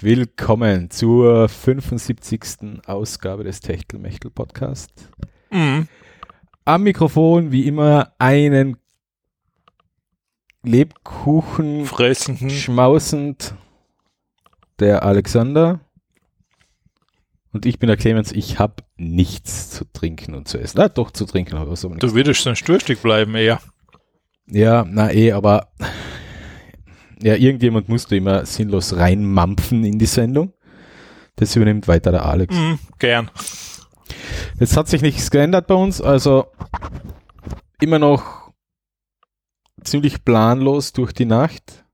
Herzlich willkommen zur 75. Ausgabe des Techtelmechtel Podcast. Mhm. Am Mikrofon wie immer einen Lebkuchen Fressenden. schmausend der Alexander. Und ich bin der Clemens, ich habe nichts zu trinken und zu essen. Na, doch zu trinken habe ich aber nichts. Du würdest sonst durstig bleiben, eher. Ja, na eh, aber ja, irgendjemand musste immer sinnlos reinmampfen in die Sendung. Das übernimmt weiter der Alex. Mhm. Gern. Jetzt hat sich nichts geändert bei uns, also immer noch ziemlich planlos durch die Nacht.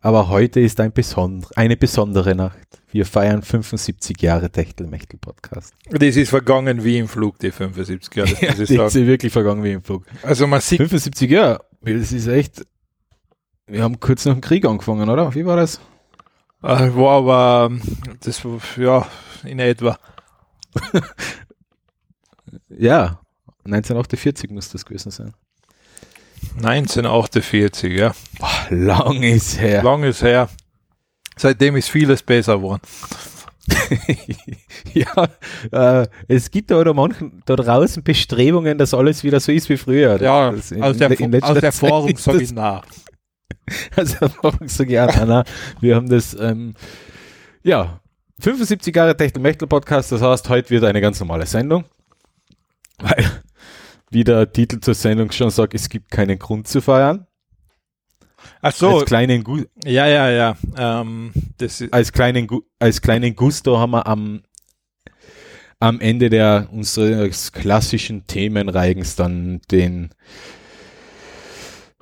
Aber heute ist ein besonder, eine besondere Nacht. Wir feiern 75 Jahre Techtelmechtel Podcast. Das ist vergangen wie im Flug, die 75 Jahre. Das Ja, sind wirklich vergangen wie im Flug. Also man sieht, 75 Jahre, das ist echt. Wir haben kurz nach dem Krieg angefangen, oder? Wie war das? äh, war aber, das war, ja, in etwa. Ja, 1948 muss das gewesen sein. 1948, ja. Boah, lang ist her. Lang ist her. Seitdem ist vieles besser geworden. ja, äh, es gibt da oder manchen da draußen Bestrebungen, dass alles wieder so ist wie früher. Ja, in- aus, der, in aus der ist sage ich nach. Also ich auch, nein, nein, wir haben das, ähm, ja, 75 Jahre Techtelmechtel Podcast, das heißt, heute wird eine ganz normale Sendung, weil, wie der Titel zur Sendung schon sagt, es gibt keinen Grund zu feiern. Ach so, Als kleinen, Gu ja, ja, ja. Ähm, als kleinen, Gu als kleinen Gusto haben wir am, am Ende der unseres klassischen Themenreigens dann den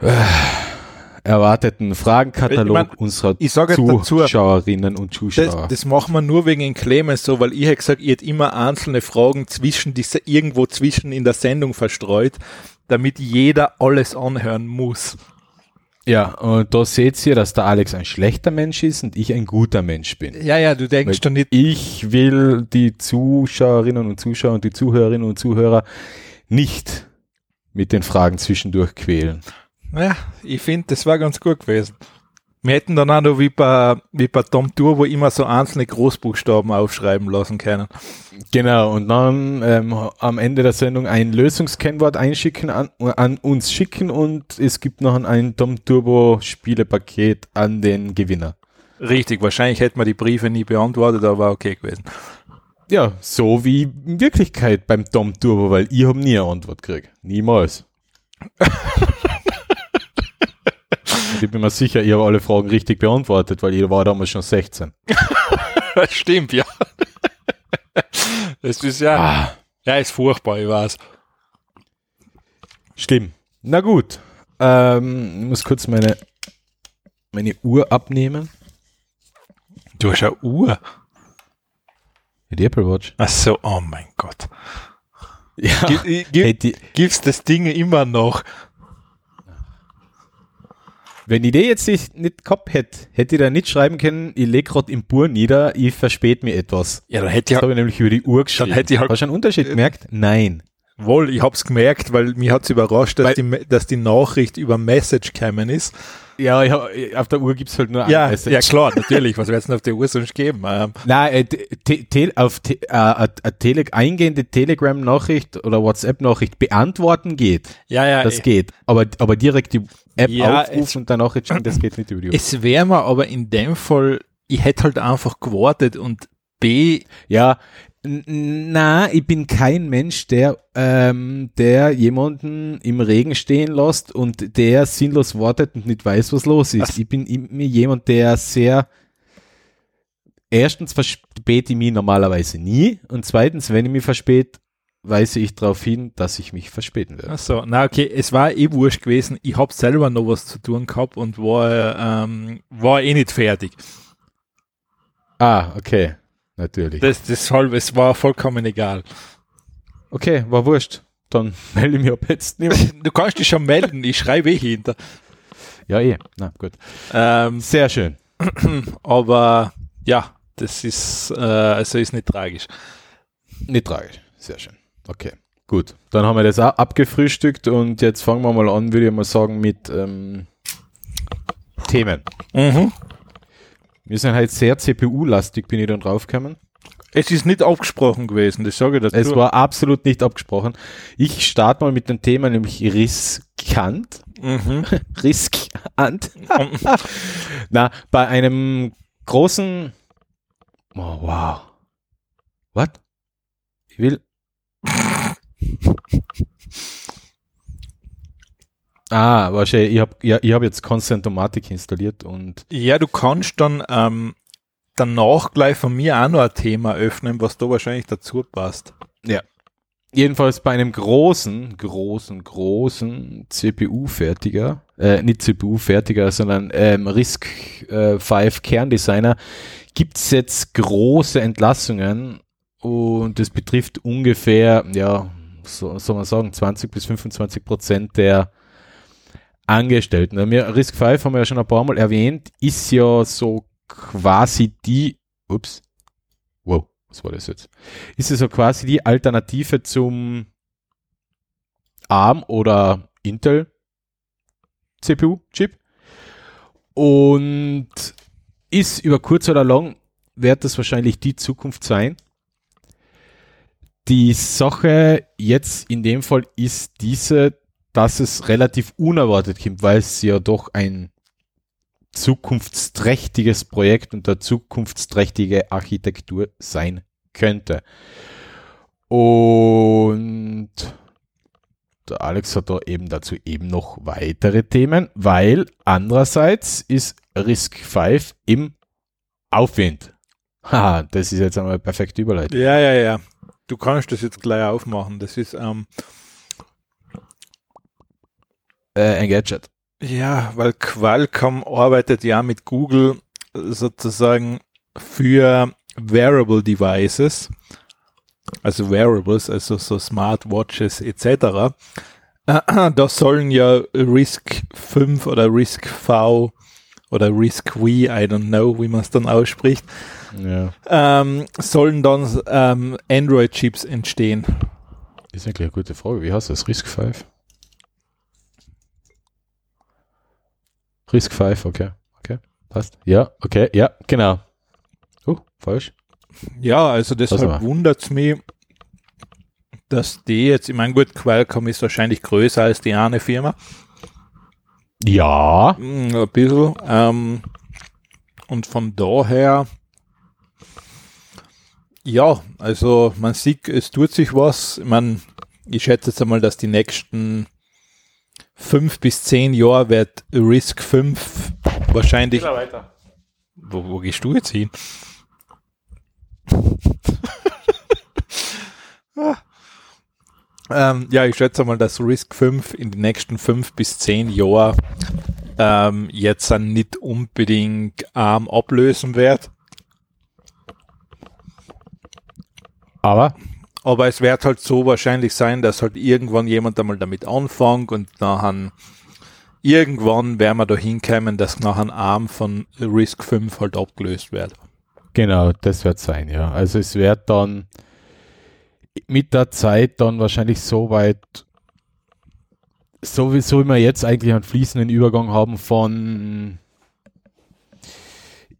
äh, erwarteten Fragenkatalog Ich mein, unserer ich jetzt dazu, Zuschauerinnen und Das, Zuschauer. das machen wir nur wegen den Clemens so, weil ich hätte gesagt, ich hätte immer einzelne Fragen zwischen, die se- irgendwo zwischen in der Sendung verstreut, damit jeder alles anhören muss. ja, und da seht ihr, dass der Alex ein schlechter Mensch ist und ich ein guter Mensch bin. Ja, ja, du denkst doch nicht, Ich will die Zuschauerinnen und Zuschauer und die Zuhörerinnen und Zuhörer nicht mit den Fragen zwischendurch quälen. Ja, ich finde, das war ganz gut gewesen. Wir hätten dann auch noch wie bei, wie bei Tom Turbo immer so einzelne Großbuchstaben aufschreiben lassen können. Genau, und dann ähm, am Ende der Sendung ein Lösungskennwort einschicken, an, an uns schicken und es gibt noch ein Tom Turbo Spielepaket an den Gewinner. Richtig, wahrscheinlich hätten wir die Briefe nie beantwortet, aber okay gewesen. Ja, so wie in Wirklichkeit beim Tom Turbo, weil ich habe nie eine Antwort gekriegt. Niemals. und ich bin mir sicher, ich habe alle Fragen richtig beantwortet, weil ich war damals schon 16. Stimmt, ja. Das ist ja, Ah, ja, ist furchtbar, ich weiß. schlimm. Na gut. Ähm, ich muss kurz meine, meine Uhr abnehmen. Du hast eine Uhr. Die Apple Watch. Ach so, oh mein Gott. Ja. Ich- Gibt's das Ding immer noch? Wenn ich die jetzt nicht, gehabt hätte, hätte ich da nicht schreiben können, ich lege gerade im Bur nieder, ich verspät mir etwas. Ja, dann hätte ich Das habe ich nämlich über die Uhr geschrieben. hätte ich halt- Hast du einen Unterschied gemerkt? Nein. wohl, ich hab's gemerkt, weil mich hat's überrascht, dass die, dass die Nachricht über Message gekommen ist. Ja, hab, auf der Uhr gibt's halt nur Ja, ein Message. ja klar, natürlich. Was wird's denn auf der Uhr sonst geben? Ähm, Nein, äh, te, te, auf te, äh, eine Tele eingehende Telegram-Nachricht oder WhatsApp-Nachricht beantworten geht. ja, ja. Das äh, geht. Aber, aber direkt die App Ja, es- aufrufen und dann Nachricht schicken, das geht nicht über die Uhr. Es wäre mir aber in dem Fall, ich hätte halt einfach gewartet und B, Ja, na, ich bin kein Mensch, der, ähm, der jemanden im Regen stehen lässt und der sinnlos wartet und nicht weiß, was los ist. Ach. Ich bin immer jemand, der sehr, erstens verspäte ich mich normalerweise nie und zweitens, wenn ich mich verspät, weise ich darauf hin, dass ich mich verspäten werde. ach so, na okay, es war eh wurscht gewesen. Ich hab selber noch was zu tun gehabt und war, ähm, war eh nicht fertig. Ah, okay, natürlich. Das, deshalb, es war vollkommen egal. Okay, war wurscht. Dann melde ich mich ab jetzt nicht mehr. Du kannst dich schon melden, ich schreibe eh hinter. Ja, eh. Na, gut. Ähm, Sehr schön. aber ja, das ist, äh, also ist nicht tragisch. Nicht tragisch. Sehr schön. Okay, gut. Dann haben wir das auch abgefrühstückt und jetzt fangen wir mal an, würde ich mal sagen, mit ähm, Themen. Mhm. Wir sind halt sehr CPU-lastig, bin ich dann draufgekommen. Es ist nicht abgesprochen gewesen, das sage ich dazu. Es war absolut nicht abgesprochen. Ich starte mal mit dem Thema, nämlich riskant. mhm. Riskant. Na, bei einem großen. Oh, wow. What? Ich will. ah, wahrscheinlich, ich habe ja, ich hab jetzt Constant-O-Matic installiert und Ja, du kannst dann ähm, danach gleich von mir auch noch ein Thema öffnen, was da wahrscheinlich dazu passt. jedenfalls bei einem großen, großen, großen CPU-Fertiger, äh, nicht CPU-Fertiger, sondern ähm, RISC äh, 5 Kerndesigner, gibt's jetzt große Entlassungen und das betrifft ungefähr, ja, so soll man sagen, 20 bis 25 Prozent der Angestellten. Wir, RISC 5 haben wir ja schon ein paar Mal erwähnt, ist ja so quasi die, ups, wow, was war das jetzt? Ist ja so quasi die Alternative zum ARM oder Intel CPU-Chip und ist über kurz oder lang wird das wahrscheinlich die Zukunft sein. Die Sache jetzt in dem Fall ist diese, dass es relativ unerwartet kommt, weil es ja doch ein zukunftsträchtiges Projekt und der zukunftsträchtige Architektur sein könnte. Und der Alex hat da eben dazu eben noch weitere Themen, weil andererseits ist Risk 5 im Aufwind. Haha, das ist jetzt einmal eine perfekte Überleitung. Ja, ja, ja. Du kannst das jetzt gleich aufmachen. Das ist, ähm, Äh, ein Gadget. ja, weil Qualcomm arbeitet ja mit Google sozusagen für Wearable Devices, also Wearables, also so Smartwatches etc. Äh, Da sollen ja Risk 5 oder Risk V oder Risk V, I don't know, wie man es dann ausspricht, Ja, ähm, sollen dann ähm, Android-Chips entstehen. ist eigentlich eine gute Frage. Wie heißt das? Risk 5? Risk 5, okay. Okay, passt. Ja, okay, ja, genau. Oh, falsch. Ja, also deshalb aber. wundert's mich, dass die jetzt, ich meine, gut, Qualcomm ist wahrscheinlich größer als die eine Firma, Ja, Mm, ein bisschen, ähm, und von daher, ja, also man sieht, es tut sich was, ich meine, ich schätze jetzt einmal, dass die nächsten fünf bis zehn Jahre wird Risk 5 wahrscheinlich, weiter. wo, wo gehst du jetzt hin? Ah. ähm, ja, ich schätze mal, dass Risk 5 in den nächsten fünf bis zehn Jahren ähm, jetzt dann nicht unbedingt ARM ablösen wird. Aber Aber es wird halt so wahrscheinlich sein, dass halt irgendwann jemand einmal damit anfängt und nachher irgendwann werden wir da hinkommen, dass nachher ARM von Risk 5 halt abgelöst wird. Genau, das wird sein, ja. Also es wird dann mit der Zeit dann wahrscheinlich so weit, so wie, so wie wir jetzt eigentlich einen fließenden Übergang haben von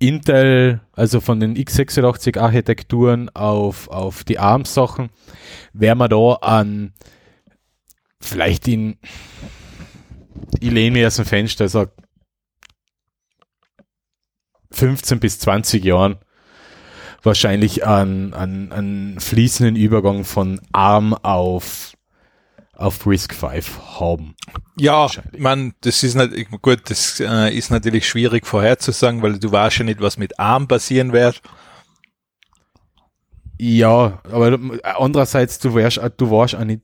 Intel, also von den x86 Architekturen auf, auf die ARM-Sachen, werden wir da an vielleicht in, ich lehne mich aus dem Fenster, sag 15 bis 20 Jahren wahrscheinlich an, an, an fließenden Übergang von ARM auf, auf Risk 5 haben. Ja, Wahrscheinlich. man, das ist nicht, gut, das äh, ist natürlich schwierig vorherzusagen, weil du weißt ja nicht, was mit ARM passieren wird. Ja, aber andererseits, du weißt, auch- du weißt auch nicht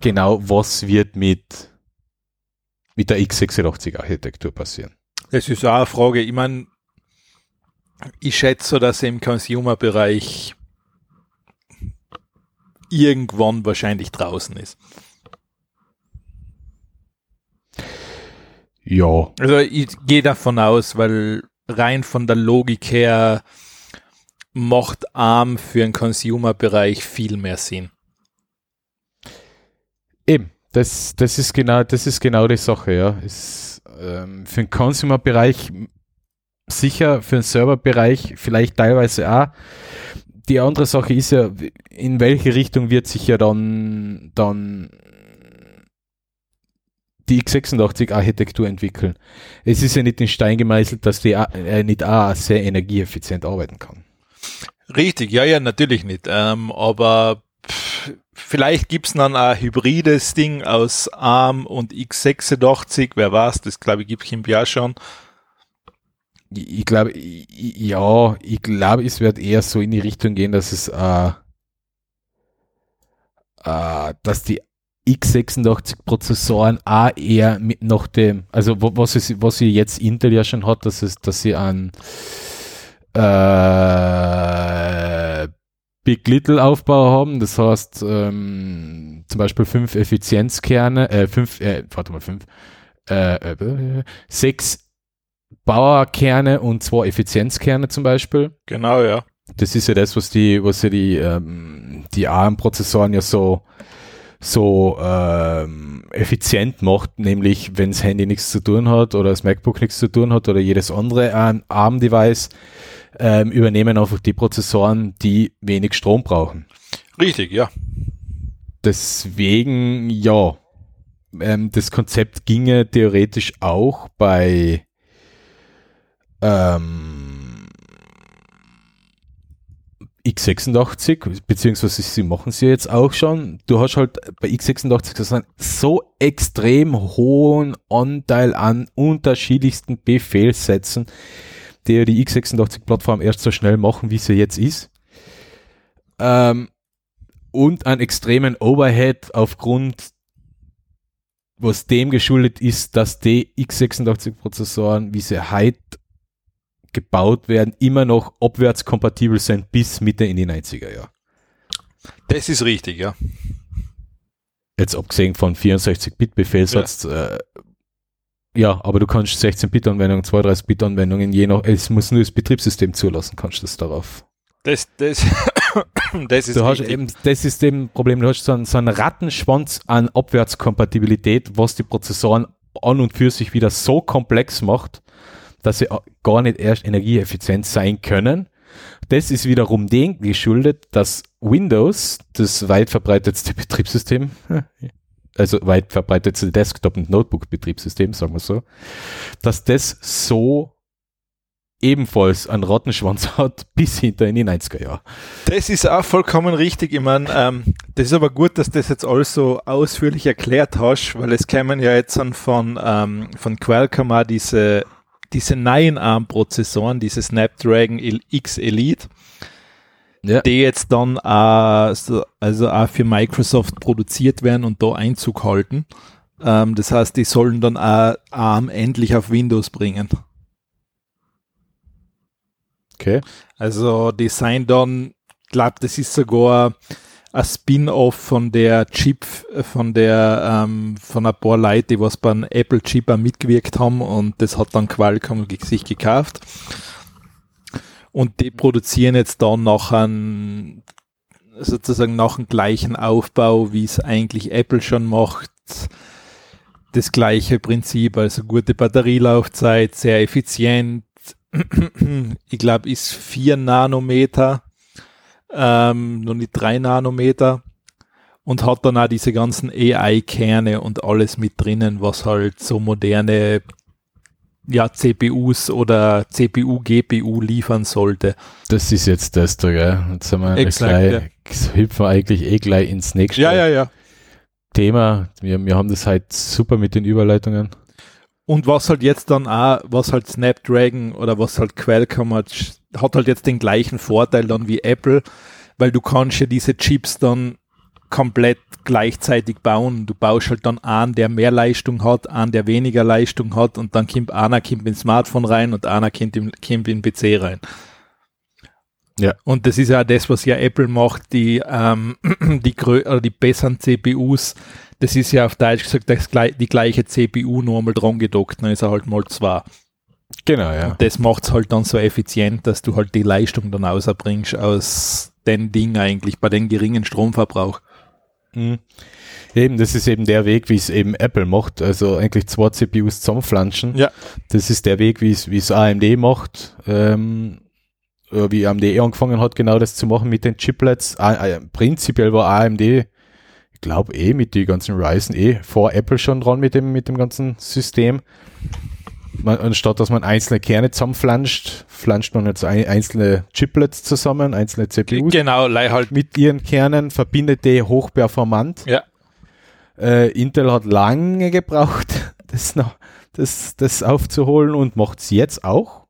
genau, was wird mit, mit der x86 Architektur passieren. Das ist auch eine Frage. Ich meine, ich schätze, dass im Consumer-Bereich irgendwann wahrscheinlich draußen ist. Ja, Also ich gehe davon aus, weil rein von der Logik her macht ARM für den Consumer-Bereich viel mehr Sinn. Eben, das, das ist genau, das ist genau die Sache, ja. Ist, ähm, für den Consumer-Bereich sicher für den Serverbereich vielleicht teilweise auch. Die andere Sache ist ja, in welche Richtung wird sich ja dann, dann die x86-Architektur entwickeln. Es ist ja nicht in Stein gemeißelt, dass die äh, nicht auch sehr energieeffizient arbeiten kann. Richtig, ja, ja, natürlich nicht. Ähm, aber pff, vielleicht gibt's dann ein hybrides Ding aus ARM und x86, wer weiß, das glaube ich gibt es ja schon. Ich, ich glaube, ja, ich glaube, es wird eher so in die Richtung gehen, dass es, äh, äh, dass die x86-Prozessoren auch eher mit noch dem, also was, es, was sie jetzt Intel ja schon hat, dass, es, dass sie an äh, Big Little Aufbau haben. Das heißt, ähm, zum Beispiel fünf Effizienzkerne, äh, fünf, äh, warte mal, fünf, äh, äh, sechs Bauerkerne und zwei Effizienzkerne zum Beispiel. Genau, ja. Das ist ja das, was die, was ja die, ähm, die ARM-Prozessoren ja so so ähm, effizient macht, nämlich wenn das Handy nichts zu tun hat oder das MacBook nichts zu tun hat oder jedes andere ARM-Device, ähm, übernehmen einfach die Prozessoren, die wenig Strom brauchen. Richtig, ja. Deswegen, ja, ähm, das Konzept ginge theoretisch auch bei ähm, x86, beziehungsweise sie machen sie jetzt auch schon. Du hast halt bei x86 so extrem hohen Anteil an unterschiedlichsten Befehlssätzen, die die x86-Plattform erst so schnell machen, wie sie jetzt ist. Ähm, und einen extremen Overhead aufgrund, was dem geschuldet ist, dass die x86-Prozessoren, wie sie heute gebaut werden, immer noch abwärtskompatibel sind bis Mitte in die 90er Jahre. Das ist richtig, ja. Jetzt abgesehen von 64-Bit-Befehlssatz, ja. Äh, ja, aber du kannst 16-Bit-Anwendungen, 32-Bit-Anwendungen, je nach, es muss nur das Betriebssystem zulassen, kannst du das darauf. Das, das, das ist du hast eben, das ist eben Problem, du hast so einen, so einen Rattenschwanz an Abwärtskompatibilität, was die Prozessoren an und für sich wieder so komplex macht, dass sie gar nicht erst energieeffizient sein können. Das ist wiederum dem geschuldet, dass Windows, das weit verbreitetste Betriebssystem, also weit verbreitetste Desktop- und Notebook-Betriebssystem, sagen wir so, dass das so ebenfalls einen Rottenschwanz hat bis hinter in die 90er Jahre. Das ist auch vollkommen richtig. Ich meine, ähm, das ist aber gut, dass das jetzt alles so ausführlich erklärt hast, weil es kämen ja jetzt von, ähm, von Qualcomm auch diese diese neuen ARM-Prozessoren, diese Snapdragon X Elite, ja. die jetzt dann äh, so, also auch für Microsoft produziert werden und da Einzug halten. Ähm, das heißt, die sollen dann auch ARM endlich auf Windows bringen. Okay. Also die seien dann, glaube das ist sogar ein Spin-off von der Chip, von der, ähm, von ein paar Leute, die was beim Apple Chip auch mitgewirkt haben und das hat dann Qualcomm sich gekauft. Und die produzieren jetzt dann nach einem, sozusagen nach dem gleichen Aufbau, wie es eigentlich Apple schon macht. Das gleiche Prinzip, also gute Batterielaufzeit, sehr effizient. Ich glaube, ist vier Nanometer ähm, nur nicht drei Nanometer und hat dann auch diese ganzen AI-Kerne und alles mit drinnen, was halt so moderne ja, CPUs oder CPU, GPU liefern sollte. Das ist jetzt das da, gell? Jetzt haben wir Exakt, gleich, ja. hüpfen wir eigentlich eh gleich ins nächste ja, ja, ja. Thema. Wir, wir haben das halt super mit den Überleitungen. Und was halt jetzt dann auch, was halt Snapdragon oder was halt Qualcomm hat, hat halt jetzt den gleichen Vorteil dann wie Apple, weil du kannst ja diese Chips dann komplett gleichzeitig bauen. Du baust halt dann einen, der mehr Leistung hat, einen, der weniger Leistung hat und dann kommt einer kommt ins Smartphone rein und einer kommt, im, kommt in den PC rein. Ja. Und das ist ja das, was ja Apple macht, die, ähm, die, oder die besseren CPUs, das ist ja auf Deutsch gesagt das, die gleiche CPU nur einmal dran gedockt, dann ist er halt mal zwei. Genau, ja. Und das macht es halt dann so effizient, dass du halt die Leistung dann außerbringst aus den Ding eigentlich bei den geringen Stromverbrauch. Mhm. Eben, das ist eben der Weg, wie es eben Apple macht. Also eigentlich zwei CPUs zusammenflanschen. Ja. Das ist der Weg, wie es wie es AMD macht. Ähm, wie AMD eh angefangen hat, genau das zu machen mit den Chiplets. Ah, prinzipiell war AMD, ich glaube eh mit den ganzen Ryzen eh vor Apple schon dran mit dem, mit dem ganzen System. Man, anstatt dass man einzelne Kerne zusammenflanscht, flanscht man jetzt ein, einzelne Chiplets zusammen, einzelne CPUs Genau, halt. mit ihren Kernen, verbindet die hochperformant. Ja. Äh, Intel hat lange gebraucht, das, noch, das, das aufzuholen und macht es jetzt auch.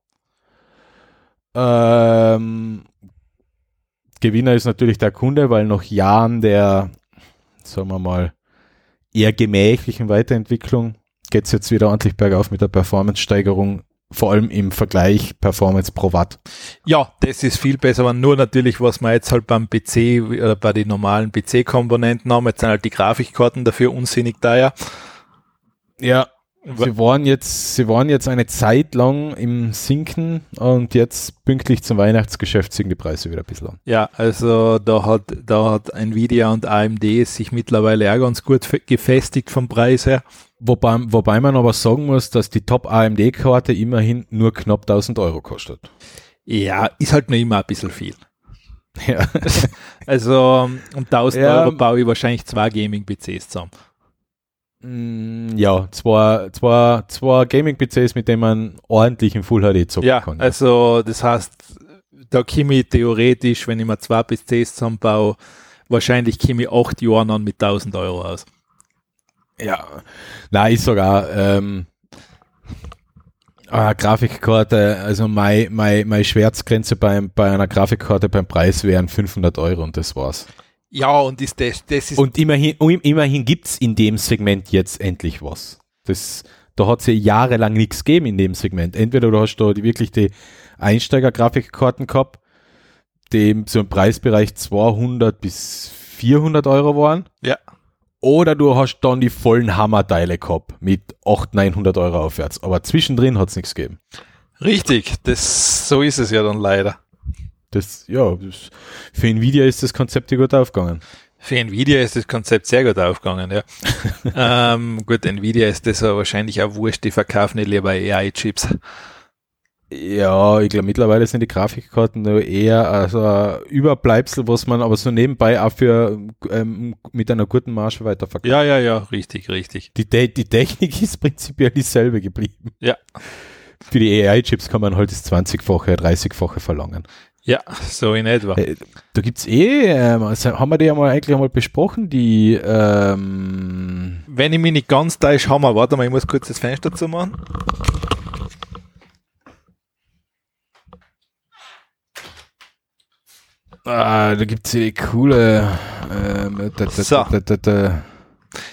Ähm, Gewinner ist natürlich der Kunde, weil nach Jahren der, sagen wir mal, eher gemächlichen Weiterentwicklung geht es jetzt wieder ordentlich bergauf mit der Performance-Steigerung, vor allem im Vergleich Performance pro Watt. Ja, das ist viel besser, aber nur natürlich, was man jetzt halt beim PC oder bei den normalen PC-Komponenten haben, jetzt sind halt die Grafikkarten dafür unsinnig teuer. Ja, Sie waren jetzt, sie waren jetzt eine Zeit lang im Sinken und jetzt pünktlich zum Weihnachtsgeschäft sinken die Preise wieder ein bisschen an. Ja, also da hat, da hat Nvidia und AMD sich mittlerweile auch ganz gut fe- gefestigt vom Preis her. Wobei, wobei man aber sagen muss, dass die Top AMD-Karte immerhin nur knapp 1000 Euro kostet. Ja, ist halt noch immer ein bisschen viel. Ja. Also um 1000 Ja. Euro baue ich wahrscheinlich zwei Gaming-PCs zusammen. Mm, ja, zwei, zwei, zwei Gaming-PCs, mit denen man ordentlich in Full HD zocken Ja, kann. also das heißt, da komme ich theoretisch, wenn ich mir zwei PCs zusammenbaue, wahrscheinlich komme ich acht Jahre an mit 1000 Euro aus. Ja, na, ich sogar, ähm, ah, Grafikkarte, also meine mein, mein Schmerzgrenze beim, bei einer Grafikkarte beim Preis wären 500 Euro und das war's. Ja, und ist das, das ist Und immerhin, immerhin gibt's in dem Segment jetzt endlich was. Das, da hat es ja jahrelang nichts gegeben in dem Segment. Entweder du hast da die, wirklich die Einsteiger-Grafikkarten gehabt, die so im Preisbereich 200 bis 400 Euro waren. Ja. Oder du hast dann die vollen Hammerteile gehabt mit 800, 900 Euro aufwärts. Aber zwischendrin hat's nichts gegeben. richtig, das, so ist es ja dann leider. Das, ja, das, für Nvidia ist das Konzept ja gut aufgegangen. Für Nvidia ist das Konzept sehr gut aufgegangen, ja. ähm, gut, Nvidia ist das ja wahrscheinlich auch wurscht, die verkaufen nicht lieber AI-Chips. Ja, ich glaube mittlerweile sind die Grafikkarten nur eher also ein Überbleibsel, was man aber so nebenbei auch für ähm, mit einer guten Marge weiterverkauft. Ja, ja, ja, richtig, richtig. Die, Te die Technik ist prinzipiell dieselbe geblieben. Ja. Für die AI-Chips kann man halt das 20-fache, 30-fache verlangen. Ja, so in etwa. Äh, Da gibt's eh, ähm, also haben wir die ja mal eigentlich einmal besprochen, die ähm, Wenn ich mich nicht ganz täusche, haben wir, warte mal, ich muss kurz das Fenster zumachen. ah, da gibt's eh die coole ähm, da, da, da,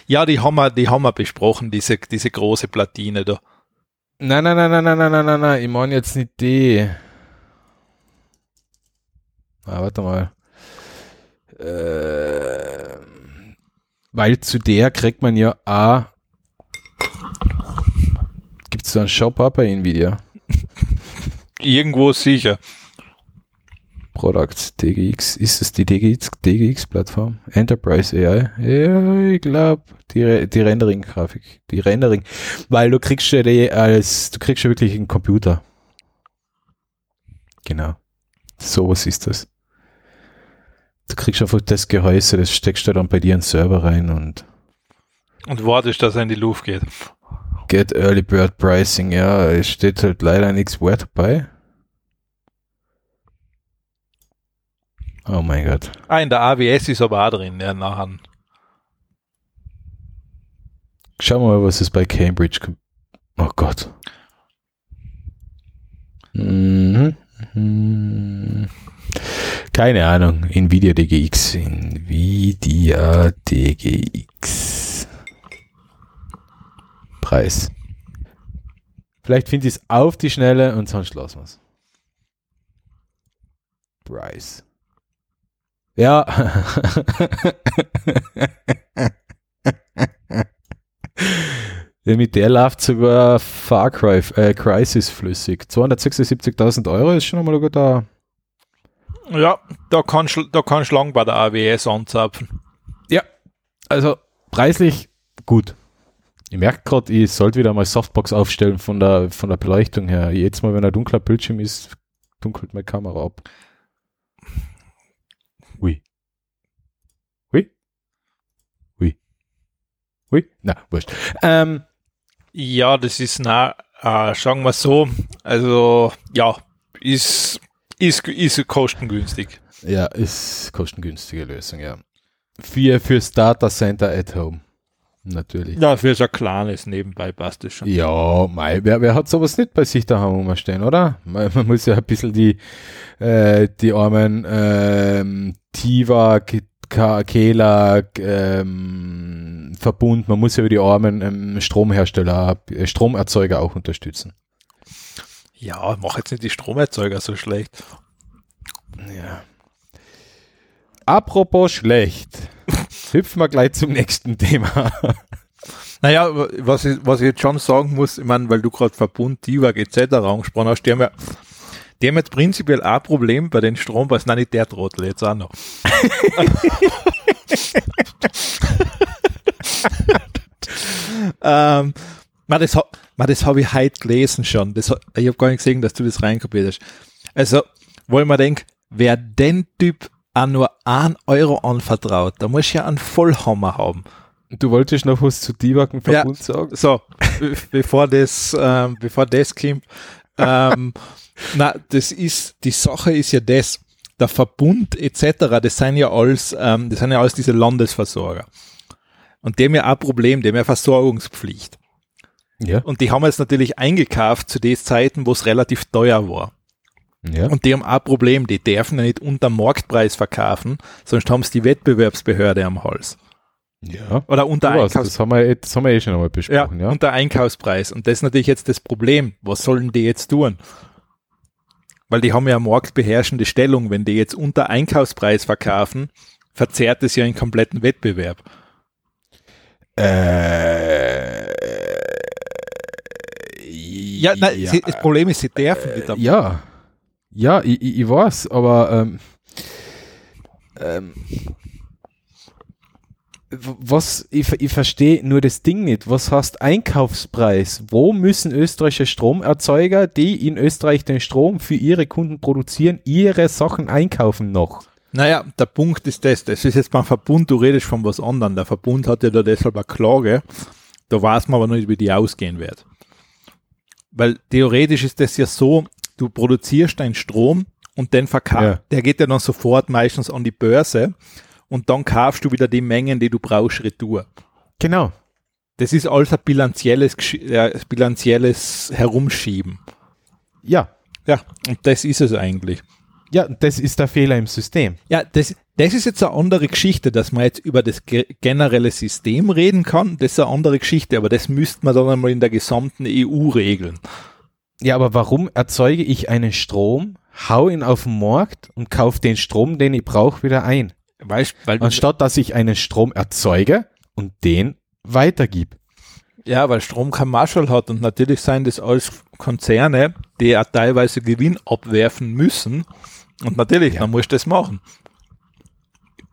Ja, die haben wir, die haben wir besprochen, diese, diese große Platine da. Nein, nein, nein, nein, nein, nein, nein, nein, nein, ich meine jetzt nicht die. Ah, warte mal. Äh, weil zu der kriegt man ja auch. Gibt es da einen Shop auch bei Nvidia? Irgendwo sicher. Products, DGX, ist es die DGX, DGX-Plattform? Enterprise AI? Ja, ich glaube, die, die Rendering-Grafik, die Rendering, weil du kriegst ja die als, du kriegst ja wirklich einen Computer. Genau. Sowas ist das. Du kriegst einfach das Gehäuse, das steckst du dann bei dir in den Server rein und Und wartest, dass er in die Luft geht. get Early Bird Pricing, ja, es steht halt leider nichts Wert dabei. Oh mein Gott. Ah, in der AWS ist aber auch drin, ja, nachher. Schauen wir mal, was es bei Cambridge. Oh Gott. Mhm. Mhm. Keine Ahnung. Nvidia DGX. Nvidia DGX. Preis. Vielleicht finde ich es auf die Schnelle und sonst lassen wir es. Preis. Ja. Ja, mit der läuft sogar Far Cry, äh, Crisis flüssig. 276.000 Euro ist schon einmal ein guter. Ja, da kannst du da kannst du lang bei der AWS anzapfen. Also preislich gut. Ich merke gerade, ich sollte wieder mal Softbox aufstellen von der, von der Beleuchtung her. Jetzt mal, wenn ein dunkler Bildschirm ist, dunkelt meine Kamera ab. Ui. Ui. Ui. Ui. Na, wurscht. Ähm, Ja, das ist, na, äh, sagen wir so, also, ja, ist, ist, ist kostengünstig. ja, ist kostengünstige Lösung, ja. Für, fürs Data Center at Home. Natürlich. Ja, für so ein kleines nebenbei passt das schon. Ja, mei, wer, wer hat sowas nicht bei sich daheim rumstehen, oder? Man, man muss ja ein bisschen die, äh, die armen ähm, Tiva, Kehler, ähm, Verbund, man muss ja die armen ähm, Stromhersteller, äh, Stromerzeuger auch unterstützen. Ja, mach jetzt nicht die Stromerzeuger so schlecht. Ja. Apropos schlecht, hüpfen wir gleich zum nächsten Thema. Naja, was ich, was ich jetzt schon sagen muss, ich meine, weil du gerade Verbund, TIWAG etc. angesprochen hast, die haben ja, die haben jetzt prinzipiell auch ein Problem bei den Strompreisen, nein, nicht der Trottel, jetzt auch noch. ähm, man, das, man, das habe ich heute gelesen schon. Das, ich habe gar nicht gesehen, dass du das reinkopiert hast. Also, wo ich mir denke, wer den Typ auch nur einen Euro anvertraut, da muss ja einen Vollhammer haben. Du wolltest noch was zu und Verbund sagen? So, be- bevor das, ähm, bevor das kommt, ähm, na, das ist, die Sache ist ja das, der Verbund etc., das sind ja alles, ähm, das sind ja alles diese Landesversorger. Und die haben ja auch ein Problem, die haben ja Versorgungspflicht. Ja. Und die haben jetzt natürlich eingekauft zu den Zeiten, wo es relativ teuer war. ja. Und die haben auch ein Problem, die dürfen ja nicht unter Marktpreis verkaufen, sonst haben sie die Wettbewerbsbehörde am Hals. ja. Oder unter Du weißt, Einkaufs das haben wir, eh- das haben wir eh schon einmal Ja, besprochen, ja. und der Einkaufspreis. Und das ist natürlich jetzt das Problem. Was sollen die jetzt tun? Weil die haben ja marktbeherrschende Stellung. Wenn die jetzt unter Einkaufspreis verkaufen, verzerrt es ja einen kompletten Wettbewerb. Äh, Ja, nein, Sie, das Problem ist, sie dürfen nicht. Äh, ja, ja, ich, ich, weiß, aber ähm, ähm, was ich, ich verstehe nur das Ding nicht. Was heißt Einkaufspreis? Wo müssen österreichische Stromerzeuger, die in Österreich den Strom für ihre Kunden produzieren, ihre Sachen einkaufen noch? Naja, der Punkt ist das. Das ist jetzt beim Verbund, du redest von was anderem. Der Verbund hat ja da deshalb eine Klage. Da weiß man aber nicht, wie die ausgehen wird. Weil theoretisch ist das ja so, du produzierst deinen Strom und den Verkauf, Ja. der geht ja dann sofort meistens an die Börse und dann kaufst du wieder die Mengen, die du brauchst, retour. Genau. Das ist alles ein bilanzielles, äh, bilanzielles Herumschieben. Ja, Ja, und das ist es eigentlich. ja, das ist der Fehler im System. Ja, das, das ist jetzt eine andere Geschichte, dass man jetzt über das ge generelle System reden kann. Das ist eine andere Geschichte, aber das müsste man dann einmal in der gesamten EU regeln. Ja, aber warum erzeuge ich einen Strom, hau ihn auf den Markt und kaufe den Strom, den ich brauche, wieder ein? Weil du, Anstatt dass ich einen Strom erzeuge und den weitergib. ja, weil Strom kein Marshall hat und natürlich sind das alles Konzerne, die ja teilweise Gewinn abwerfen müssen. Und natürlich, Ja. dann musst du das machen.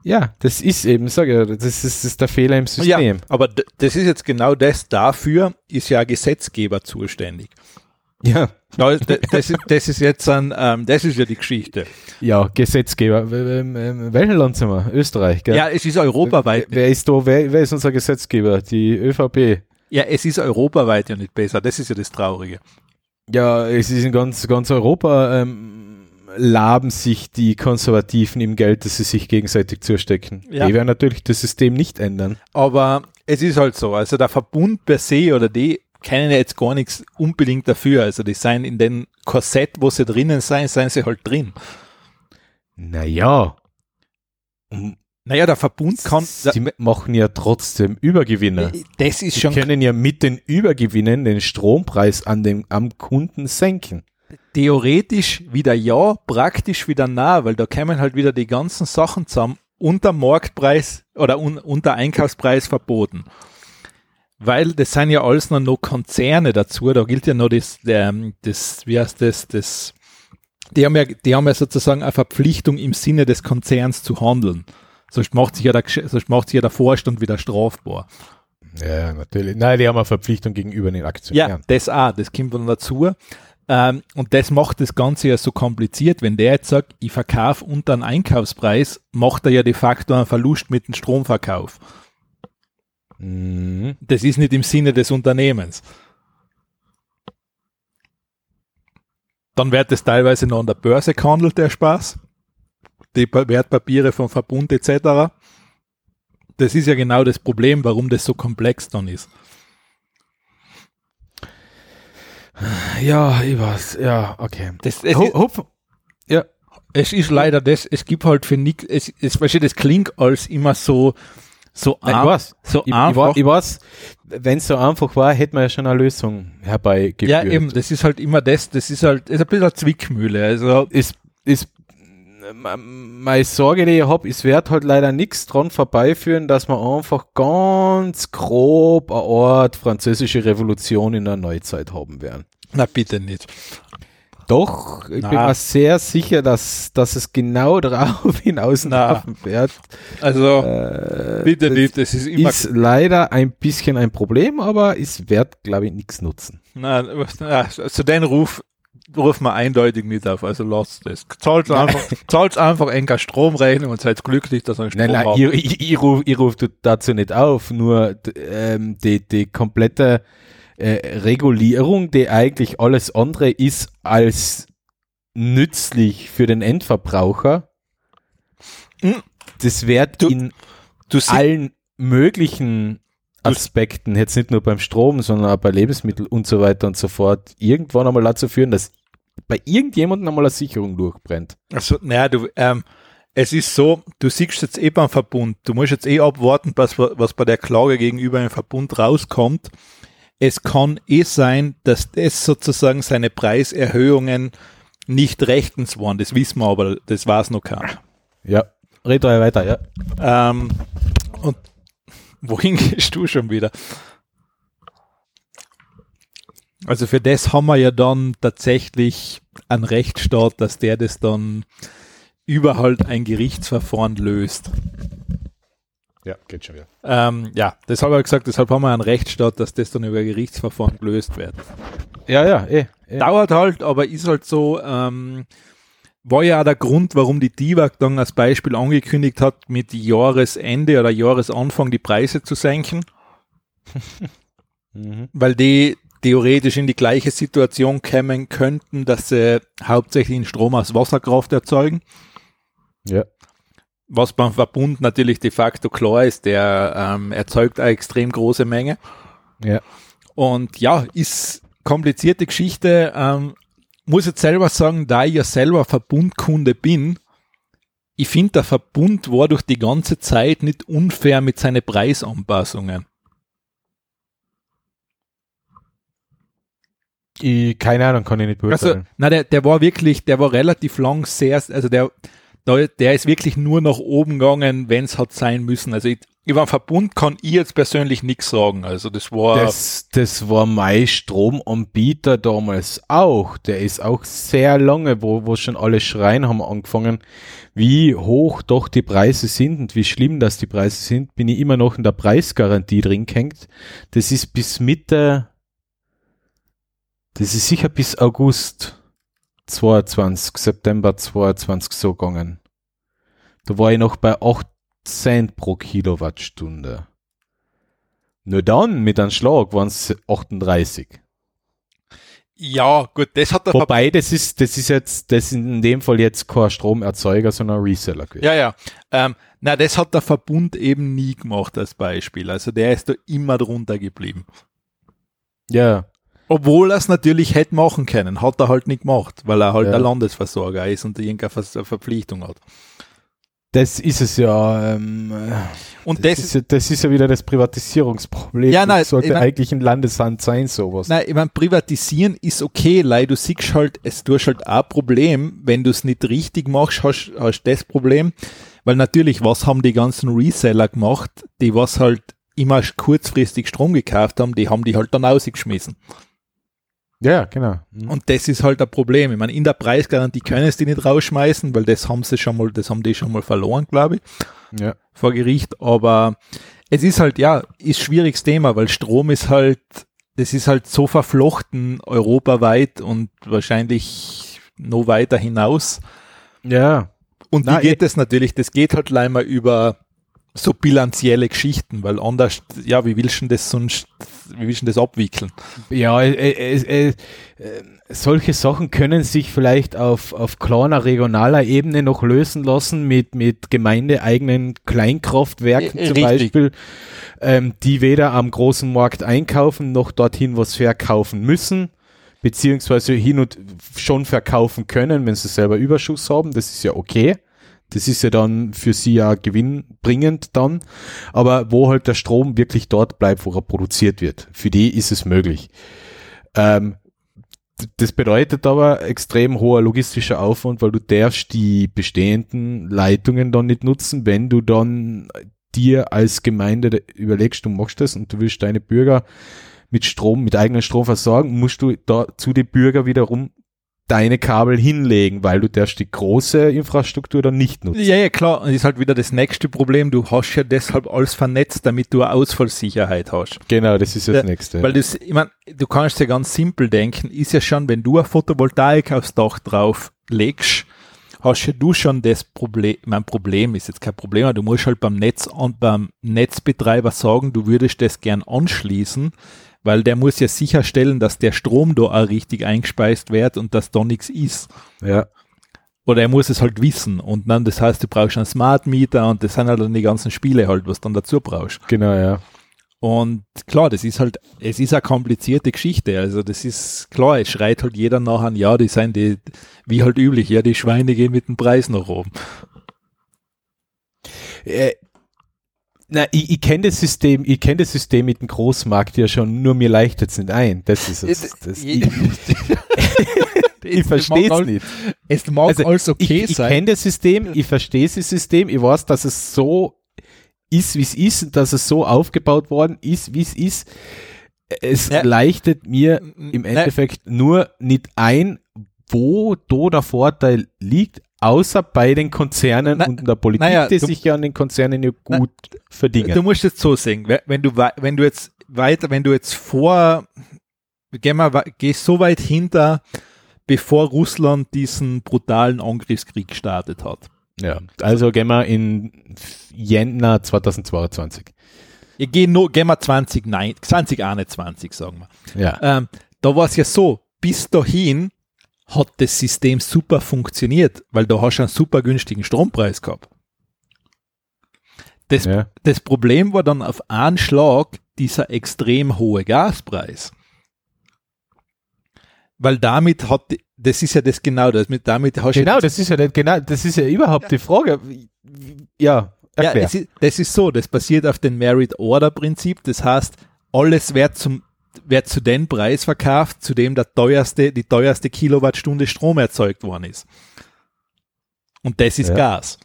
Ja, das ist eben, sage ich, das ist, das ist der Fehler im System. Ja, aber das ist jetzt genau das. Dafür ist ja Gesetzgeber zuständig. Ja, Das ist, das ist jetzt ein, ähm, das ist ja die Geschichte. ja, Gesetzgeber. W- w- w- Welches Land sind wir? Österreich, gell? Ja, es ist europaweit. Wer ist da, wer, wer ist unser Gesetzgeber? Die ÖVP. Ja, es ist europaweit ja nicht besser. Das ist ja das Traurige. Ja, es ist in ganz, ganz Europa, ähm, laben sich die Konservativen im Geld, das sie sich gegenseitig zustecken. Ja. Die werden natürlich das System nicht ändern. Aber es ist halt so. Also der Verbund per se oder die kennen ja jetzt gar nichts unbedingt dafür. Also die sind in den Korsett, wo sie drinnen sind, sind sie halt drin. Naja. Um, Naja, der Verbund kann, sie machen ja trotzdem Übergewinne. das ist Sie schon können ja mit den Übergewinnen den Strompreis an den, am Kunden senken. theoretisch wieder ja, praktisch wieder nah, weil da kämen halt wieder die ganzen Sachen zusammen unter Marktpreis oder un, unter Einkaufspreis verboten. Weil das sind ja alles noch, noch Konzerne dazu, da gilt ja noch das, der, das wie heißt das, das, die haben ja, die haben ja sozusagen eine Verpflichtung im Sinne des Konzerns zu handeln. Sonst macht sich ja der, sonst macht sich ja der Vorstand wieder strafbar. Ja, natürlich. Nein, die haben eine Verpflichtung gegenüber den Ja, Aktionären. das auch, das kommt dann dazu. Ähm, und das macht das Ganze ja so kompliziert. Wenn der jetzt sagt, ich verkaufe unter einen Einkaufspreis, macht er ja de facto einen Verlust mit dem Stromverkauf. Mhm. Das ist nicht im Sinne des Unternehmens. Dann wird es teilweise noch an der Börse gehandelt, der Spaß. Die Pa- Wertpapiere vom Verbund etc. Das ist ja genau das Problem, warum das so komplex dann ist. Ja, ich weiß. Ja, okay. Das, es, Hopf. Ja. es ist leider das, es gibt halt für nichts, es, es, das klingt als immer so, so, Nein, weiß. so Ich, einfach. ich weiß, wenn es so einfach war, hätte man ja schon eine Lösung herbeigeführt. ja, eben, das ist halt immer das, das ist halt, ist ein bisschen eine Zwickmühle. Also, ist, ist m- meine Sorge, die ich habe, es wird halt leider nichts dran vorbeiführen, dass wir einfach ganz grob eine Art französische Revolution in der Neuzeit haben werden. na bitte nicht. Doch, ich bin Na. mir sehr sicher, dass, dass es genau darauf hinauslaufen wird. Also, Äh, bitte das nicht, das ist immer Ist leider ein bisschen ein Problem, aber es wird, glaube ich, nichts nutzen. Nein, was- na, also den Ruf rufen wir eindeutig nicht auf, also lasst das. Zahlt einfach, zahlt einfach enger Stromrechnung und seid glücklich, dass ihr einen Strom Nein, nein, habt. ich, ich, ich rufe ruf dazu nicht auf, nur ähm, die, die komplette äh, Regulierung, die eigentlich alles andere ist als nützlich für den Endverbraucher, Hm. das wird in allen möglichen Aspekten, jetzt nicht nur beim Strom, sondern auch bei Lebensmitteln und so weiter und so fort, irgendwann einmal dazu führen, dass bei irgendjemandem einmal eine Sicherung durchbrennt. Also, naja, du, ähm, es ist so, du siehst jetzt eh beim Verbund, du musst jetzt eh abwarten, was, was bei der Klage gegenüber dem Verbund rauskommt. Es kann eh sein, dass das sozusagen seine Preiserhöhungen nicht rechtens waren. Das wissen wir aber, das weiß noch keiner. Ja, red weiter, ja. Ähm, und wohin gehst du schon wieder? Also für das haben wir ja dann tatsächlich einen Rechtsstaat, dass der das dann über halt ein Gerichtsverfahren löst. Ja, geht schon wieder. Ähm, ja, das habe ich gesagt, deshalb haben wir einen Rechtsstaat, dass das dann über Gerichtsverfahren gelöst wird. Ja, ja, eh. eh. Dauert halt, aber ist halt so, ähm, war ja auch der Grund, warum die DIVAG dann als Beispiel angekündigt hat, mit Jahresende oder Jahresanfang die Preise zu senken, Mhm. weil die theoretisch in die gleiche Situation kommen könnten, dass sie hauptsächlich Strom aus Wasserkraft erzeugen, Ja. Was beim Verbund natürlich de facto klar ist, der ähm, erzeugt eine extrem große Menge. Ja. Und ja, ist komplizierte Geschichte. Ähm, muss jetzt selber sagen, da ich ja selber Verbundkunde bin, ich finde, der Verbund war durch die ganze Zeit nicht unfair mit seinen Preisanpassungen. Ich, keine Ahnung, kann ich nicht Also, beurteilen. na, der, der war wirklich, der war relativ lang sehr, also der, der, ist wirklich nur nach oben gegangen, wenn es hat sein müssen. Also ich, über den Verbund kann ich jetzt persönlich nichts sagen. Also das war, das, das war mein Stromanbieter damals auch. Der ist auch sehr lange, wo, wo schon alle schreien haben angefangen, wie hoch doch die Preise sind und wie schlimm das die Preise sind, bin ich immer noch in der Preisgarantie drin gehängt. Das ist bis Mitte, das ist sicher bis August 22, September 22 so gegangen. Da war ich noch bei 8 Cent pro Kilowattstunde. Nur dann, mit einem Schlag, waren es 38. ja gut, das hat der Wobei, das ist, das ist jetzt, das ist in dem Fall jetzt kein Stromerzeuger, sondern ein Reseller gewesen. Ja, ja. Ähm, na, das hat der Verbund eben nie gemacht als Beispiel. Also der ist da immer drunter geblieben. Ja, Obwohl er es natürlich hätte machen können, hat er halt nicht gemacht, weil er halt Ja. der Landesversorger ist und irgendeine Ver Verpflichtung hat. das ist es ja. Ähm, Und das, das, ist ja, das ist ja wieder das Privatisierungsproblem. Ja, nein, das sollte ich mein- eigentlich ein Landesland sein, sowas. Nein, ich meine, privatisieren ist okay, weil du siehst halt, es du hast halt auch ein Problem, wenn du es nicht richtig machst, hast, hast das Problem, weil natürlich, was haben die ganzen Reseller gemacht, die was halt immer kurzfristig Strom gekauft haben, die haben die halt dann ausgeschmissen. Ja, genau. Mhm. Und das ist halt ein Problem. Ich meine, in der Preisgarantie können sie die nicht rausschmeißen, weil das haben sie schon mal, das haben die schon mal verloren, glaube ich, Ja. vor Gericht. Aber es ist halt, ja, ist schwieriges Thema, weil Strom ist halt, das ist halt so verflochten europaweit und wahrscheinlich noch weiter hinaus. Ja. Und wie geht das natürlich? Das geht halt leider über so bilanzielle Geschichten, weil anders, ja, wie willst du denn das sonst, wie willst du das abwickeln? Ja, äh, äh, äh, äh, solche Sachen können sich vielleicht auf, auf kleiner regionaler Ebene noch lösen lassen mit, mit gemeindeeigenen Kleinkraftwerken Äh, zum richtig. Beispiel, ähm, die weder am großen Markt einkaufen noch dorthin was verkaufen müssen, beziehungsweise hin und schon verkaufen können, wenn sie selber Überschuss haben. Das ist ja okay. Das ist ja dann für sie ja gewinnbringend dann. Aber wo halt der Strom wirklich dort bleibt, wo er produziert wird. Für die ist es möglich. Ähm, das bedeutet aber extrem hoher logistischer Aufwand, weil du darfst die bestehenden Leitungen dann nicht nutzen, wenn du dann dir als Gemeinde de- überlegst, du machst das und du willst deine Bürger mit Strom, mit eigenem Strom versorgen, musst du da zu den Bürger wiederum deine Kabel hinlegen, weil du darfst die große Infrastruktur dann nicht nutzen. Ja, ja, klar. Und das ist halt wieder das nächste Problem. Du hast ja deshalb alles vernetzt, damit du eine Ausfallsicherheit hast. Genau, das ist das Ja, nächste. Weil das, ich meine, du kannst ja ganz simpel denken, ist ja schon, wenn du eine Photovoltaik aufs Dach drauf legst, hast ja du schon das Problem, mein Problem ist jetzt kein Problem, aber du musst halt beim Netz und beim Netzbetreiber sagen, du würdest das gern anschließen, weil der muss ja sicherstellen, dass der Strom da auch richtig eingespeist wird und dass da nichts ist. ja. Oder er muss es halt wissen. Und dann, das heißt, du brauchst einen Smart Meter und das sind halt dann die ganzen Spiele halt, was dann dazu brauchst. Genau, ja. Und klar, das ist halt, es ist eine komplizierte Geschichte. Also das ist klar, es schreit halt jeder nachher, ja, die sind die, wie halt üblich, ja, die Schweine gehen mit dem Preis nach oben. Äh, na, ich, ich kenne das System, ich kenne das System mit dem Großmarkt ja schon, nur mir leichtet es nicht ein. Das ist es. Das, ich ich verstehe es nicht. Es mag Also, alles okay ich, ich sein. kenne das System, ich verstehe das System, ich weiß, dass es so ist, wie es ist, und dass es so aufgebaut worden ist, wie es ist. Es Ja. leichtet mir im Endeffekt nur nicht ein, wo da der Vorteil liegt, außer bei den Konzernen Na- und der Politik, naja, die du- sich ja an den Konzernen ja Na, gut verdienen. Du musst jetzt so sehen, we- wenn du, wenn du jetzt weiter, wenn du jetzt vor, geh mal, geh so weit hinter, bevor Russland diesen brutalen Angriffskrieg gestartet hat. ja, also gehen wir in Jänner 2022. Ich gehe nur, gehen wir 20, nein, 2021, sagen wir. Ja, Ähm, da war es ja so, bis dahin hat das System super funktioniert, weil da hast du einen super günstigen Strompreis gehabt. Das, ja. das Problem war dann auf einen Schlag dieser extrem hohe Gaspreis. Weil damit hat, das ist ja das genau, das mit, damit hast du Genau, das ist ja nicht, genau, das ist ja überhaupt die Frage. Ja, Ja, erklär. das ist, das ist so, das basiert auf dem Merit-Order-Prinzip. Das heißt, alles wird, zum, wird zu dem Preis verkauft, zu dem der teuerste, die teuerste Kilowattstunde Strom erzeugt worden ist. Und das ist Ja. Gas.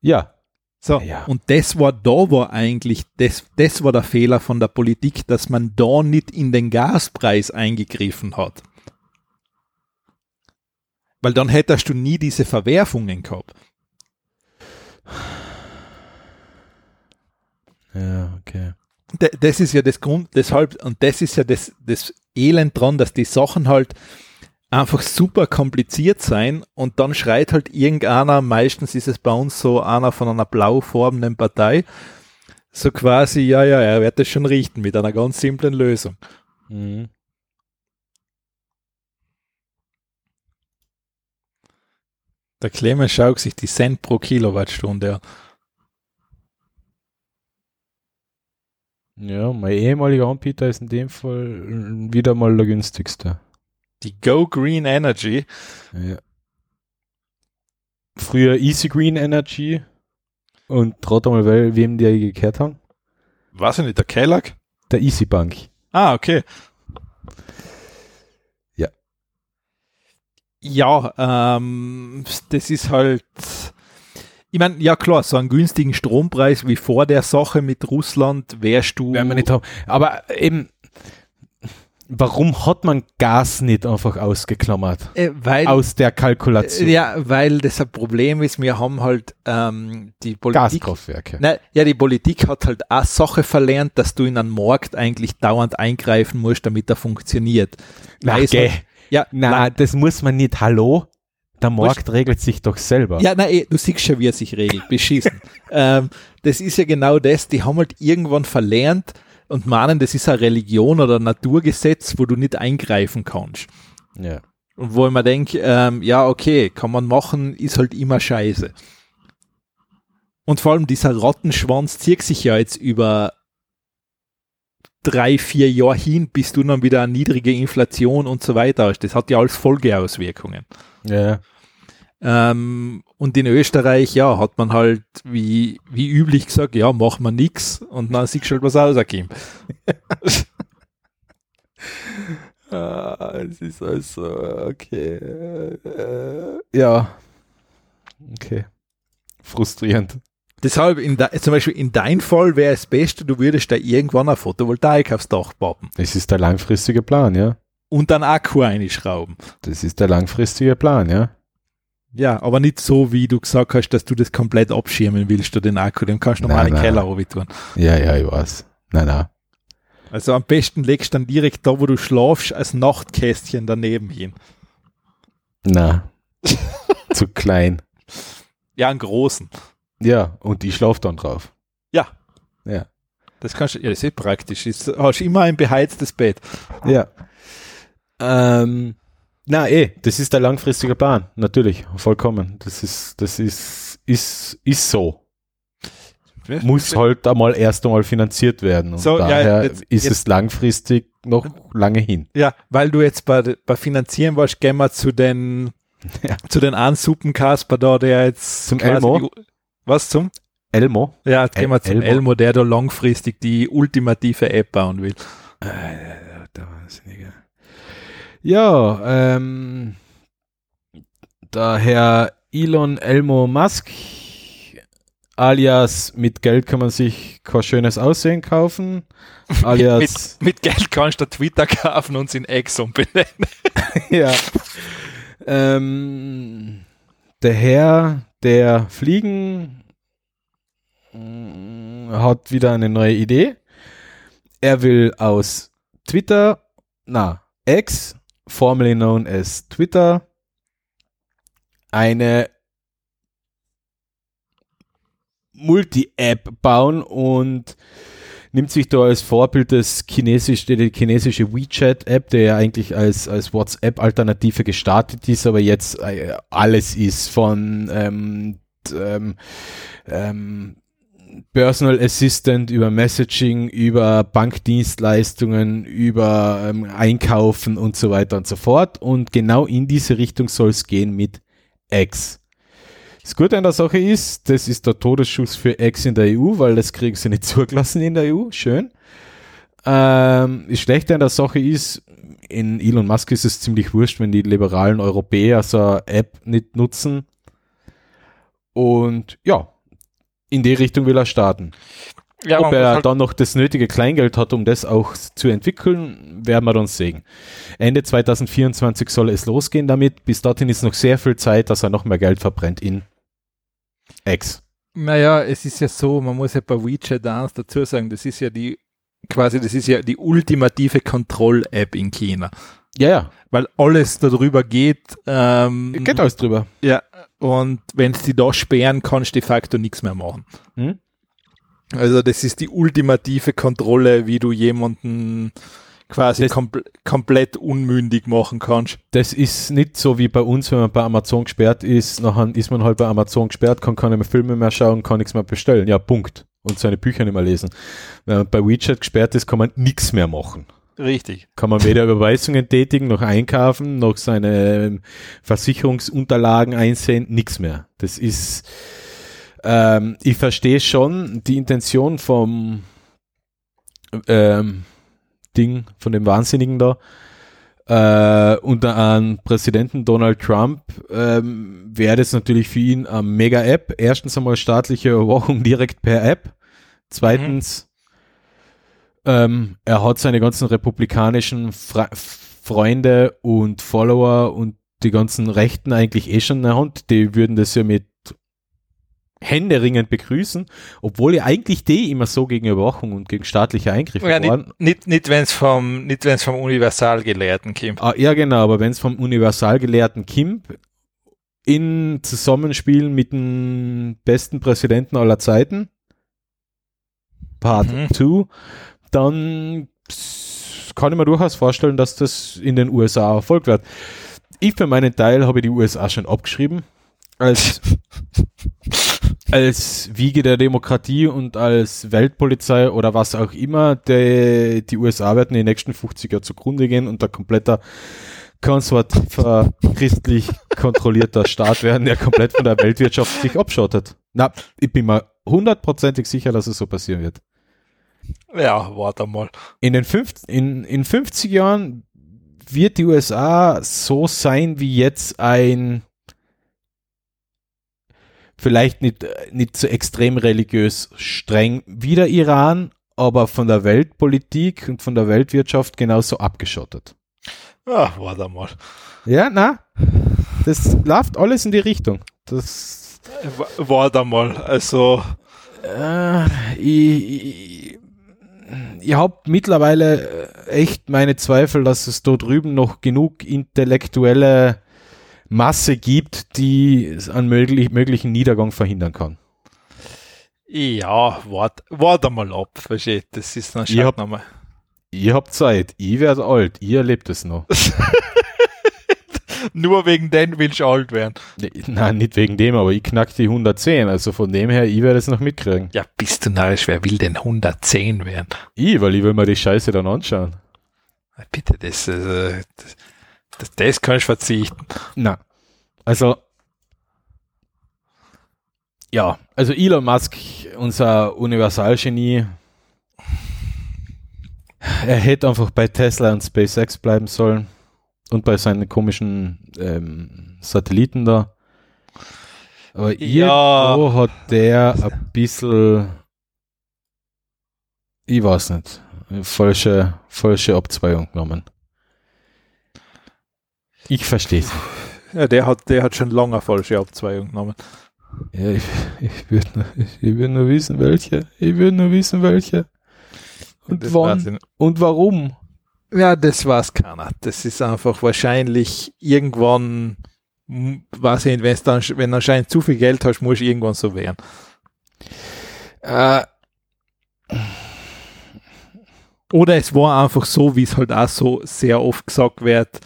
ja, So, Ja. und das war, da war eigentlich, das, das war der Fehler von der Politik, dass man da nicht in den Gaspreis eingegriffen hat. Weil dann hättest du nie diese Verwerfungen gehabt. ja, okay. Das ist ja das Grund, deshalb, und das ist ja das, das Elend dran, dass die Sachen halt einfach super kompliziert sein und dann schreit halt irgendeiner, meistens ist es bei uns so einer von einer blaufarbenen Partei, so quasi, ja, ja, er wird das schon richten mit einer ganz simplen Lösung. Mhm. Der Clemens schaut sich die Cent pro Kilowattstunde an. Ja, mein ehemaliger Anbieter ist in dem Fall wieder mal der günstigste. Die Go Green Energy, Ja. Früher Easy Green Energy und rat mal, wel- wem die gekehrt haben. weiß ich nicht, der Kellogg? Der Easy Bank. Ah, okay. Ja. Ja, ähm, das ist halt. Ich meine, ja klar, so einen günstigen Strompreis wie vor der Sache mit Russland wärst du. Werden wir nicht haben. Aber eben, Warum hat man Gas nicht einfach ausgeklammert? Äh, weil, aus der Kalkulation. Äh, ja, weil das ein Problem ist, wir haben halt ähm, die Politik. Gaskraftwerke. Nein, ja, die Politik hat halt eine Sache verlernt, dass du in einen Markt eigentlich dauernd eingreifen musst, damit er funktioniert. Na, geh. halt- ja, Na, das muss man nicht. Hallo? Der Markt regelt sich doch selber. Ja, nein, eh, du siehst schon, wie er sich regelt. Beschissen. ähm, das ist ja genau das. Die haben halt irgendwann verlernt und meinen, das ist eine Religion oder ein Naturgesetz, wo du nicht eingreifen kannst. Ja. Und wo ich mir denke, ähm, ja, okay, kann man machen, ist halt immer scheiße. Und vor allem dieser Rattenschwanz zieht sich ja jetzt über drei, vier Jahre hin, bis du dann wieder eine niedrige Inflation und so weiter hast. Das hat ja alles Folgeauswirkungen. ja. Ähm, und in Österreich, ja, hat man halt wie, wie üblich gesagt, ja, machen wir nix und dann siehst du halt was rauskommt. Ah, es ist also, okay. Äh, ja. Okay. Frustrierend. Deshalb, de, zum Beispiel in dein Fall wäre es Beste, du würdest da irgendwann eine Photovoltaik aufs Dach bauen Das ist der langfristige Plan, ja. und dann Akku einschrauben. Das ist der langfristige Plan, ja. Ja, aber nicht so, wie du gesagt hast, dass du das komplett abschirmen willst, du den Akku, den kannst du normal in den. Keller tun. Ja, ja, ich weiß. Nein, nein. Also am besten legst du dann direkt da, wo du schlafst, als Nachtkästchen daneben hin. Na. Zu klein. Ja, einen großen. Ja, und ich schlaf dann drauf. Ja, Ja. das kannst du, ja, das ist eh praktisch. Ist, hast immer ein beheiztes Bett. Ja. Ähm, na, eh, das ist der langfristige Plan. Natürlich, vollkommen. Das ist, das ist, ist, ist so. Muss halt einmal erst einmal finanziert werden. Und So, ja, daher jetzt- ist jetzt- es langfristig noch lange hin. Ja, weil du jetzt bei, bei Finanzieren warst, gehen wir zu den, Ja. zu den einen Suppenkasper da, der jetzt Zum Elmo? Die, was zum? Elmo? Ja, jetzt gehen wir zum Elmo? Elmo, der da langfristig die ultimative App bauen will. Äh, der Wahnsinnige. Ja, ähm, der Herr Elon Elmo Musk, alias mit Geld kann man sich kein schönes Aussehen kaufen, alias, Mit Geld kannst du Twitter kaufen und in Exxon benennen. ja, ähm, der Herr, der Fliegen hat wieder eine neue Idee. Er will aus Twitter, na, X, formerly known as Twitter, eine Multi-App bauen und nimmt sich da als Vorbild das chinesische, die chinesische WeChat-App, der ja eigentlich als, als WhatsApp-Alternative gestartet ist, aber jetzt äh, alles ist von ähm, ähm, ähm, Personal Assistant über Messaging, über Bankdienstleistungen, über ähm, Einkaufen und so weiter und so fort. Und genau in diese Richtung soll es gehen mit X. Das Gute an der Sache ist, das ist der Todesschuss für X in der EU, weil das kriegen sie nicht zugelassen in der EU. Schön. Ähm, das Schlechte an der Sache ist, in Elon Musk ist es ziemlich wurscht, wenn die liberalen Europäer so eine App nicht nutzen. Und ja, in die Richtung will er starten. Ja, Ob er halt- dann noch das nötige Kleingeld hat, um das auch zu entwickeln, werden wir dann sehen. Ende 2024 soll es losgehen damit. Bis dorthin ist noch sehr viel Zeit, dass er noch mehr Geld verbrennt in X. Naja, es ist ja so, man muss ja bei WeChat eins dazu sagen, das ist ja die, quasi, das ist ja die ultimative Kontroll-App in China. Ja, ja, Weil alles darüber geht, ähm, geht alles drüber. Mhm. Und wenn sie da sperren, kannst du de facto nichts mehr machen. Hm? Also das ist die ultimative Kontrolle, wie du jemanden quasi Das- kompl komplett unmündig machen kannst. Das ist nicht so wie bei uns, wenn man bei Amazon gesperrt ist, nachher ist man halt bei Amazon gesperrt, kann keine mehr Filme mehr schauen, kann nichts mehr bestellen. Ja, Punkt. Und seine Bücher nicht mehr lesen. Wenn man bei WeChat gesperrt ist, kann man nichts mehr machen. Richtig. kann man weder Überweisungen tätigen, noch einkaufen, noch seine ähm, Versicherungsunterlagen einsehen, nichts mehr. Das ist, ähm, ich verstehe schon die Intention vom ähm, Ding, von dem Wahnsinnigen da, äh, unter einem Präsidenten Donald Trump ähm, wäre das natürlich für ihn eine Mega-App. Erstens einmal staatliche Überwachung direkt per App. Zweitens Ähm, er hat seine ganzen republikanischen Fra Freunde und Follower und die ganzen Rechten eigentlich eh schon in der Hand. Die würden das ja mit händeringend begrüßen, obwohl ja eigentlich die immer so gegen Überwachung und gegen staatliche Eingriffe Ja, waren. nicht, nicht, nicht wenn es vom, nicht wenn's vom Universalgelehrten kommt. Ah, ja, genau, aber wenn es vom Universalgelehrten Kimp in Zusammenspiel mit dem besten Präsidenten aller Zeiten, Part Mhm. 2, dann kann ich mir durchaus vorstellen, dass das in den USA Erfolg wird. Ich für meinen Teil habe die USA schon abgeschrieben als, als Wiege der Demokratie und als Weltpolizei oder was auch immer. Die, die USA werden in den nächsten 50 Jahren zugrunde gehen und der kompletter konservativer, christlich kontrollierter Staat werden, der komplett von der Weltwirtschaft sich abschottet. Na, ich bin mir hundertprozentig sicher, dass es so passieren wird. Ja, warte mal. In den fünf, in, in 50 Jahren wird die USA so sein wie jetzt ein vielleicht nicht, nicht so extrem religiös streng wie der Iran, aber von der Weltpolitik und von der Weltwirtschaft genauso abgeschottet. Ja, warte mal. Ja, na, das läuft alles in die Richtung. Das, Warte mal. Also, äh, ich, ich, ich habe mittlerweile äh, echt meine Zweifel, dass es da drüben noch genug intellektuelle Masse gibt, die es einen möglich, möglichen Niedergang verhindern kann. ja, warte, warte mal ab. Versteht, das ist dann schon nochmal. Ihr habt Zeit, ich werde alt, ihr erlebt es noch. Nur wegen den willst du alt werden. Nee, Nein, nicht wegen dem, aber ich knack die 110, also von dem her, ich werde es noch mitkriegen. Ja, bist du narrisch, wer will denn 110 werden? Ich, weil ich will mir die Scheiße dann anschauen. Bitte, das, äh, das, das, das kannst du verzichten. Na, also ja, also Elon Musk, unser Universalgenie, er hätte einfach bei Tesla und SpaceX bleiben sollen und bei seinen komischen ähm, Satelliten da. Aber Ja. irgendwo hat der ein bisschen, ich weiß nicht, falsche, falsche Abzweigung genommen. Ich verstehe es. Ja, der hat, der hat schon lange eine falsche Abzweigung genommen. Ja, ich, ich würde nur, ich würd nur wissen, welche. Ich würde nur wissen, welche. Und Das wann und warum. Ja, das weiß keiner. Das ist einfach wahrscheinlich irgendwann, weiß ich wenn's dann, wenn du anscheinend zu viel Geld hast, muss irgendwann so werden. Äh, Oder es war einfach so, wie es halt auch so sehr oft gesagt wird,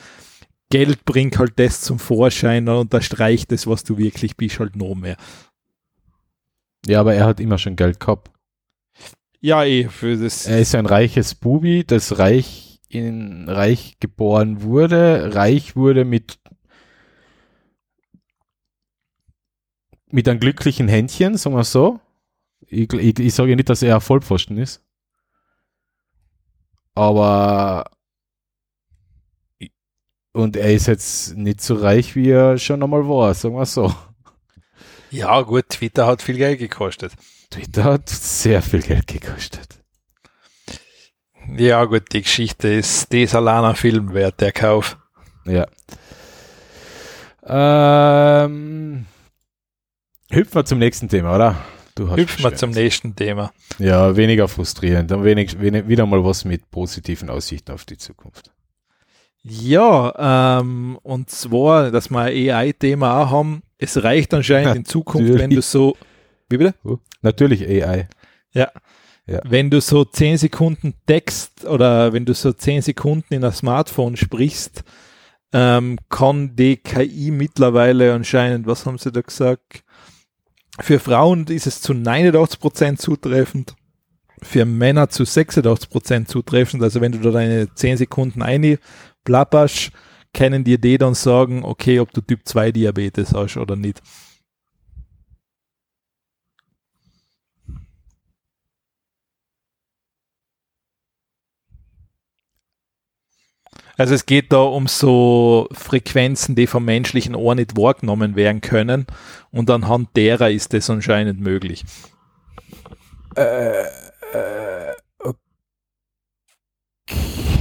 Geld bringt halt das zum Vorschein und unterstreicht das, was du wirklich bist, halt noch mehr. ja, aber er hat immer schon Geld gehabt. Ja, eh, für das. Er ist ein reiches Bubi, das reich in reich geboren wurde, reich wurde mit mit einem glücklichen Händchen, sagen wir so. Ich, ich, ich sage nicht, dass er ein Vollpfosten ist. Aber und er ist jetzt nicht so reich, wie er schon einmal war, sagen wir so. ja, gut, Twitter hat viel Geld gekostet. Twitter hat sehr viel Geld gekostet. Ja, gut, die Geschichte ist, die ist allein ein Film wert, der Kauf. Ja. Ähm, hüpfen wir zum nächsten Thema, oder? Du hast Hüpfen wir zum nächsten Thema. Ja, weniger frustrierend. Dann wenig, wenig, wieder mal was mit positiven Aussichten auf die Zukunft. Ja, ähm, und zwar, dass wir ein AI-Thema auch haben. Es reicht anscheinend in Zukunft, wenn du so, wie bitte? Natürlich AI. Wenn du so 10 Sekunden Text oder wenn du so 10 Sekunden in ein Smartphone sprichst, ähm, kann die KI mittlerweile anscheinend, was haben sie da gesagt? Für Frauen ist es zu 89% zutreffend, für Männer zu 86% zutreffend. Also wenn du da deine 10 Sekunden einplapperst, können dir die dann sagen, okay, ob du Typ 2 Diabetes hast oder nicht. Also es geht da um so Frequenzen, die vom menschlichen Ohr nicht wahrgenommen werden können und anhand derer ist das anscheinend möglich. Äh,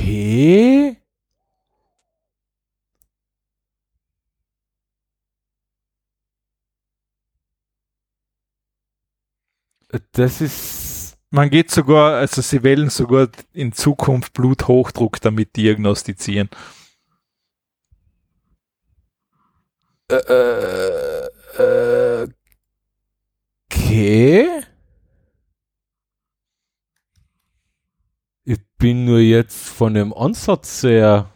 Okay. Das ist. Man geht sogar, also sie wählen sogar in Zukunft Bluthochdruck damit diagnostizieren. Äh, äh, okay. Ich bin nur jetzt von dem Ansatz sehr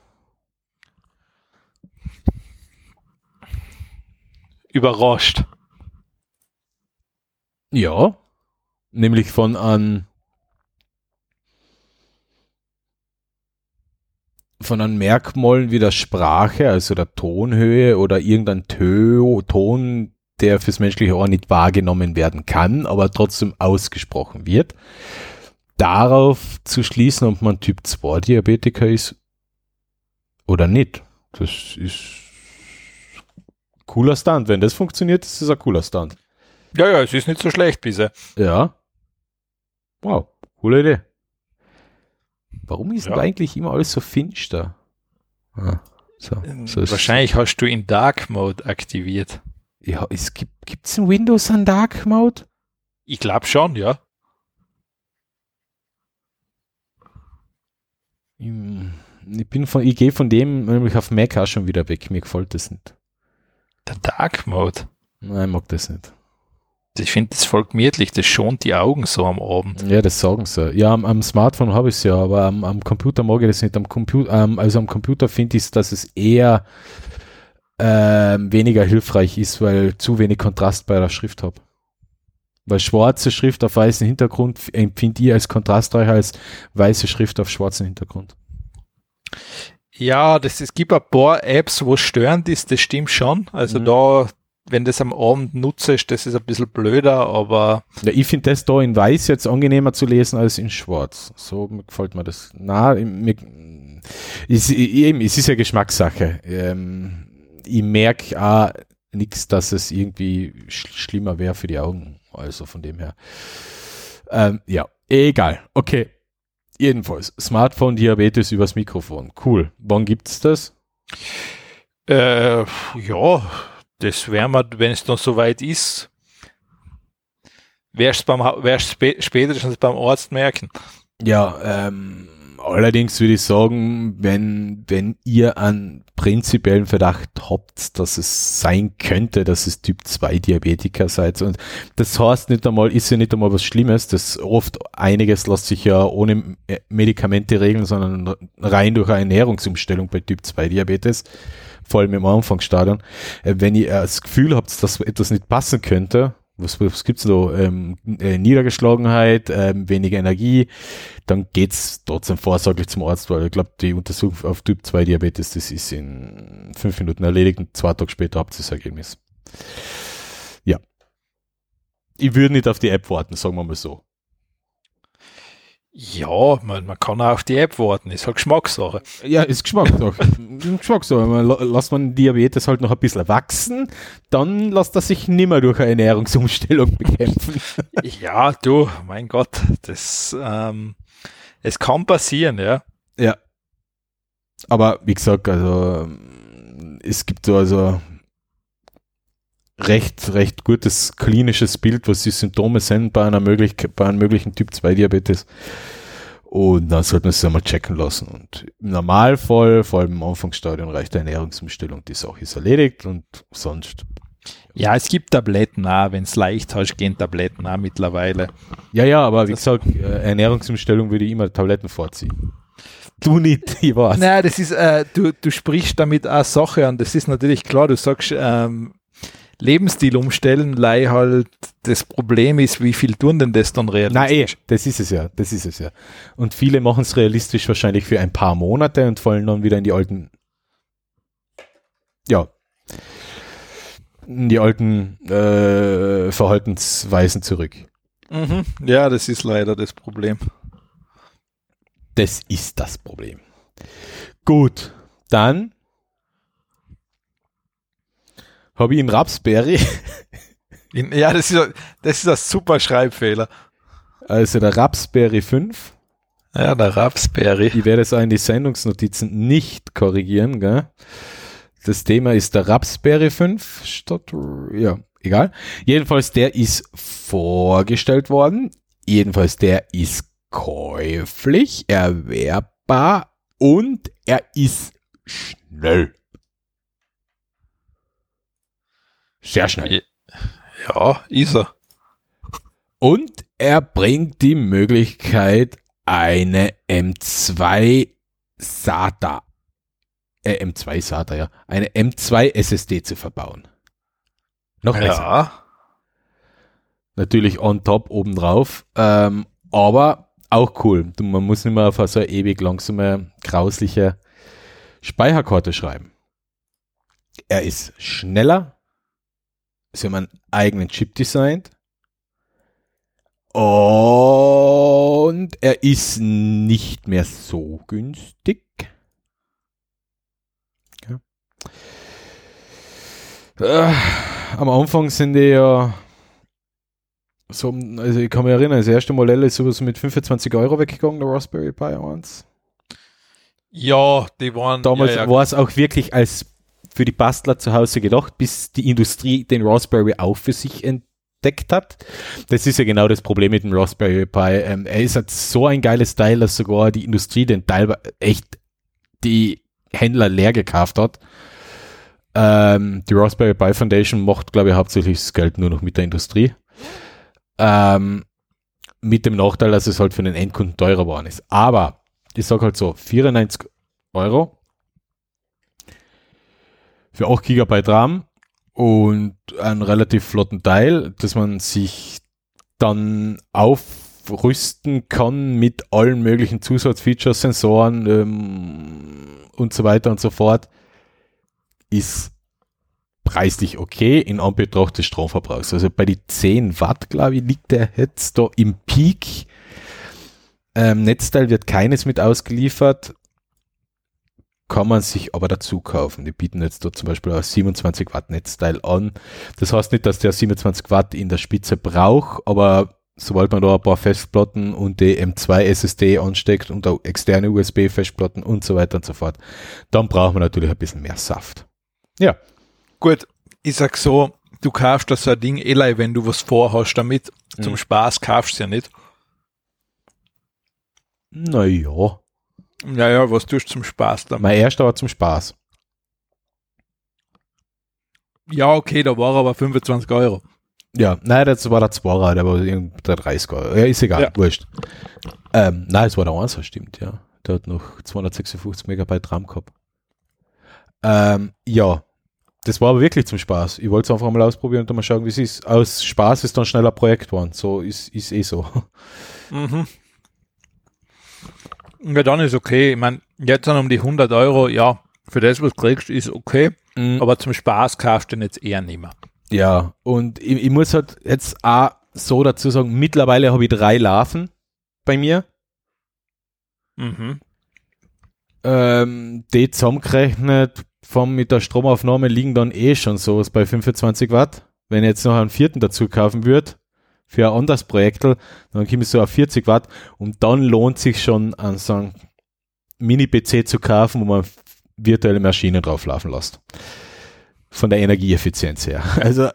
Überrascht. Ja, nämlich von an von an Merkmalen wie der Sprache, also der Tonhöhe oder irgendein Tö Ton, der fürs menschliche Ohr nicht wahrgenommen werden kann, aber trotzdem ausgesprochen wird. Darauf zu schließen, ob man Typ 2 Diabetiker ist oder nicht. Das ist cooler Stunt. Wenn das funktioniert, ist das ein cooler Stunt. Ja, ja, es ist nicht so schlecht bisher. Ja. Wow, coole Idee. Warum ist Ja. denn da eigentlich immer alles so finster? Ah, so, so ist Wahrscheinlich hast du in Dark Mode aktiviert. Ja, es gibt gibt's in Windows einen Dark Mode? Ich glaube schon, ja. Ich bin von, ich gehe von dem nämlich auf Mac auch schon wieder weg. Mir gefällt das nicht. Der Dark Mode. Nein, ich mag das nicht. Ich finde das voll gemütlich, das schont die Augen so am Abend. Ja, das sagen sie. Ja, am, am Smartphone habe ich es ja, aber am, am Computer mag ich das nicht. Am Computer, ähm, also am Computer finde ich, dass es eher ähm, weniger hilfreich ist, weil zu wenig Kontrast bei der Schrift habe. Weil schwarze Schrift auf weißem Hintergrund empfinde ich als kontrastreicher als weiße Schrift auf schwarzem Hintergrund. Ja, das, es gibt ein paar Apps, wo störend ist, das stimmt schon. Also Mhm. da, wenn das am Abend nutze, ist das ist ein bisschen blöder, aber Ja, ich finde das da in weiß jetzt angenehmer zu lesen als in schwarz. So gefällt mir das. Na, mir, ist, eben, es ist ja Geschmackssache. Ähm, ich merke auch nichts, dass es irgendwie sch schlimmer wäre für die Augen. Also von dem her. Ähm, ja, egal. Okay. Jedenfalls, Smartphone-Diabetes übers Mikrofon. Cool. Wann gibt's das? äh, ja, das wäre mal, wenn es dann soweit ist, wärst beim wärst spä spätestens beim Arzt merken. Ja, ähm, allerdings würde ich sagen, wenn, wenn ihr einen prinzipiellen Verdacht habt, dass es sein könnte, dass es Typ 2 Diabetiker seid. Und das heißt nicht einmal, ist ja nicht einmal was Schlimmes. Das oft einiges lässt sich ja ohne äh, Medikamente regeln, sondern rein durch eine Ernährungsumstellung bei Typ 2 Diabetes. Vor allem im Anfangsstadion. Äh, wenn ihr das Gefühl habt, dass etwas nicht passen könnte, was, was gibt's da? Ähm, äh, Niedergeschlagenheit, ähm, weniger Energie, dann geht's trotzdem vorsorglich zum Arzt, weil ich glaube, die Untersuchung auf Typ 2 Diabetes, das ist in fünf Minuten erledigt und zwei Tage später habt ihr das Ergebnis. Ja. Ich würde nicht auf die App warten, sagen wir mal so. Ja, man, man kann auch auf die App warten, ist halt Geschmackssache. Ja, ist Geschmackssache. Geschmackssache. Man Lässt man Diabetes halt noch ein bisschen wachsen, dann lässt er sich nimmer durch eine Ernährungsumstellung bekämpfen. ja, du, mein Gott, das, ähm, es kann passieren, ja. Ja. Aber wie gesagt, also es gibt so also recht, recht gutes klinisches Bild, was die Symptome sind bei einer möglich, bei einem möglichen Typ 2 Diabetes. Und dann sollte man es einmal checken lassen. Und im Normalfall, vor allem im Anfangsstadion, reicht eine Ernährungsumstellung, die Sache ist erledigt und sonst. Ja, es gibt Tabletten auch, wenn es leicht hast, gehen Tabletten auch mittlerweile. Ja, ja, aber wie Das- gesagt, äh, Ernährungsumstellung würde ich immer Tabletten vorziehen. Du nicht, ich weiß. Nein, das ist, äh, du, du sprichst damit auch Sache an. Das ist natürlich klar, du sagst, ähm, Lebensstil umstellen, lei halt das Problem ist, wie viel tun denn das dann Nein, eh, realistisch? das ist es ja, das ist es ja. Und viele machen es realistisch wahrscheinlich für ein paar Monate und fallen dann wieder in die alten, ja, in die alten äh, Verhaltensweisen zurück. Mhm. Ja, das ist leider das Problem. Das ist das Problem. Gut, dann habe ich in Rapsberry, In, ja, das ist, das ist ein super Schreibfehler. also der Rapsberry 5, Ja, der Raspberry. Ich werde es auch in die Sendungsnotizen nicht korrigieren, gell? Das Thema ist der Raspberry 5 statt, ja, egal. Jedenfalls, der ist vorgestellt worden. Jedenfalls, der ist käuflich, erwerbbar und er ist schnell. Sehr schnell. Ja, ist er. Und er bringt die Möglichkeit, eine M2 SATA, äh, M2 SATA, ja, eine M2 SSD zu verbauen. Noch besser. Ja. Natürlich on top obendrauf, ähm, aber auch cool. Man muss nicht mehr auf so eine ewig langsame, grausliche Speicherkarte schreiben. Er ist schneller. Sie haben einen eigenen Chip designt. Und er ist nicht mehr so günstig. Ja. Äh, am Anfang sind die ja so, also ich kann mich erinnern, das erste Modell ist sowas mit 25 Euro weggegangen, der Raspberry Pi 1. Ja, die waren. Damals ja, ja. war es auch wirklich als für die Bastler zu Hause gedacht, bis die Industrie den Raspberry auch für sich entdeckt hat. Das ist ja genau das Problem mit dem Raspberry Pi. Ähm, er ist halt so ein geiles Teil, dass sogar die Industrie den Teil echt die Händler leer gekauft hat. Ähm, die Raspberry Pi Foundation macht, glaube ich, hauptsächlich das Geld nur noch mit der Industrie. Ähm, mit dem Nachteil, dass es halt für den Endkunden teurer geworden ist. Aber ich sage halt so, 94 Euro für 8 GB RAM und einen relativ flotten Teil, dass man sich dann aufrüsten kann mit allen möglichen Zusatzfeatures, Sensoren ähm, und so weiter und so fort, ist preislich okay in Anbetracht des Stromverbrauchs. Also bei die 10 Watt, glaube ich, liegt der jetzt da im Peak. Ähm, Netzteil wird keines mit ausgeliefert, kann man sich aber dazu kaufen. Die bieten jetzt dort zum Beispiel ein 27 Watt Netzteil an. Das heißt nicht, dass der 27 Watt in der Spitze braucht, aber sobald man da ein paar Festplatten und die M2 SSD ansteckt und auch externe USB Festplatten und so weiter und so fort, dann braucht man natürlich ein bisschen mehr Saft. Ja. Gut, ich sag so, du kaufst das so ein Ding, Eli, wenn du was vorhast damit. Zum Mhm. Spaß kaufst du ja nicht. Naja. Naja, was tust du zum Spaß damit? Mein erster war zum Spaß. Ja, okay, da war aber 25 Euro. Ja, nein, das war der Zwarer, der war irgendwie der 30 Euro. Ja, ist egal, Ja. wurscht. Ähm, nein, es war der 1 stimmt, ja. Der hat noch 256 Megabyte RAM gehabt. Ähm, ja, das war aber wirklich zum Spaß. Ich wollte es einfach mal ausprobieren und dann mal schauen, wie es ist. Aus Spaß ist dann schneller Projekt geworden. So ist, ist eh so. Mhm. Ja, dann ist okay. Ich meine, jetzt dann um die 100 Euro, ja, für das, was du kriegst, ist okay. Aber zum Spaß kaufst du den jetzt eher nicht mehr. Ja, und ich, ich muss halt jetzt auch so dazu sagen, mittlerweile habe ich drei Larven bei mir. Mhm. Ähm, die zusammengerechnet vom mit der Stromaufnahme liegen dann eh schon sowas bei 25 Watt. Wenn ich jetzt noch einen vierten dazu kaufen würde, für ein anderes Projekt, dann komme ich so auf 40 Watt und dann lohnt sich schon an so einen Mini-PC zu kaufen, wo man virtuelle Maschinen drauf laufen lässt. Von der Energieeffizienz her. Also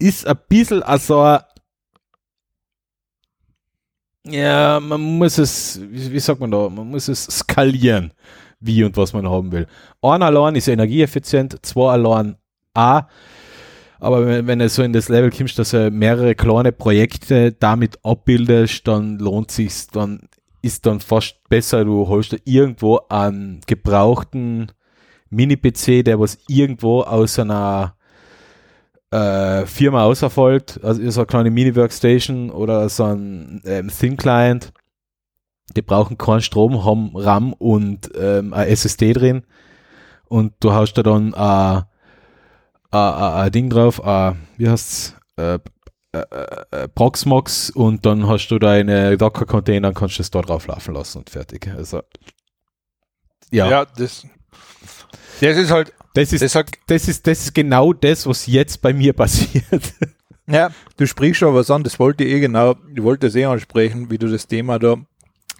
ist ein bisschen so ein ja, man muss es, wie, wie sagt man da, man muss es skalieren, wie und was man haben will. Ein allein ist energieeffizient, zwei allein A, aber wenn, du so in das Level kommst, dass du mehrere kleine Projekte damit abbildest, dann lohnt sich's, dann ist dann fast besser, du holst dir irgendwo einen gebrauchten Mini-PC, der was irgendwo aus einer äh, Firma auserfolgt, also so eine kleine Mini-Workstation oder so ein ähm, Thin-Client, die brauchen keinen Strom, haben RAM und ähm, ein SSD drin. Und du haust da dann ein ein Ding drauf, a, wie heißt's, äh, äh, äh, Proxmox und dann hast du deine Docker-Container und kannst du es da drauf laufen lassen und fertig. Also ja, Ja, das, das ist halt, das ist das sagt, das ist das ist genau das, was jetzt bei mir passiert. ja, du sprichst schon was an, das wollte ich eh genau, ich wollte es eh ansprechen, wie du das Thema da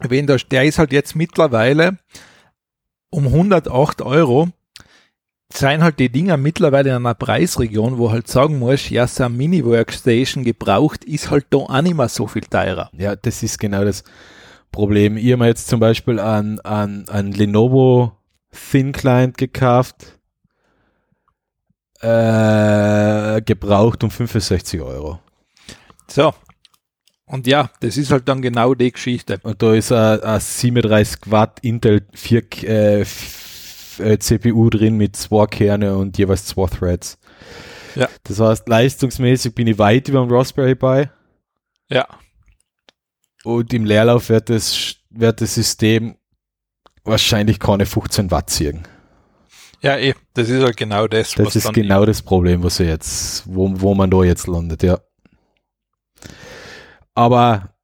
wenn der, der ist halt jetzt mittlerweile um 108 Euro seien halt die Dinger mittlerweile in einer Preisregion, wo halt sagen muss, ja, so eine Mini-Workstation gebraucht ist halt da auch nicht mehr so viel teurer. Ja, das ist genau das Problem. Ich habe mir jetzt zum Beispiel an, an, an Lenovo Thin Client gekauft, äh, gebraucht um 65 Euro. So. Und ja, das ist halt dann genau die Geschichte. Und da ist ein, ein 37 Watt Intel 4 äh, f- äh, CPU drin mit zwei Kerne und jeweils zwei Threads. Ja. Das heißt, leistungsmäßig bin ich weit über dem Raspberry Pi Ja. und im Leerlauf wird das, wird das System wahrscheinlich keine 15 Watt ziehen. Ja, eh, das ist halt genau das, Das ist genau das Problem, was jetzt, wo, wo man da jetzt landet, ja. Aber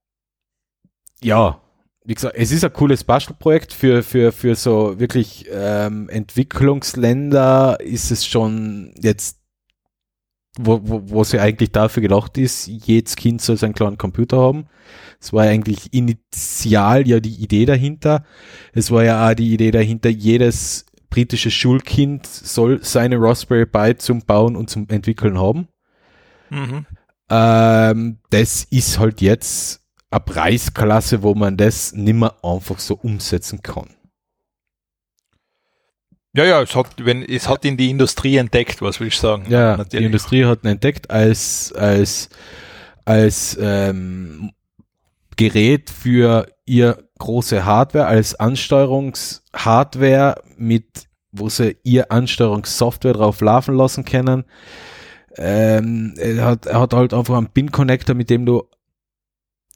ja, wie gesagt, es ist ein cooles Bastelprojekt für, für, für so wirklich ähm, Entwicklungsländer ist es schon jetzt, wo, wo, wo sie eigentlich dafür gedacht ist, jedes Kind soll seinen kleinen Computer haben. Es war eigentlich initial ja die Idee dahinter. Es war ja auch die Idee dahinter, jedes britische Schulkind soll seine Raspberry Pi zum Bauen und zum Entwickeln haben. Mhm. Ähm, das ist halt jetzt eine Preisklasse, wo man das nimmer einfach so umsetzen kann. Ja, ja, es hat, wenn, es hat in die Industrie entdeckt, was will ich sagen? Ja, die natürlich. Industrie hat ihn entdeckt als, als, als ähm, Gerät für ihr große Hardware, als Ansteuerungshardware mit, wo sie ihr Ansteuerungssoftware drauf laufen lassen können. Ähm, er, hat, er hat halt einfach einen Pin-Connector, mit dem du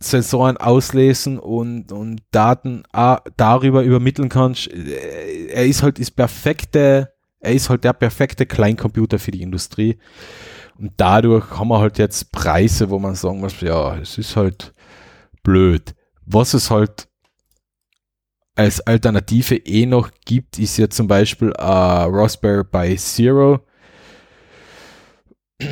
Sensoren auslesen und, und Daten darüber übermitteln kannst. Er ist halt das perfekte, er ist halt der perfekte Kleincomputer für die Industrie. Und dadurch haben wir halt jetzt Preise, wo man sagen muss, ja, es ist halt blöd. Was es halt als Alternative eh noch gibt, ist ja zum Beispiel äh, Raspberry Pi Zero.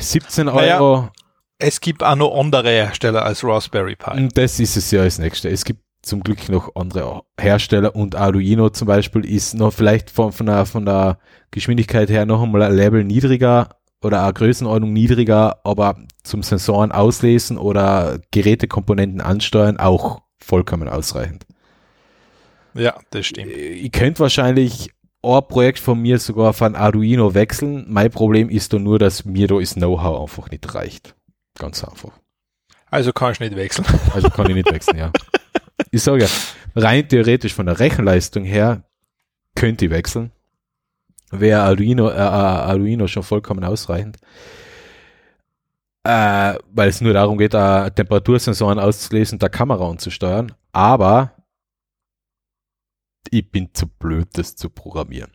17 Naja. Es gibt auch noch andere Hersteller als Raspberry Pi. Und das ist es ja als nächste. Es gibt zum Glück noch andere Hersteller und Arduino zum Beispiel ist noch vielleicht von, von, der, von der Geschwindigkeit her noch einmal ein Level niedriger oder eine Größenordnung niedriger, aber zum Sensoren auslesen oder Gerätekomponenten ansteuern auch vollkommen ausreichend. Ja, das stimmt. Ich könnte wahrscheinlich ein Projekt von mir sogar ein Arduino wechseln. Mein Problem ist da nur, dass mir da das Know-how einfach nicht reicht. Ganz einfach. Also kannst du nicht wechseln. Also kann ich nicht wechseln, ja. Ich sage ja, rein theoretisch von der Rechenleistung her könnte ich wechseln. Wäre Arduino, äh, äh, Arduino schon vollkommen ausreichend. Äh, weil es nur darum geht, da Temperatursensoren auszulesen, der Kamera anzusteuern. Aber ich bin zu blöd, das zu programmieren.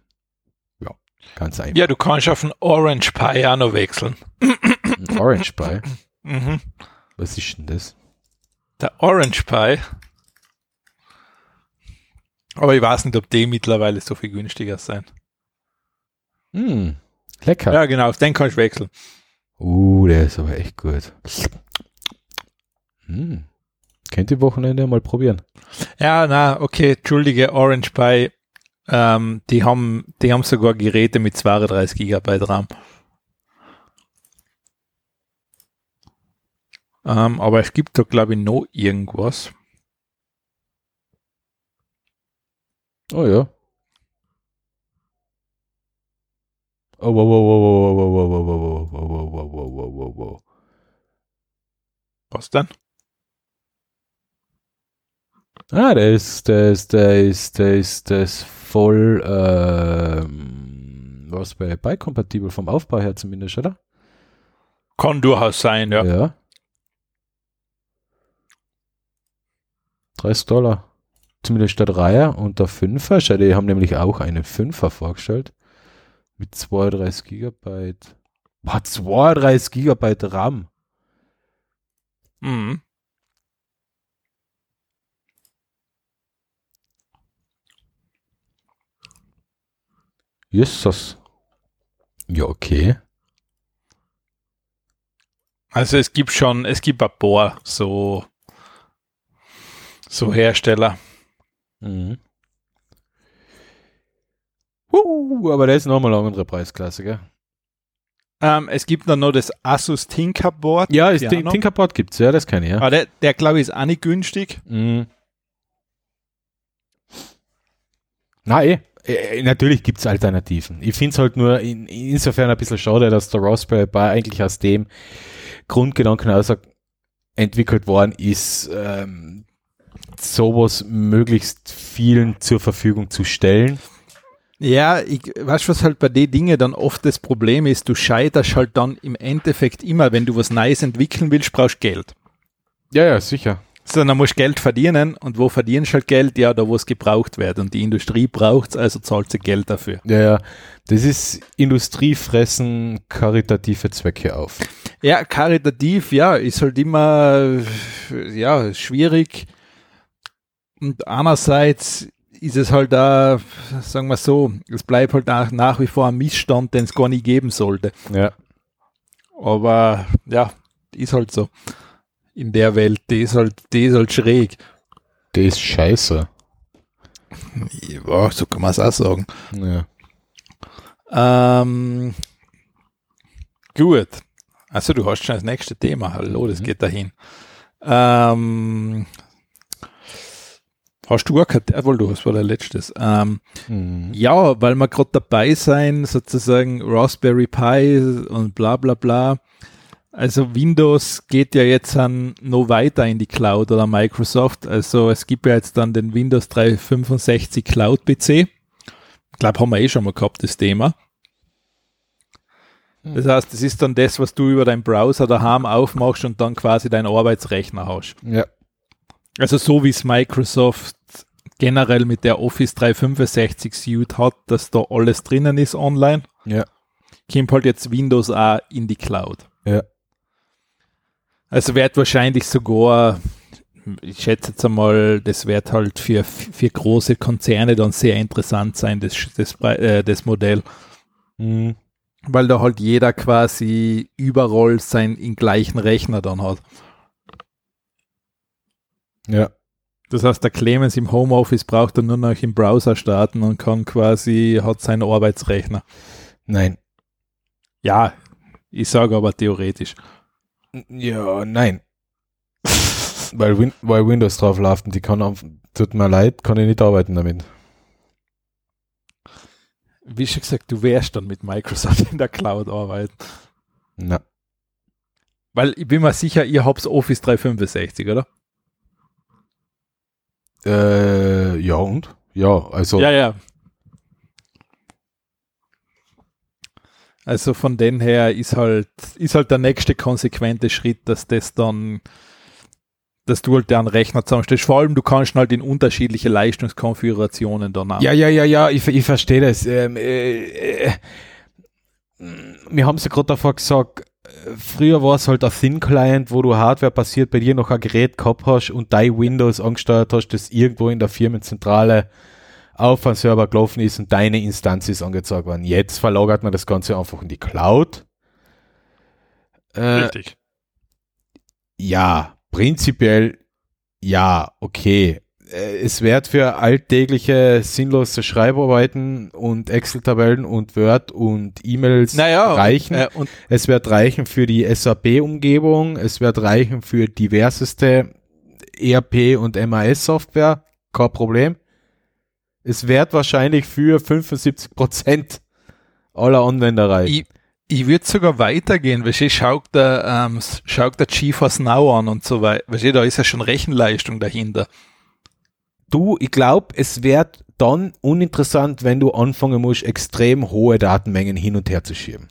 Ja, ganz einfach. Ja, du kannst auf den Orange Pi auch noch wechseln. Ein Orange Pi. Mhm. Was ist denn das? Der Orange Pi. Aber ich weiß nicht, ob die mittlerweile so viel günstiger sein. Hm, lecker. Ja, genau, auf den kannst du wechseln. Uh, der ist aber echt gut. Hm. Könnt ihr Wochenende mal probieren. Ja, na, okay, entschuldige, Orange Pi, ähm, die haben, die haben sogar Geräte mit 32 Gigabyte RAM. Ähm, aber es gibt da, glaube ich, noch irgendwas. Oh ja. Oh, wow, wow, wow, wow, wow, wow, wow, wow, wow, wow, wow, wow, wow. Was denn? Ah, der ist, der ist, der ist, der ist, der ist voll, ähm, Raspberry Pi kompatibel vom Aufbau her zumindest, oder? Kann durchaus sein, ja. Ja. 30 Dollar. Zumindest der Dreier und der Fünfer. Schau, die haben nämlich auch einen Fünfer vorgestellt. Mit 32 Gigabyte. Boah, 32 Gigabyte RAM. Mhm. Jesus. Ja, okay. Also es gibt schon, es gibt ein paar so, So Hersteller. Mhm. Uh, aber der ist nochmal eine andere Preisklasse, gell? Ähm, es gibt dann noch das Asus Tinkerboard. Ja, ist Piano. Tinkerboard gibt's, ja, das kenne ich, ja. Aber der, der glaube ich, ist auch nicht günstig. Mhm. Na eh, äh, natürlich gibt's Alternativen. Ich find's halt nur in, insofern ein bisschen schade, dass der Raspberry Pi eigentlich aus dem Grundgedanken heraus entwickelt worden ist, ähm, sowas möglichst vielen zur Verfügung zu stellen. Ja, ich weißt was halt bei den Dingen dann oft das Problem ist, du scheiterst halt dann im Endeffekt immer, wenn du was Neues entwickeln willst, brauchst Geld. Ja, ja, sicher. So, dann musst du Geld verdienen und wo verdienst du halt Geld? Ja, da wo es gebraucht wird und die Industrie braucht also zahlt sie Geld dafür. Ja, ja. Das ist Industriefressen karitative Zwecke auf. Ja, karitativ, ja, ist halt immer, ja, schwierig. Und einerseits ist es halt da, sagen wir so, es bleibt halt nach, nach wie vor ein Missstand, den es gar nicht geben sollte. Ja. Aber ja, ist halt so. In der Welt, die ist halt, die ist halt schräg. Das ist scheiße. Ja, so kann man es auch sagen. Ja. Ähm, gut. Also du hast schon das nächste Thema. Hallo, das Mhm. geht dahin. Ähm, hast du auch kein, jawohl, du hast war der letztes. Ähm, Mhm. ja, weil wir gerade dabei sein, sozusagen Raspberry Pi und bla bla bla. Also Windows geht ja jetzt an noch weiter in die Cloud oder Microsoft. Also es gibt ja jetzt dann den Windows 365 Cloud PC. Ich glaube, haben wir eh schon mal gehabt, das Thema. Das heißt, das ist dann das, was du über deinen Browser daheim aufmachst und dann quasi deinen Arbeitsrechner hast. Ja. Also so wie es Microsoft generell mit der Office 365 Suite hat, dass da alles drinnen ist online, Ja. kommt halt jetzt Windows auch in die Cloud. Ja. Also wird wahrscheinlich sogar, ich schätze jetzt einmal, das wird halt für, für große Konzerne dann sehr interessant sein, das, das, äh, das Modell, Mhm. weil da halt jeder quasi überall seinen gleichen Rechner dann hat. Ja. Das heißt, der Clemens im Homeoffice braucht dann nur noch im Browser starten und kann quasi, hat seinen Arbeitsrechner. Nein. Ja, ich sage aber theoretisch. Ja, nein. weil, Win weil Windows drauf läuft und die kann auf, tut mir leid, kann ich nicht arbeiten damit. Wie schon gesagt, du wärst dann mit Microsoft in der Cloud arbeiten. Na. Weil ich bin mir sicher, ihr habt Office 365, oder? Äh, ja und? Ja, also. Ja, ja. Also von den her ist halt, ist halt der nächste konsequente Schritt, dass das dann, dass du halt deren Rechner zusammenstellst. Vor allem, du kannst halt in unterschiedliche Leistungskonfigurationen dann. Ja, ja, ja, ja, ich, ich verstehe das. Ähm, äh, äh, wir haben es ja gerade davor gesagt, früher war es halt ein Thin Client, wo du Hardware basiert bei dir noch ein Gerät gehabt hast und dein Windows angesteuert hast, das irgendwo in der Firmenzentrale auf einen Server gelaufen ist und deine Instanz ist angezeigt worden. Jetzt verlagert man das Ganze einfach in die Cloud. Äh, Richtig. ja, prinzipiell ja, okay. Äh, Es wird für alltägliche sinnlose Schreibarbeiten und Excel-Tabellen und Word und E-Mails Naja, reichen. Äh, und Es wird reichen für die SAP-Umgebung. Es wird reichen für diverseste ERP und MAS-Software. Kein Problem. Es wird wahrscheinlich für 75 Prozent aller Anwender reichen. ich, ich würde sogar weitergehen, weil ich schaut der, ähm, schaut der GeForce Now an und so weiter. Du, da ist ja schon Rechenleistung dahinter. Du, ich glaube, es wird dann uninteressant, wenn du anfangen musst, extrem hohe Datenmengen hin und her zu schieben.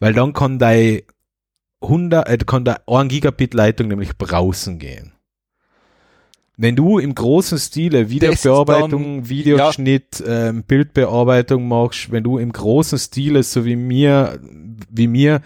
Weil dann kann dein 100, äh, kann da 1 Gigabit Leitung nämlich brausen gehen. Wenn du im großen Stile Videobearbeitung, dann- Videoschnitt, ähm, Bildbearbeitung machst, wenn du im großen Stile, so wie mir, wie mir,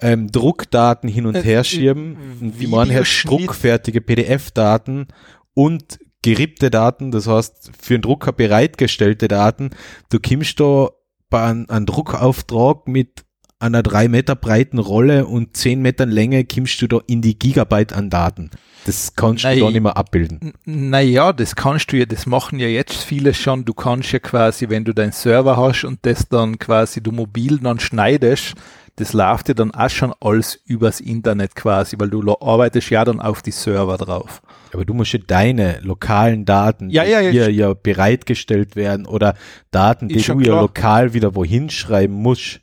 ähm, Druckdaten hin und Äh, her äh, schieben, und die meinen her druckfertige PDF-Daten und gerippte Daten, das heißt für den Drucker bereitgestellte Daten, du kommst da bei einem, einem Druckauftrag mit einer drei Meter breiten Rolle und zehn Metern Länge kommst du da in die Gigabyte an Daten. Das kannst Nein. du da nicht mehr abbilden. Naja, das kannst du ja, das machen ja jetzt viele schon. Du kannst ja quasi, wenn du deinen Server hast und das dann quasi du mobil dann schneidest, das läuft ja dann auch schon alles übers Internet quasi, weil du arbeitest ja dann auf die Server drauf. Aber du musst ja deine lokalen Daten, Ja, die ja, ja, hier ja bereitgestellt werden oder Daten, die du ja lokal wieder wohin schreiben musst.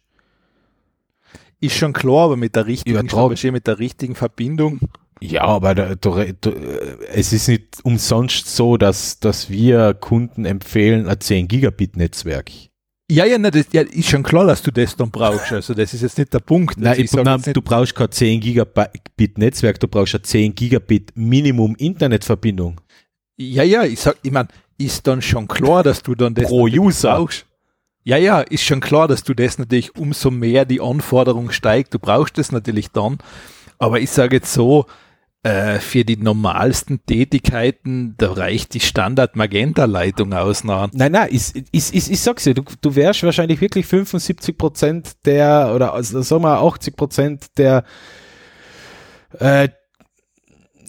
Ist schon klar, aber mit der richtigen, Übertragen. mit der richtigen Verbindung. Ja, aber da, da, da, es ist nicht umsonst so, dass, dass wir Kunden empfehlen, ein 10 Gigabit Netzwerk. Ja, ja, ne, das ja, ist schon klar, dass du das dann brauchst. Also das ist jetzt nicht der Punkt. Nein, ich, nein du brauchst kein 10 Gigabit Netzwerk, du brauchst ein 10 Gigabit Minimum Internetverbindung. Ja, ja, ich sag, ich mein, ist dann schon klar, dass du dann das Pro User. brauchst. Ja, ja, ist schon klar, dass du das natürlich umso mehr die Anforderung steigt. Du brauchst das natürlich dann. Aber ich sage jetzt so, äh, für die normalsten Tätigkeiten, da reicht die Standard-Magenta-Leitung aus. Na, Nein, nein, ich, ich, ich, ich sag's dir, du, du wärst wahrscheinlich wirklich 75 Prozent der, oder also, sagen wir 80 Prozent der äh,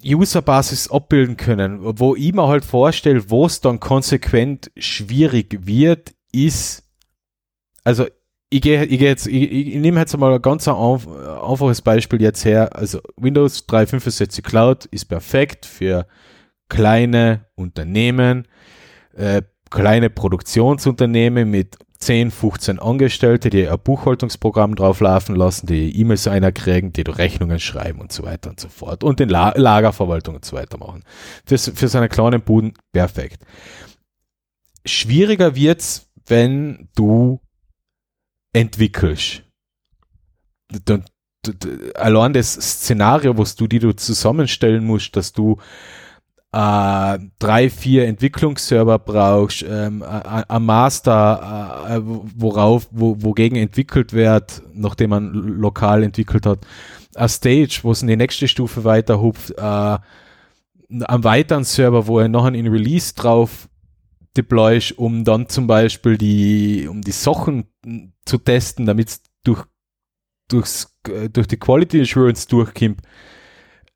Userbasis abbilden können. Wo ich mir halt vorstelle, wo es dann konsequent schwierig wird, ist, also ich gehe ich geh jetzt, ich, ich, nehme jetzt mal ein ganz einf- einfaches Beispiel jetzt her. Also Windows 365 Cloud ist perfekt für kleine Unternehmen, äh, kleine Produktionsunternehmen mit 10, 15 Angestellte, die ein Buchhaltungsprogramm drauf laufen lassen, die E-Mails einkriegen, die Rechnungen schreiben und so weiter und so fort und den La Lagerverwaltung und so weiter machen. Für, für seine kleinen Buden perfekt. Schwieriger wird's, wenn du entwickelst. D- d- d- Allein das Szenario, was du, die du zusammenstellen musst, dass du äh, drei, vier Entwicklungsserver brauchst, ähm, ein Master, äh, worauf, wo, wogegen entwickelt wird, nachdem man lokal entwickelt hat, ein Stage, wo es in die nächste Stufe weiter hupft, äh, am weiteren Server, wo er noch einen Release drauf deployst, um dann zum Beispiel die, um die Sachen zu testen, damit es durch, durchs, äh, durch die Quality Assurance durchkommt.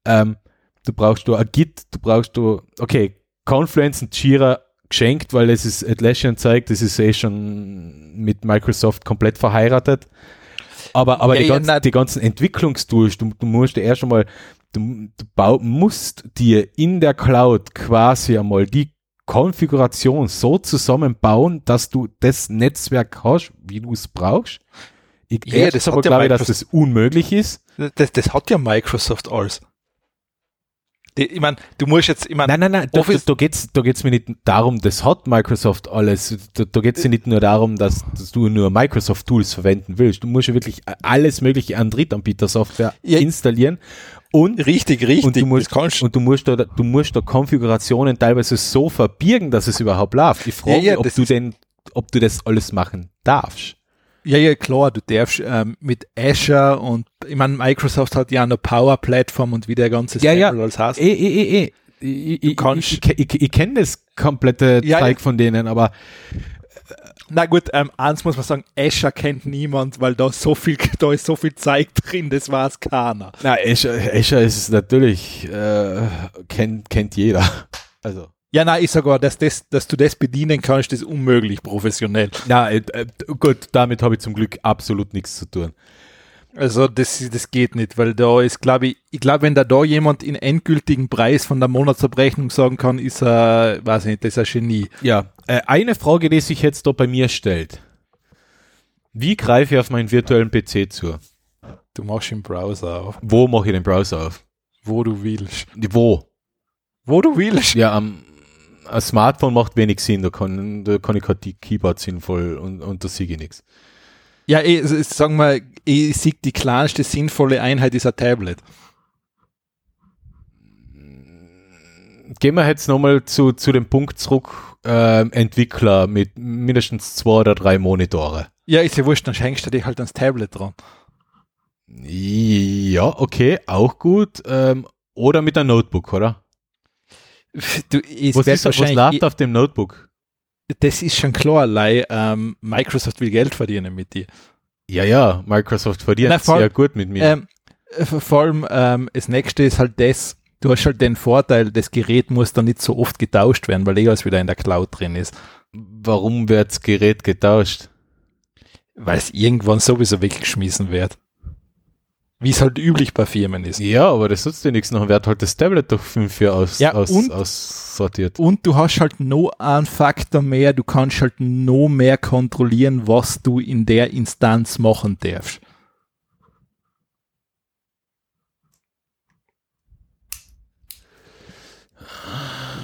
Ähm, du brauchst du ein Git, du brauchst du, okay, Confluence und Jira geschenkt, weil es ist Atlassian zeigt, das ist eh schon mit Microsoft komplett verheiratet. Aber, aber Ja, die, ja, ganzen, die ganzen Entwicklungstools, du, du musst dir erst einmal, du, du bau, musst dir in der Cloud quasi einmal die Konfiguration so zusammenbauen, dass du das Netzwerk hast, wie du es brauchst. Ich Ja, ja, das aber ja glaube ich, dass das Microsoft. unmöglich ist. das, das hat ja Microsoft alles. Die, ich meine, du musst jetzt, ich meine, Nein, nein, nein, da, da, Office- da geht's, da geht's mir nicht darum, das hat Microsoft alles. Da, da geht's ja nicht nur darum, dass, dass du nur Microsoft-Tools verwenden willst. Du musst ja wirklich alles mögliche an Drittanbieter-Software Ja. installieren und, richtig, richtig, und du musst, und du musst da, du musst da Konfigurationen teilweise so verbirgen, dass es überhaupt läuft. Ich frage Ja, ja, ob du denn, ob du das alles machen darfst. Ja, ja, klar, du darfst ähm, mit Azure und ich meine, Microsoft hat ja eine Power-Plattform und wie der ganze Ja, ja. alles heißt. Eh, eh, eh, eh. Ich, ich, ich, ich, ich, kenne das komplette Ja, Zeug von denen, aber Na gut, ähm, eins muss man sagen, Azure kennt niemand, weil da so viel, da ist so viel Zeug drin, das weiß keiner. Na, Azure, Azure ist natürlich, äh, kennt, kennt jeder. Also. Ja, nein, ich sage aber, dass, das, dass du das bedienen kannst, ist unmöglich professionell. Na, äh, äh, gut, damit habe ich zum Glück absolut nichts zu tun. Also das, das geht nicht, weil da ist, glaube ich, ich glaube, wenn da da jemand in endgültigen Preis von der Monatsabrechnung sagen kann, ist er, weiß ich nicht, das ist ein Genie. Ja, eine Frage, die sich jetzt da bei mir stellt. Wie greife ich auf meinen virtuellen PC zu? Du machst im Browser auf, Wo mache ich den Browser auf? wo du willst. Wo? Wo du willst. Ja, am ein Smartphone macht wenig Sinn, da kann, da kann ich kein die Keyboard sinnvoll und, und da sehe ich nichts. Ja, ich, ich- sagen wir, ich sehe die kleinste sinnvolle Einheit ist ein Tablet. Gehen wir jetzt nochmal zu, zu dem Punkt zurück, ähm, Entwickler mit mindestens zwei oder drei Monitore. Ja, ist ja wurscht, dann hängst du dich halt ans Tablet dran. Ja, okay, auch gut. Ähm, oder mit einem Notebook, oder? Du, Was, ist, was läuft auf dem Notebook? Das ist schon klar, Lei, ähm, Microsoft will Geld verdienen mit dir. Ja, ja, Microsoft verdient Na, vor- sehr gut mit mir. Ähm, äh, vor allem ähm, das nächste ist halt das, du hast halt den Vorteil, das Gerät muss dann nicht so oft getauscht werden, weil eh alles wieder in der Cloud drin ist, Warum wird das Gerät getauscht? weil es irgendwann sowieso weggeschmissen wird. Wie es halt üblich bei Firmen ist. Ja, aber das nutzt dir nichts. Noch wird halt das Tablet durch fünf Jahre aus, Ja, aus, und- aussortiert. Und du hast halt noch einen Faktor mehr, du kannst halt noch mehr kontrollieren, was du in der Instanz machen darfst.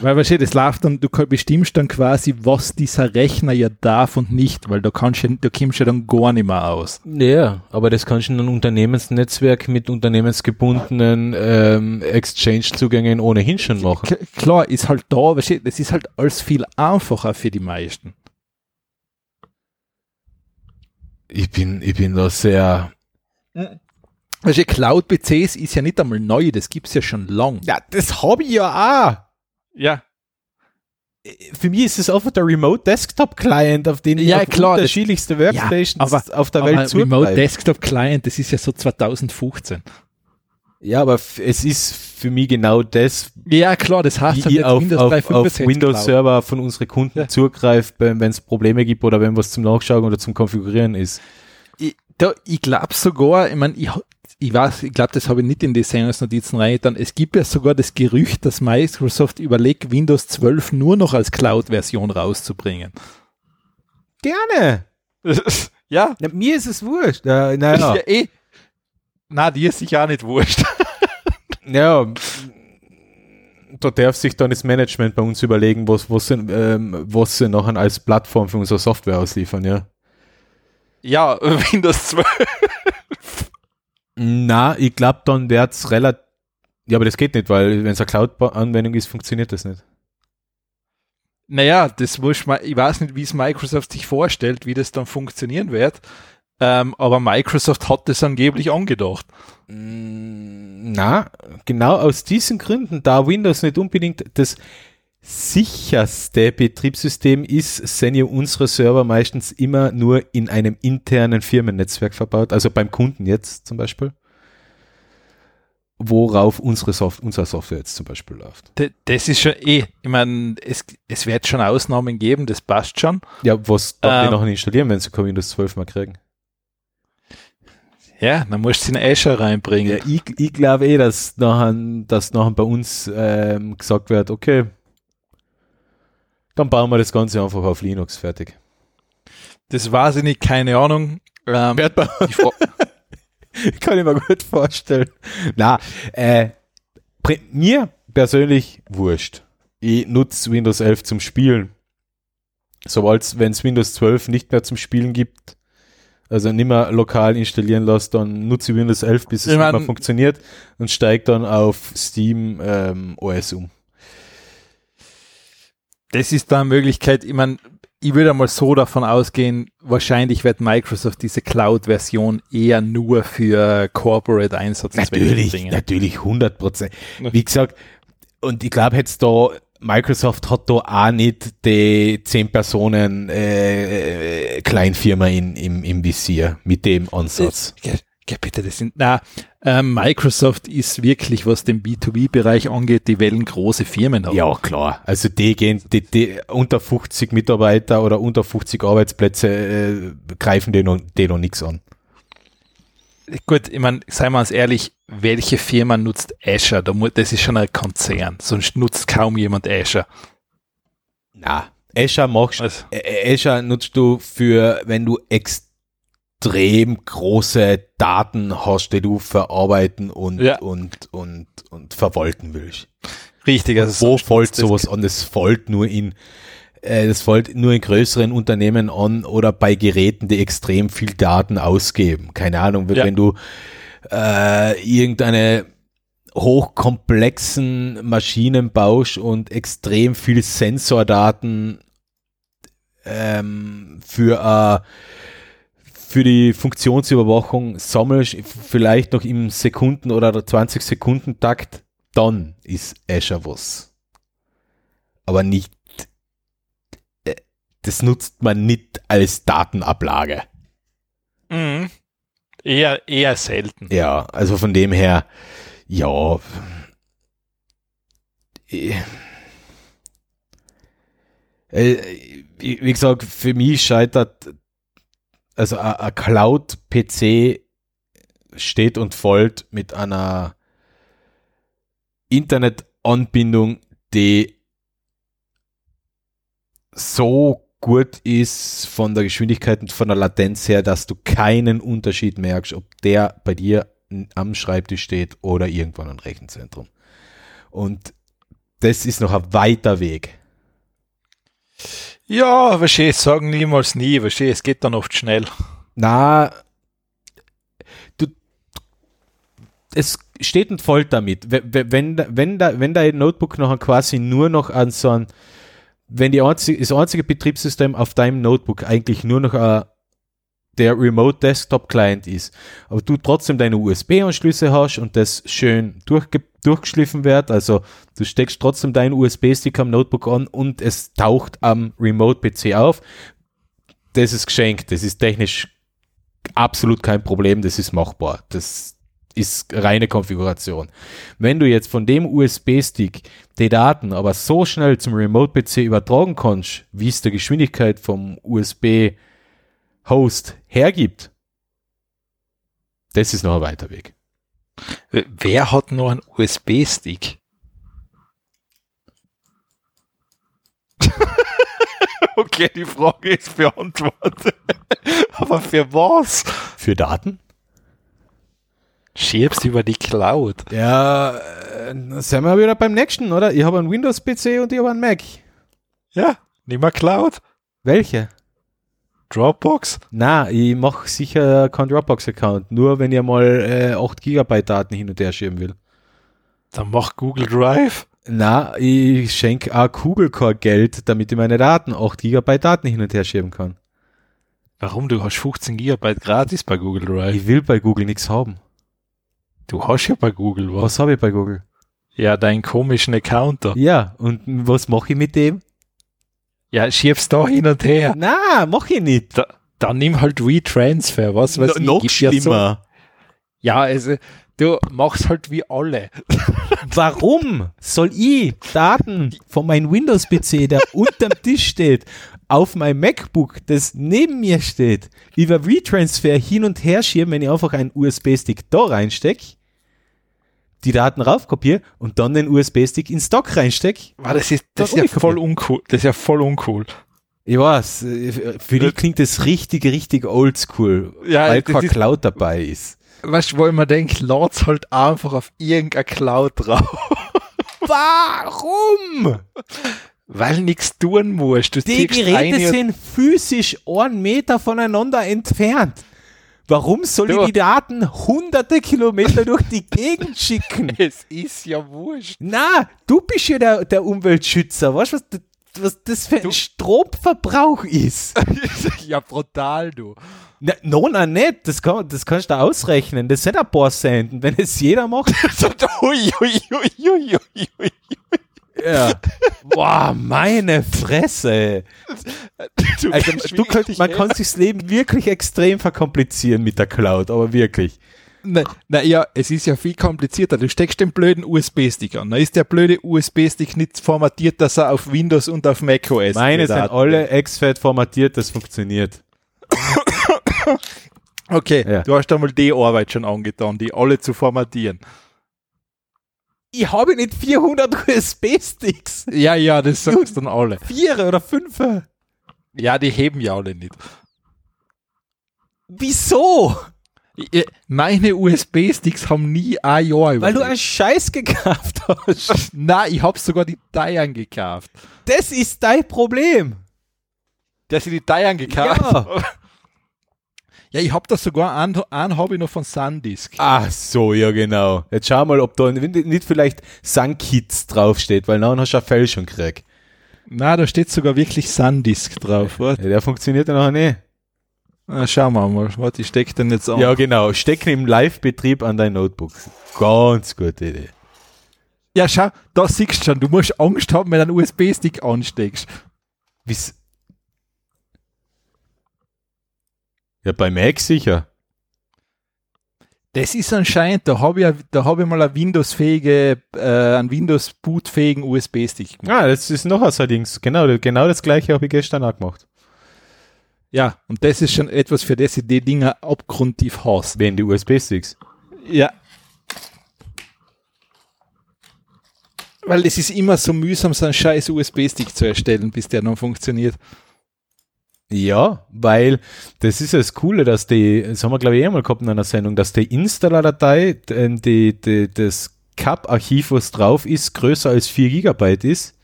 Weil weißt du, das läuft dann, du bestimmst dann quasi, was dieser Rechner ja darf und nicht, weil da kannst du, da kommst du ja dann gar nicht mehr aus. Ja, aber das kannst du in einem Unternehmensnetzwerk mit unternehmensgebundenen ähm, Exchange-Zugängen ohnehin schon machen. K klar, ist halt da, weißt du, das ist halt alles viel einfacher für die meisten. Ich bin, ich bin da sehr. Weißt du, Cloud-PCs ist ja nicht einmal neu, das gibt's ja schon lang. Ja, das habe ich ja auch. Ja. Für mich ist es einfach der Remote Desktop Client, auf den Ja, ich auf klar, das- unterschiedlichste Workstations aber- auf der Welt Remote zugreife. Desktop Client, das ist ja so 2015. Ja, aber es ist für mich genau das, Ja, klar, das heißt wie ich auf, auf, auf 365 Windows. Server von unseren Kunden Ja. zugreift, wenn es Probleme gibt oder wenn was zum Nachschauen oder zum Konfigurieren ist. Ich, da, ich glaube sogar, ich meine, ich, ich weiß, ich glaube, das habe ich nicht in die Sendungsnotizen reingetan. Es gibt ja sogar das Gerücht, dass Microsoft überlegt, Windows 12 nur noch als Cloud-Version rauszubringen. Gerne. ja, Ja, mir ist es wurscht. Äh, ist naja. ja eh. Na, dir ist sicher auch nicht wurscht. Ja, da darf sich dann das Management bei uns überlegen, was, was, sie, ähm, was sie nachher als Plattform für unsere Software ausliefern, ja. ja, Windows 12. Na, ich glaube, dann wird's relativ. Ja, aber das geht nicht, weil wenn es eine Cloud-Anwendung ist, funktioniert das nicht. Naja, das muss man, ich weiß nicht, wie es Microsoft sich vorstellt, wie das dann funktionieren wird. Ähm, aber Microsoft hat das angeblich angedacht. Mm, Na, genau aus diesen Gründen, da Windows nicht unbedingt das sicherste Betriebssystem ist, sind ja unsere Server meistens immer nur in einem internen Firmennetzwerk verbaut, also beim Kunden jetzt zum Beispiel, worauf unsere Soft unsere Software jetzt zum Beispiel läuft. Das ist schon eh, ich meine, es, es wird schon Ausnahmen geben, das passt schon. Ja, was darf Ähm. die nachher installieren, wenn sie Windows 12 mal kriegen? Ja, dann musst du in Azure reinbringen. Ja, ich, ich glaube eh, dass nachher, dass nachher bei uns ähm, gesagt wird, okay, dann bauen wir das Ganze einfach auf Linux fertig. Das weiß ich nicht, keine Ahnung. Ähm, Fra- Kann ich mir gut vorstellen. Na, äh, mir persönlich wurscht. Ich nutze Windows 11 zum Spielen. Sobald, wenn es Windows 12 nicht mehr zum Spielen gibt, also nicht mehr lokal installieren lässt, dann nutze ich Windows 11, bis es Ich nicht mehr funktioniert und steige dann auf Steam ähm, OS um. Das ist da eine Möglichkeit, ich meine, ich würde mal so davon ausgehen, wahrscheinlich wird Microsoft diese Cloud-Version eher nur für Corporate-Einsatzzwecke Natürlich, bringen. natürlich, 100 Prozent. Wie gesagt, und ich glaube jetzt da, Microsoft hat da auch nicht die 10 Personen äh, äh, Kleinfirma in, im, im Visier mit dem Ansatz. Ja, bitte, das sind, na, ähm, Microsoft ist wirklich, was den B2B-Bereich angeht, die wollen große Firmen haben. Ja, klar. Also die gehen, die, die unter 50 Mitarbeiter oder unter 50 Arbeitsplätze äh, greifen die noch, die noch nichts an. Gut, ich meine, seien wir uns ehrlich, welche Firma nutzt Azure? Das ist schon ein Konzern, sonst nutzt kaum jemand Azure. Na, Azure machst Also, Azure nutzt du für, wenn du extrem große Daten hast, die du verarbeiten und, Ja. und, und, und verwalten willst. richtig, also Wo sonst fällt sowas an? Das fällt nur in, äh, das fällt nur in größeren Unternehmen an oder bei Geräten, die extrem viel Daten ausgeben. Keine Ahnung, Ja. wenn du äh, irgendeine hochkomplexen Maschinen baust und extrem viel Sensordaten ähm, für äh, für die Funktionsüberwachung sammelst, vielleicht noch im Sekunden- oder 20 Sekunden Takt, dann ist Azure was. Aber nicht, äh, das nutzt man nicht als Datenablage. Mhm. Eher, eher selten. Ja, also von dem her, ja. Äh, äh, wie gesagt, für mich scheitert, also ein ein Cloud-PC steht und folgt mit einer Internetanbindung, die so gut ist von der Geschwindigkeit und von der Latenz her, dass du keinen Unterschied merkst, ob der bei dir am Schreibtisch steht oder irgendwann am Rechenzentrum. Und das ist noch ein weiter Weg. Ja, verstehe, sagen niemals nie, verstehe, es geht dann oft schnell. Na, du, es steht und folgt damit. Wenn, wenn, da- wenn, dein Notebook noch quasi nur noch an so ein, wenn die einzige, das einzige Betriebssystem auf deinem Notebook eigentlich nur noch äh, der Remote Desktop Client ist, aber du trotzdem deine USB-Anschlüsse hast und das schön durchge durchgeschliffen wird, also du steckst trotzdem deinen USB-Stick am Notebook an und es taucht am Remote-PC auf, das ist geschenkt, das ist technisch absolut kein Problem, das ist machbar. Das ist reine Konfiguration. Wenn du jetzt von dem USB-Stick die Daten aber so schnell zum Remote-PC übertragen kannst, wie es der Geschwindigkeit vom USB-Host hergibt, das ist noch ein weiter Weg. W- Wer hat noch einen USB-Stick? okay, die Frage ist beantwortet. Aber für was? Für Daten? Schiebst über die Cloud. Ja, äh, sind wir wieder beim nächsten, oder? Ich habe einen Windows-PC und ich habe einen Mac. Ja, nimm mal Cloud. Welche? Dropbox. Na, ich mache sicher keinen Dropbox-Account, nur wenn ich mal äh, 8 GB Daten hin und her schieben will. Dann mach Google Drive. Na, ich schenke auch Kugelcore Geld, damit ich meine Daten, 8 GB Daten hin und her schieben kann. Warum? Du hast 15 Gigabyte gratis bei Google Drive. Ich will bei Google nichts haben. Du hast ja bei Google was. Was habe ich bei Google? Ja, deinen komischen Account da. Ja, und was mache ich mit dem? Ja, schiebst da hin und her. Na, mache ich nicht. Da, dann nimm halt Retransfer, was weiß No, ich. noch Gibt ja so- schlimmer. Ja, also, du machst halt wie alle. Warum soll ich Daten von meinem Windows-PC, der unterm Tisch steht, auf mein MacBook, das neben mir steht, über Retransfer hin und her schieben, wenn ich einfach einen USB-Stick da reinstecke, die Daten raufkopiere und dann den USB-Stick ins Dock reinstecke? War das ist, das ist ja voll uncool. Das ist ja voll uncool. Ich weiß, äh, für die klingt das richtig, richtig oldschool, Ja, weil das kein ist- Cloud dabei ist. Weißt du, wo ich mir denke, lad's halt einfach auf irgendeine Cloud drauf. Warum? Weil nichts tun musst. Du Die Geräte sind physisch einen Meter voneinander entfernt. Warum soll Du- ich die Daten hunderte Kilometer durch die Gegend schicken? Es ist ja wurscht. Na, du bist ja der, der Umweltschützer. Weißt du, was, das- was das für ein Du- Stromverbrauch ist? ja, brutal, du. Na, no, na, nicht. Das, kann, das kannst du ausrechnen. Das sind ein paar Cent. Und wenn es jeder macht, ui, ui, ui, ui, ui, ui. Ja. Boah, meine Fresse. Du, Also, du könnt, wirklich man kann sich das Leben wirklich extrem verkomplizieren mit der Cloud, aber wirklich. Na, na ja, es ist ja viel komplizierter. Du steckst den blöden USB-Stick an. Dann ist der blöde USB-Stick nicht formatiert, dass er auf Windows und auf macOS Meine die sind alle exFAT formatiert, das funktioniert. Okay, Ja. du hast einmal die Arbeit schon angetan, die alle zu formatieren. Ich habe nicht 400 USB-Sticks. Ja, ja, das sagst dann alle. Vier oder fünf. Ja, die heben ja alle nicht. Wieso? Ich- Meine USB-Sticks haben nie ein Jahr Weil du überlebt. einen Scheiß gekauft hast. Nein, ich habe sogar die Teilen gekauft. Das ist dein Problem. Dass ich die Teilen gekauft Ja. Ja, ich habe da sogar einen, einen habe ich noch von Sandisk. Ach so, ja genau. Jetzt schau mal, ob da nicht vielleicht Sunkids draufsteht, weil dann hast du eine Fälschung gekriegt. Na, da steht sogar wirklich Sandisk drauf. Warte, Ja, der funktioniert ja noch nicht. na, schauen wir mal. Warte, ich steck den jetzt an. Ja, genau. Stecken im Live-Betrieb an dein Notebook. Ganz gute Idee. Ja, schau, da siehst du schon, du musst Angst haben, wenn du einen USB-Stick ansteckst. Wie's Ja, bei Mac sicher. Das ist anscheinend, da habe ich, da hab ich mal einen Windows-fähige, äh, einen Windows-bootfähigen USB-Stick gemacht. Ah, das ist noch was allerdings. Genau, genau das gleiche habe ich gestern auch gemacht. Ja, und das ist schon etwas, für das ich die Dinger abgrundtief hasse. Wen die USB-Sticks. Ja. Weil es ist immer so mühsam, so einen scheiß USB-Stick zu erstellen, bis der dann funktioniert. Ja, weil das ist ja das Coole, dass die, das haben wir glaube ich eh mal gehabt in einer Sendung, dass die Installer-Datei, äh, die, die, das CAP-Archiv, was drauf ist, größer als 4 Gigabyte ist.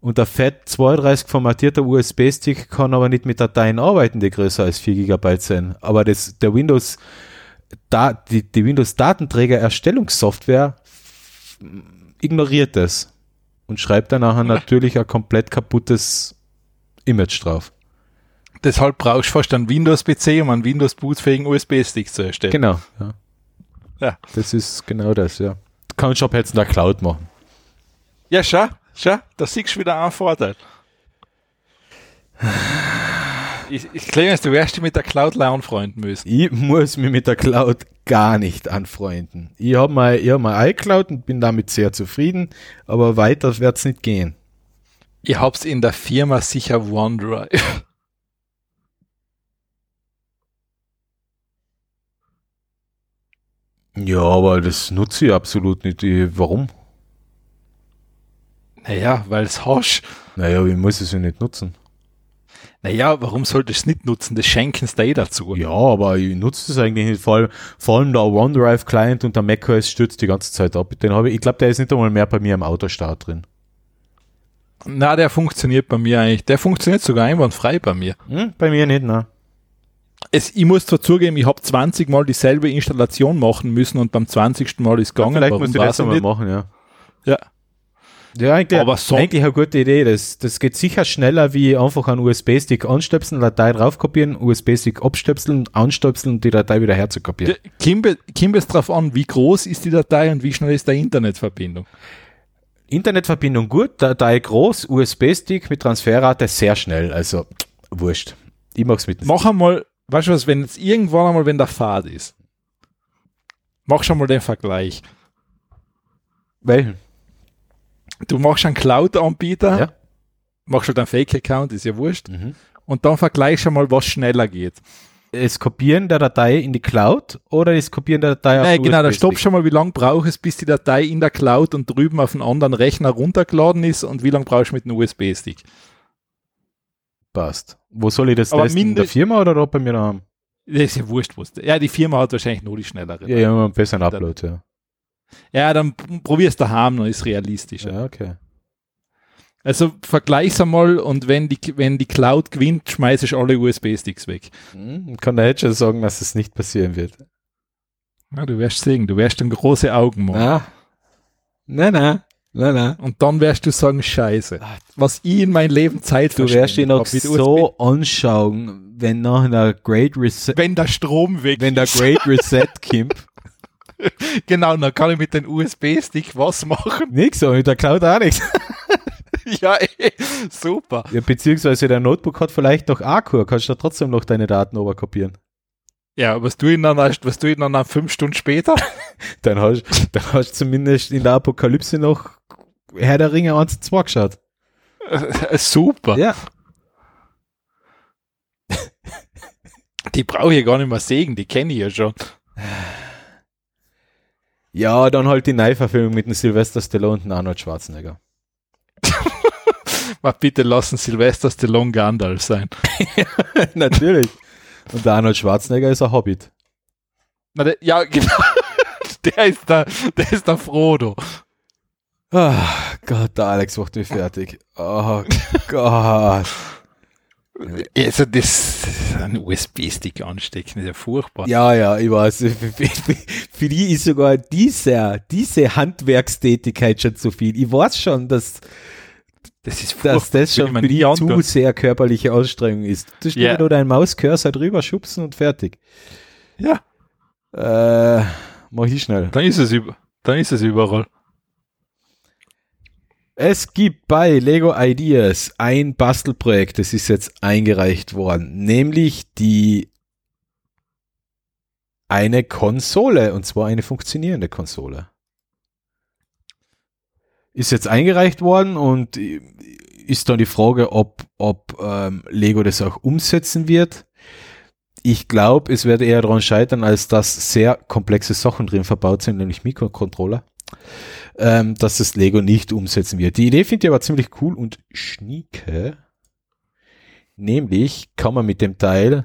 Und der FAT32 formatierter USB-Stick kann aber nicht mit Dateien arbeiten, die größer als 4 Gigabyte sind. Aber das, der Windows, da, die, die Windows-Datenträger-Erstellungssoftware ignoriert das und schreibt dann nachher natürlich ein komplett kaputtes Image drauf. Deshalb brauchst du fast einen Windows-PC, um einen Windows-bootfähigen USB-Stick zu erstellen. Genau, ja. Ja. Das ist genau das, ja. Du kannst ab jetzt in der Cloud machen. Ja, schau, schau, da siehst du wieder einen Vorteil. Ich, ich glaube, du wirst dich mit der Cloud anfreunden müssen. Ich muss mich mit der Cloud gar nicht anfreunden. Ich habe mal, ich hab mal iCloud und bin damit sehr zufrieden, aber weiter wird es nicht gehen. Ich hab's in der Firma sicher OneDrive. Ja, aber das nutze ich absolut nicht. Ich, warum? Naja, weil es hast. Naja, ich muss es ja nicht nutzen. Naja, warum solltest du es nicht nutzen? Das schenken sie dir dazu. Ja, aber ich nutze es eigentlich nicht. Vor allem, vor allem der OneDrive Client und der macOS stürzt die ganze Zeit ab. Den habe ich, ich glaube, der ist nicht einmal mehr bei mir im Autostart drin. Na, der funktioniert bei mir eigentlich. Der funktioniert sogar einwandfrei bei mir. Hm, bei mir nicht, ne? Es, ich muss zwar zugeben, ich habe 20 Mal dieselbe Installation machen müssen und beim 20. Mal ist gegangen. Vielleicht Warum musst du das einmal machen, ja. Ja. Ja, eigentlich, Aber so- eigentlich eine gute Idee. Das, das geht sicher schneller, wie einfach einen USB-Stick anstöpseln, Datei drauf kopieren, USB-Stick abstöpseln, anstöpseln und die Datei wieder herzukopieren. Kommt es darauf an, wie groß ist die Datei und wie schnell ist die Internetverbindung. Internetverbindung gut, Datei groß, USB-Stick mit Transferrate sehr schnell. Also, wurscht. Ich mach's mit. Mach einmal, weißt du was, wenn jetzt irgendwann einmal, wenn der Fahrt ist, mach schon mal den Vergleich. Welchen? Du machst einen Cloud-Anbieter, Ja. machst halt einen Fake-Account, ist ja wurscht, Mhm. und dann vergleich schon mal, was schneller geht. Das Kopieren der Datei in die Cloud oder das Kopieren der Datei auf Nein, genau, da stopp schon mal, wie lange braucht es, bis die Datei in der Cloud und drüben auf einen anderen Rechner runtergeladen ist und wie lange brauchst du mit einem USB-Stick? Passt. Wo soll ich das Aber testen? In der Firma oder da bei mir daheim? Das ist ja wurscht, was. Ja, die Firma hat wahrscheinlich nur die schnellere. Ja, ja, einen besseren Upload, ja. Ja, dann probier's daheim, dann ist realistischer. Ja, okay. Also vergleich's einmal und wenn die, wenn die Cloud gewinnt, schmeiß ich alle USB-Sticks weg. Hm, kann der jetzt schon sagen, dass es nicht passieren wird. Ja, du wirst sehen, du wirst dann große Augen machen. Na? Nein, nein. Nein, nein. Und dann wirst du sagen, scheiße. Was ich in mein Leben Zeit Du wirst ihn mit so anschauen, wenn nach einer Great Reset. Wenn der Strom weg wenn der Great Reset kommt. Genau, dann kann ich mit dem USB-Stick was machen. Nix, aber mit der Cloud auch nichts. ja, eh, super. Ja, beziehungsweise der Notebook hat vielleicht noch Akku, kannst du da trotzdem noch deine Daten oberkopieren. Ja, was du ihn dann, erst- was du ihn dann fünf Stunden später? Dann hast, dann hast du zumindest in der Apokalypse noch Herr der Ringe 1 und 2 geschaut. Äh, super. Ja. Die brauche ich gar nicht mehr sägen, die kenne ich ja schon. Ja, dann halt die Neuverfilmung mit dem Sylvester Stallone und Arnold Schwarzenegger. Mal bitte lassen Sylvester Stallone Gandalf sein. Natürlich. Und der Arnold Schwarzenegger ist ein Hobbit. Na, der, ja, genau. Der ist der, der ist der Frodo. Ah, Gott, der Alex macht mich fertig. Oh Gott. Also das ein USB-Stick anstecken, ist ja furchtbar. Ja, ja, ich weiß. Für, die ist sogar dieser, diese Handwerkstätigkeit schon zu viel. Ich weiß schon, dass, Das ist dass das schon für die zu sehr körperliche Anstrengung ist. Du stellst Ja. nur deinen Mauscursor drüber, schubsen und fertig. Ja, Äh, mach ich schnell. dann ist es über, dann ist es überall. Es gibt bei Lego Ideas ein Bastelprojekt, das ist jetzt eingereicht worden, nämlich die eine Konsole, und zwar eine funktionierende Konsole. Ist jetzt eingereicht worden und ist dann die Frage, ob, ob ähm, Lego das auch umsetzen wird. Ich glaube, es werde eher daran scheitern, als dass sehr komplexe Sachen drin verbaut sind, nämlich Mikrocontroller, ähm, dass das Lego nicht umsetzen wird. Die Idee finde ich aber ziemlich cool und schnieke. Nämlich kann man mit dem Teil,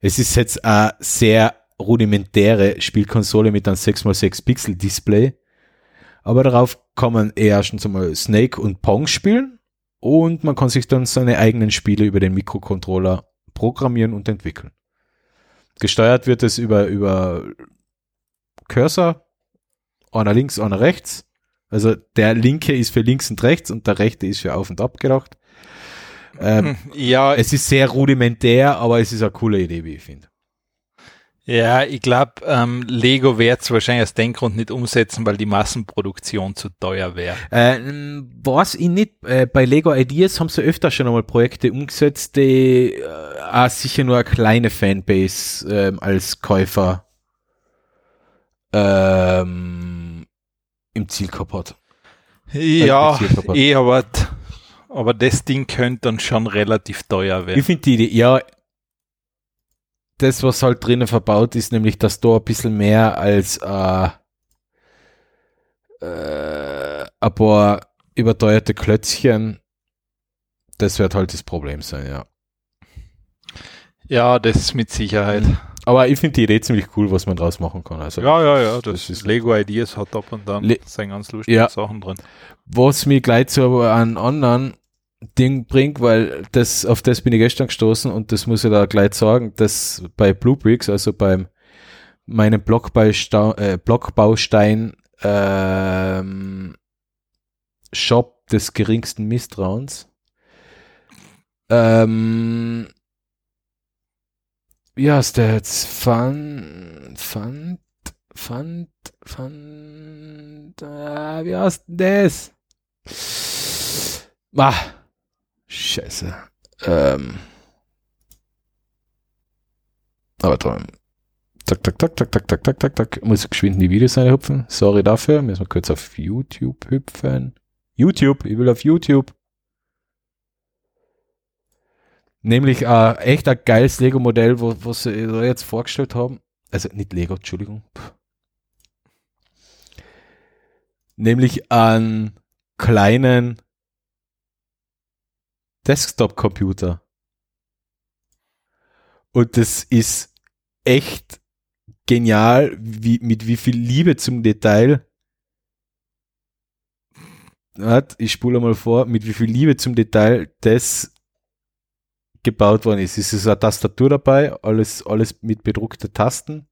es ist jetzt eine sehr rudimentäre Spielkonsole mit einem 6x6 Pixel Display, aber darauf kann man erstens einmal Snake und Pong spielen und man kann sich dann seine eigenen Spiele über den Mikrocontroller programmieren und entwickeln. Gesteuert wird es über, über Cursor, einer links, einer rechts. Also der linke ist für links und rechts und der rechte ist für auf und ab gedacht. Ähm, ja. Es ist sehr rudimentär, aber es ist eine coole Idee, wie ich finde. Ja, ich glaube, ähm, Lego wird es wahrscheinlich aus dem Grund nicht umsetzen, weil die Massenproduktion zu teuer wäre. Äh, was ich nicht, äh, bei Lego Ideas haben sie öfter schon einmal Projekte umgesetzt, die äh, auch sicher nur eine kleine Fanbase äh, als Käufer ähm, im Ziel hat. Ja, eh, aber, aber das Ding könnte dann schon relativ teuer werden. Ich finde die Idee, ja, das, was halt drinnen verbaut ist, nämlich dass da ein bisschen mehr als äh, äh, ein paar überteuerte Klötzchen, das wird halt das Problem sein, ja. Ja, das mit Sicherheit. Mhm. Aber ich finde die Idee ziemlich cool, was man draus machen kann. Also, ja, ja, ja. Das, das ist Lego Ideas hat ab und dann Le sind ganz lustige ja. Sachen drin. Was mir gleich zu einem anderen Ding bringt, weil das, auf das bin ich gestern gestoßen und das muss ich da gleich sagen, dass bei Bluebricks, also beim meinem Blockbaustein, äh, Blockbaustein ähm, Shop des geringsten Misstrauens, ähm, wie heißt der jetzt? Fand, fand, fand, äh, wie heißt das? Ah, Scheiße. Ähm. Aber toll. Zack, zack, zack, zack, zack, zack, zack, zack, zack. Muss ich geschwind in die Videos reinhüpfen. Sorry dafür. Müssen wir kurz auf YouTube hüpfen. YouTube. Ich will auf YouTube. Nämlich äh, echt ein geiles Lego-Modell, wo, was sie jetzt vorgestellt haben. Also nicht Lego, Entschuldigung. Nämlich einen kleinen Desktop-Computer. Und das ist echt genial, wie, mit wie viel Liebe zum Detail. Ich spule mal vor, mit wie viel Liebe zum Detail das gebaut worden ist. Es ist eine Tastatur dabei, alles, alles mit bedruckten Tasten.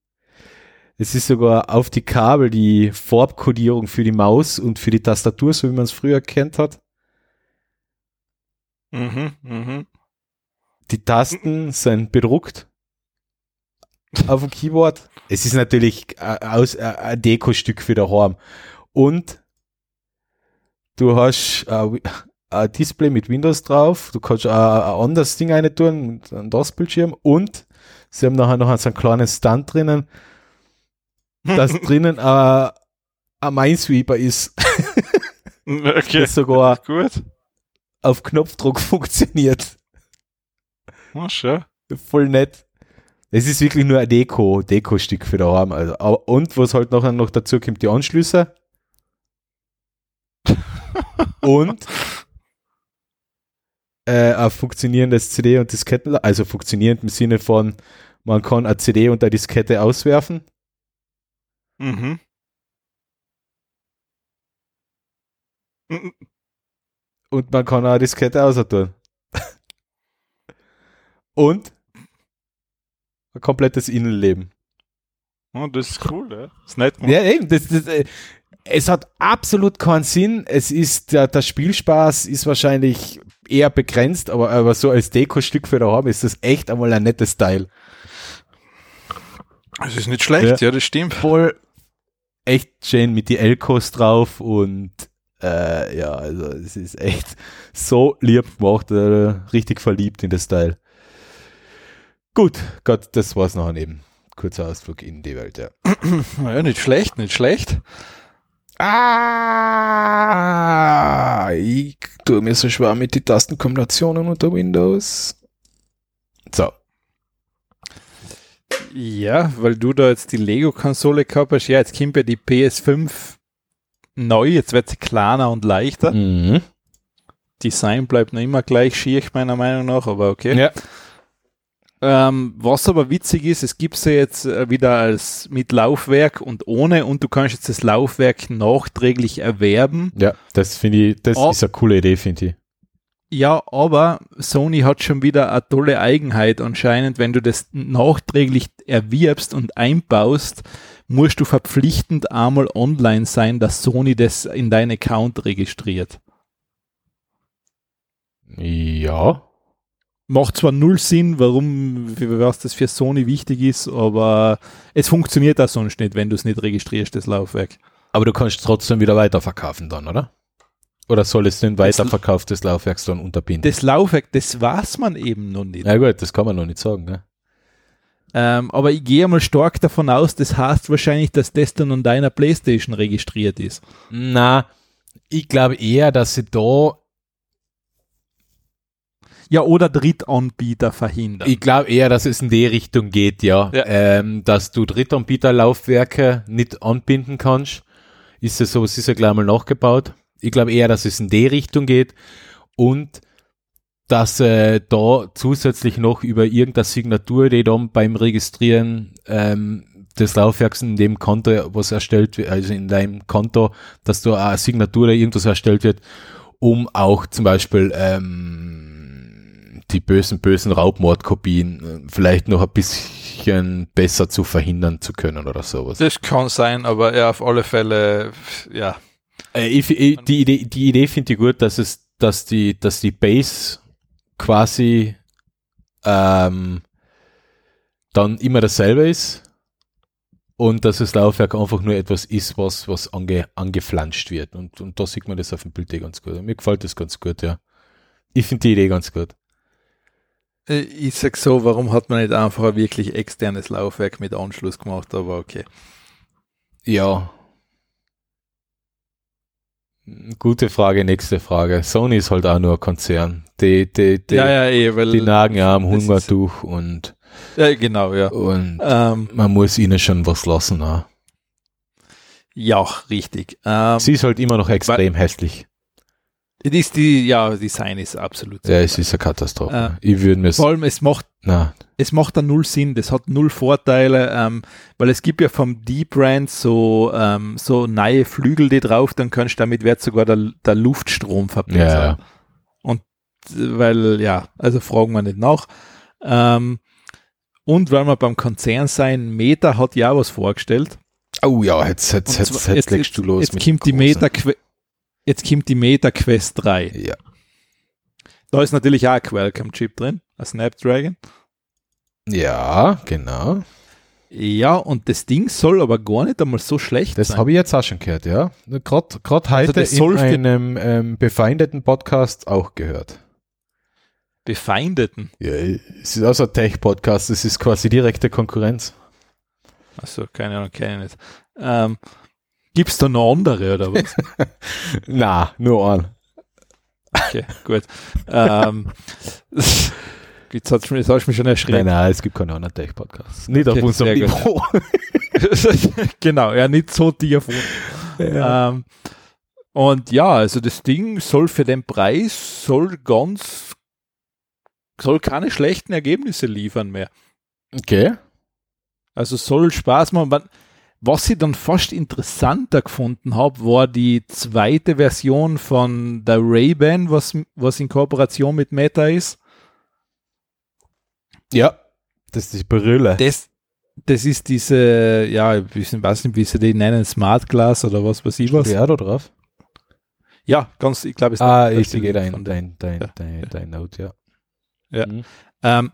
Es ist sogar auf die Kabel die Farbkodierung für die Maus und für die Tastatur, so wie man es früher kennt hat. Mhm, mhm. Die Tasten sind bedruckt auf dem Keyboard. Es ist natürlich aus, ein Dekostück für daheim. Und du hast ein Display mit Windows drauf, du kannst ein anderes Ding rein tun, ein DOS-Bildschirm und sie haben nachher noch so einen kleinen Stand drinnen, dass drinnen ein, ein Minesweeper ist. okay. Das sogar Gut auf Knopfdruck funktioniert. Oh, schön. Voll nett. Es ist wirklich nur ein Deko, Deko-Stück für daheim. Also, und was halt nachher noch dazu kommt, die Anschlüsse. und äh, ein funktionierendes CD und Disketten, also funktionierend im Sinne von, man kann eine CD und eine Diskette auswerfen. Mhm. und man kann auch eine Diskette tun. und ein komplettes Innenleben. Oh, das ist cool, ja. Das ist nett. Man. Ja, eben. Das, das, äh, es hat absolut keinen Sinn. Es ist, der, der Spielspaß ist wahrscheinlich eher begrenzt, aber, aber so als Deko-Stück für daheim ist das echt einmal ein nettes Teil. Es ist nicht schlecht, ja, ja das stimmt. Voll echt schön mit die Elkos drauf und Äh, ja, also es ist echt so lieb gemacht, äh, richtig verliebt in das Teil. Gut, Gott, das war's noch eben. Kurzer Ausflug in die Welt, ja. Ja, nicht schlecht, nicht schlecht. Ah, ich tue mir so schwer mit den Tastenkombinationen unter Windows. So. Ja, weil du da jetzt die Lego-Konsole gehabt hast. Ja, jetzt kommt ja die PS5 neu. Jetzt wird sie kleiner und leichter. Mhm. Design bleibt noch immer gleich schier, meiner Meinung nach, aber okay. Ja. Ähm, was aber witzig ist, es gibt sie jetzt äh, wieder als mit Laufwerk und ohne und du kannst jetzt das Laufwerk nachträglich erwerben. Ja, das finde ich, das Oh. ist eine coole Idee, finde ich. Ja, aber Sony hat schon wieder eine tolle Eigenheit anscheinend, wenn du das nachträglich erwirbst und einbaust, musst du verpflichtend einmal online sein, dass Sony das in deinen Account registriert. Ja. Macht zwar null Sinn, warum, was das für Sony wichtig ist, aber es funktioniert auch sonst nicht, wenn du es nicht registrierst, das Laufwerk. Aber du kannst trotzdem wieder weiterverkaufen dann, oder? Oder soll es den Weiterverkauf des Laufwerks dann unterbinden? Das Laufwerk, das weiß man eben noch nicht. ja gut, das kann man noch nicht sagen. Ne? Ähm, aber ich gehe mal stark davon aus, das heißt wahrscheinlich, dass das dann an deiner Playstation registriert ist. Na, ich glaube eher, dass sie da, Ja, oder Drittanbieter verhindern. ich glaube eher, dass es in die Richtung geht, ja. Ja. Ähm, dass du Drittanbieterlaufwerke nicht anbinden kannst. Ist ja so, es ist ja gleich mal nachgebaut. Ich glaube eher, dass es in die Richtung geht und dass äh, da zusätzlich noch über irgendeine Signatur, die dann beim Registrieren ähm, des Laufwerks in dem Konto, was erstellt wird, also in deinem Konto, dass da eine Signatur oder irgendwas erstellt wird, um auch zum Beispiel ähm, die bösen, bösen Raubmordkopien äh, vielleicht noch ein bisschen besser zu verhindern zu können oder sowas. das kann sein, aber ja, auf alle Fälle, ja. Äh, ich, ich, die Idee, die Idee finde ich gut, dass es, dass die, dass die Base quasi ähm, dann immer dasselbe ist und dass das Laufwerk einfach nur etwas ist, was, was ange, angeflanscht wird. Und, und da sieht man das auf dem Bild eh ganz gut. Mir gefällt das ganz gut, ja. Ich finde die Idee ganz gut. Äh, Ich sag so, warum hat man nicht einfach ein wirklich externes Laufwerk mit Anschluss gemacht, aber okay. Ja. Gute Frage, nächste Frage. Sony ist halt auch nur ein Konzern. Die, die, die, ja, ja, eh, weil. die nagen ja am Hungertuch und, ja, genau, ja. und Ähm, man muss ihnen schon was lassen. Auch. ja, richtig. Ähm, Sie ist halt immer noch extrem hässlich. Es ist die, ja, Design ist absolut. Ja, es ist eine Katastrophe. Äh, ich würde mir Vor allem, es macht na, es macht dann null Sinn, das hat null Vorteile, ähm, weil es gibt ja vom D-Brand so, ähm, so neue Flügel, die drauf, dann kannst du damit wird sogar der, der Luftstrom verbessern. Ja. Und weil, ja, also fragen wir nicht nach. Ähm, und weil wir beim Konzern sein, Meta hat ja was vorgestellt. oh ja, jetzt, jetzt, jetzt, zwar- jetzt, legst du los. Jetzt mit kommt die. Meta, jetzt kommt die Meta Quest 3. Ja. Da ist natürlich auch ein Qualcomm-Chip drin, ein Snapdragon. ja, genau. Ja, und das Ding soll aber gar nicht einmal so schlecht Das sein. habe ich jetzt auch schon gehört, ja. Gerade heute Also das in einem ähm, befeindeten Podcast auch gehört. Befeindeten. Ja, es ist auch so ein Tech-Podcast, es ist quasi direkte Konkurrenz. Achso, keine Ahnung, kenne ich nicht. Ähm, Gibt es da noch andere oder was? Na, nur ein. Okay, gut. ähm, jetzt, hat's mich, jetzt hast du mich schon Nein, erschreckt. nein, es gibt keine anderen Tech-Podcasts. Nicht Okay, auf unserem. Niveau. genau, ja, nicht so tief. Ähm, und ja, also das Ding soll für den Preis, soll ganz, soll keine schlechten Ergebnisse liefern mehr. Okay. Also soll Spaß machen. Man- Was ich dann fast interessanter gefunden habe, war die zweite Version von der Ray-Ban, was, was in Kooperation mit Meta ist. Ja. Das ist die Brille. Das, das ist diese, ja, ich weiß nicht, wie sie die nennen, Smart Glass oder was weiß ich was. Ja, da drauf. Ja, ganz, ich glaube, es Ah, ist ich sehe dein, dein, dein, Ja. dein, dein Note, ja. Ja. Mhm. Ähm,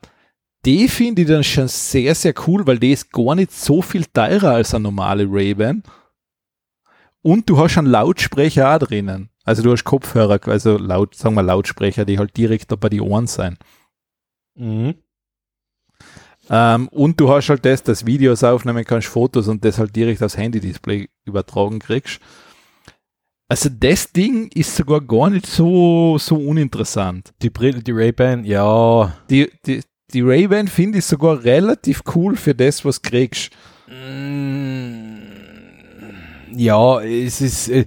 die finde ich dann schon sehr, sehr cool, weil die ist gar nicht so viel teurer als eine normale Ray-Ban. Und du hast einen Lautsprecher auch drinnen. Also du hast Kopfhörer, also laut, sagen wir Lautsprecher, die halt direkt da bei die Ohren sein. Mhm. Ähm, und du hast halt das, dass Videos aufnehmen kannst, Fotos und das halt direkt aufs Handy-Display übertragen kriegst. Also das Ding ist sogar gar nicht so, so uninteressant. Die Brille, die Ray-Ban, ja. Die, die, die Ray-Ban finde ich sogar relativ cool für das, was kriegst. Mm, Ja, es ist äh,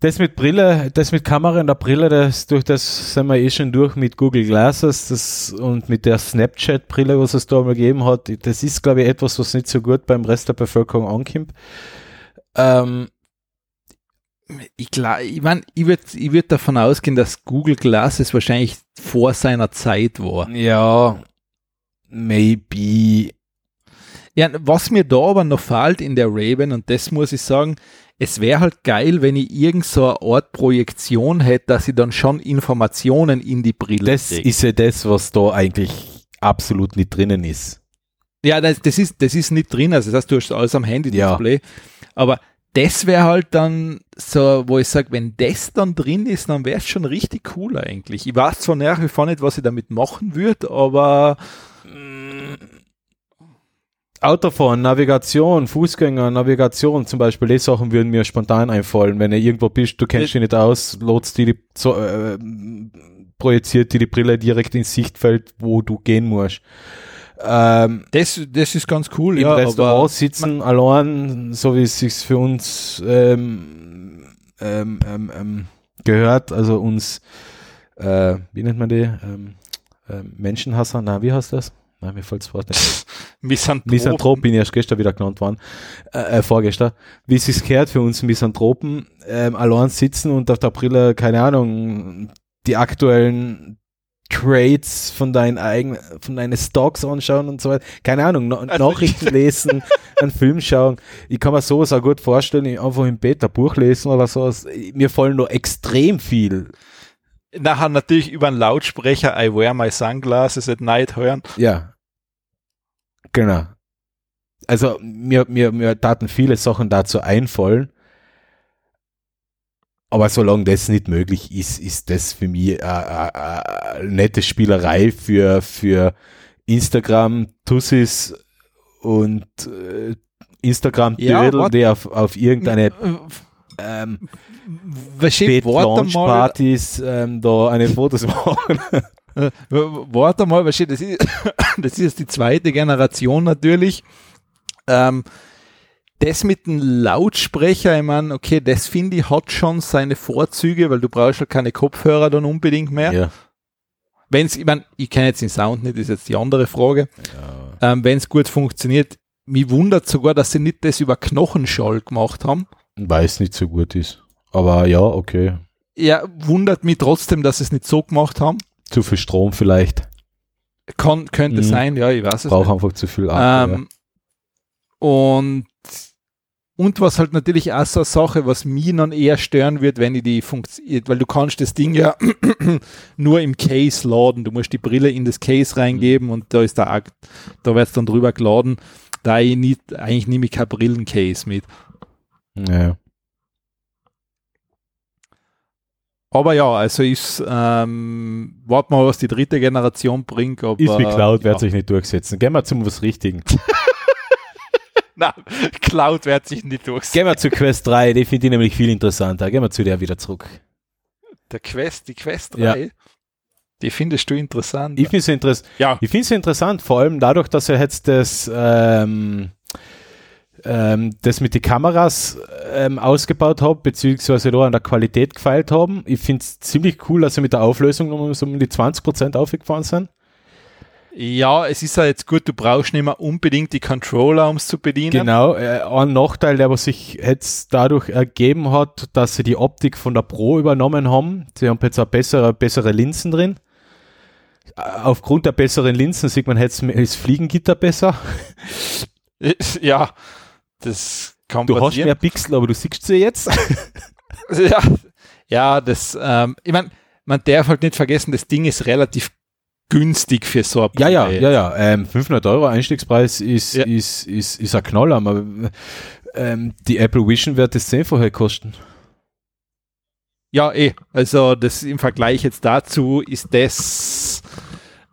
das mit Brille, das mit Kamera in der Brille, das durch das sind wir eh schon durch mit Google Glasses das, und mit der Snapchat-Brille, was es da mal gegeben hat. Das ist, glaube ich, etwas, was nicht so gut beim Rest der Bevölkerung ankommt. Ähm, Ich, glaub, ich, mein, ich würde ich würd davon ausgehen, dass Google Glasses wahrscheinlich vor seiner Zeit war. ja, maybe. Ja, was mir da aber noch fehlt in der Raven, und das muss ich sagen, es wäre halt geil, wenn ich irgend so eine Art Projektion hätte, dass ich dann schon Informationen in die Brille Das krieg. ist ja das, was da eigentlich absolut nicht drinnen ist. Ja, das, das, ist, das ist nicht drin, also das heißt, du hast alles am Handy-Display. Aber das wäre halt dann so, wo ich sage, wenn das dann drin ist, dann wäre es schon richtig cool eigentlich. Ich weiß zwar nach wie vor nicht, was ich damit machen würde, aber Autofahren, Navigation, Fußgänger, Navigation zum Beispiel, die Sachen würden mir spontan einfallen. Wenn du irgendwo bist, du kennst dich nicht aus, lotst die, die so, äh, projiziert dir die Brille direkt ins Sichtfeld, wo du gehen musst. Ähm, das, das ist ganz cool. Im ja, Restaurant sitzen, allein, so wie es sich für uns ähm, ähm, ähm, ähm, gehört, also uns, äh, wie nennt man die? Äh, Menschenhasser, na, wie heißt das? Nein, mir fällt das Wort nicht. Misanthrop. Misanthrop bin ich erst gestern wieder genannt worden, äh, äh, vorgestern. Wie es sich gehört für uns Misanthropen, ähm, allein sitzen und auf der Brille, keine Ahnung, die aktuellen Trades von deinen eigenen, von deinen Stocks anschauen und so weiter. Keine Ahnung, no Also- Nachrichten lesen, einen Film schauen. Ich kann mir sowas auch gut vorstellen, einfach im Bett ein Buch lesen oder sowas. Mir fallen noch extrem viel. Nachher natürlich über einen Lautsprecher I wear my sunglasses at night hören. Ja. Genau. Also mir, mir, mir taten viele Sachen dazu einfallen. Aber solange das nicht möglich ist, ist das für mich eine äh, äh, nette Spielerei für, für Instagram, Tussis und äh, instagram Ja, dödel wat- die auf, auf irgendeine ähm, Was steht, warte mal, Partys ähm, da eine Fotos machen. äh, warte mal, was steht, das ist, das ist jetzt die zweite Generation natürlich. Ähm, das mit dem Lautsprecher, ich meine, okay, das finde ich hat schon seine Vorzüge, weil du brauchst halt keine Kopfhörer dann unbedingt mehr. ja. Wenn's, ich meine, ich kenne jetzt den Sound nicht, ist jetzt die andere Frage. Ähm, Wenn es gut funktioniert, mich wundert sogar, dass sie nicht das über Knochenschall gemacht haben. Weil es nicht so gut ist. Aber ja, okay. Ja, wundert mich trotzdem, dass sie es nicht so gemacht haben. Zu viel Strom vielleicht. Kann, könnte Mhm. sein, ja, ich weiß es Braucht nicht. einfach zu viel Akku. Ähm, und, und was halt natürlich auch so eine Sache, was mich dann eher stören wird, wenn ich die Funktion, weil du kannst das Ding ja nur im Case laden. Du musst die Brille in das Case reingeben und da ist der Akt, da wird es dann drüber geladen. Da ich nicht, eigentlich nehme ich kein Brillencase mit. ja. Aber ja, also ist, ähm, warte mal, was die dritte Generation bringt. Aber, Ist wie Cloud, wird ja. sich nicht durchsetzen. Gehen wir zum was Richtigen. Cloud wird sich nicht durchsetzen. Gehen wir zu Quest 3, die finde ich nämlich viel interessanter. Gehen wir zu der wieder zurück. Der Quest, die Quest 3, Ja. die findest du interessant. Ich finde es interess ja, ich interessant, vor allem dadurch, dass er jetzt das, ähm, ähm, das mit den Kameras ähm, ausgebaut hat, beziehungsweise da an der Qualität gefeilt haben. Ich finde es ziemlich cool, dass sie mit der Auflösung so um die 20% aufgefahren sind. Ja, es ist ja jetzt gut, du brauchst nicht mehr unbedingt die Controller, um es zu bedienen. Genau, äh, ein Nachteil, der was sich jetzt dadurch ergeben hat, dass sie die Optik von der Pro übernommen haben. Sie haben jetzt auch bessere, bessere Linsen drin. Äh, Aufgrund der besseren Linsen sieht man jetzt das Fliegengitter besser. Ja, das kann Du hast passieren. mehr Pixel, aber du siehst sie jetzt. ja, ja, das, ähm, ich meine, man darf halt nicht vergessen, das Ding ist relativ günstig für so ein Ja, ja, ja, ja. Ähm, 500 Euro Einstiegspreis ist, Ja. ist, ist, ist ein Knaller, aber ähm, die Apple Vision wird das zehnfache kosten. Ja, eh. Also das im Vergleich jetzt dazu ist das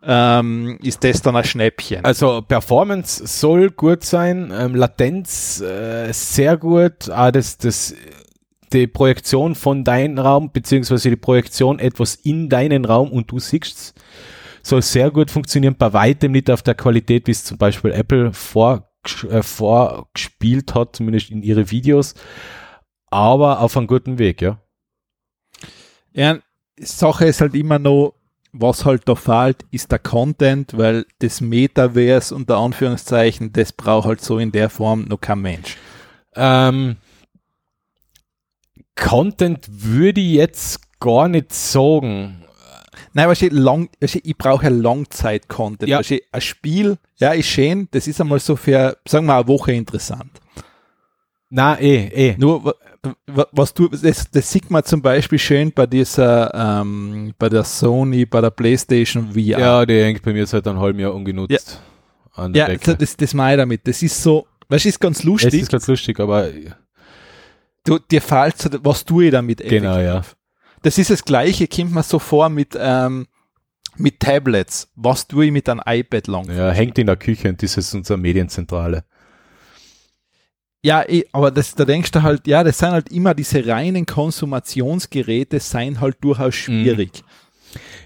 ähm, ist das dann ein Schnäppchen. Also Performance soll gut sein, ähm, Latenz äh, sehr gut, ah, das, das, die Projektion von deinem Raum, beziehungsweise die Projektion etwas in deinen Raum und du siehst soll sehr gut funktionieren, bei weitem nicht auf der Qualität, wie es zum Beispiel Apple vor, äh, vorgespielt hat, zumindest in ihre Videos, aber auf einem guten Weg, ja. Ja, Sache ist halt immer noch, was halt da fehlt, ist der Content, weil das Metaverse unter Anführungszeichen, das braucht halt so in der Form noch kein Mensch. Ähm, Content würde ich jetzt gar nicht sagen. Nein, was ich, lang, was ich, ich brauche ja Langzeit-Content. Ja. Ich, ein Spiel, ja, ist schön, das ist einmal so für, sagen wir, eine Woche interessant. Na, eh, eh. Nur, was du, das, das sieht man zum Beispiel schön bei dieser, ähm, bei der Sony, bei der PlayStation VR. Ja, die hängt bei mir seit einem halben Jahr ungenutzt. Ja, an der ja Decke. das, das meine ich damit. Das ist so, weißt du, ist ganz lustig. Es ist ganz lustig, aber. Du, dir fällt was tue ich damit? Genau, ja. Das ist das Gleiche, kommt mir so vor mit, ähm, mit Tablets. Was tue ich mit einem iPad lang? Ja, hängt in der Küche und das ist unsere Medienzentrale. Ja, eh, aber das, da denkst du halt, ja, das sind halt immer diese reinen Konsumationsgeräte, seien halt durchaus mhm. schwierig.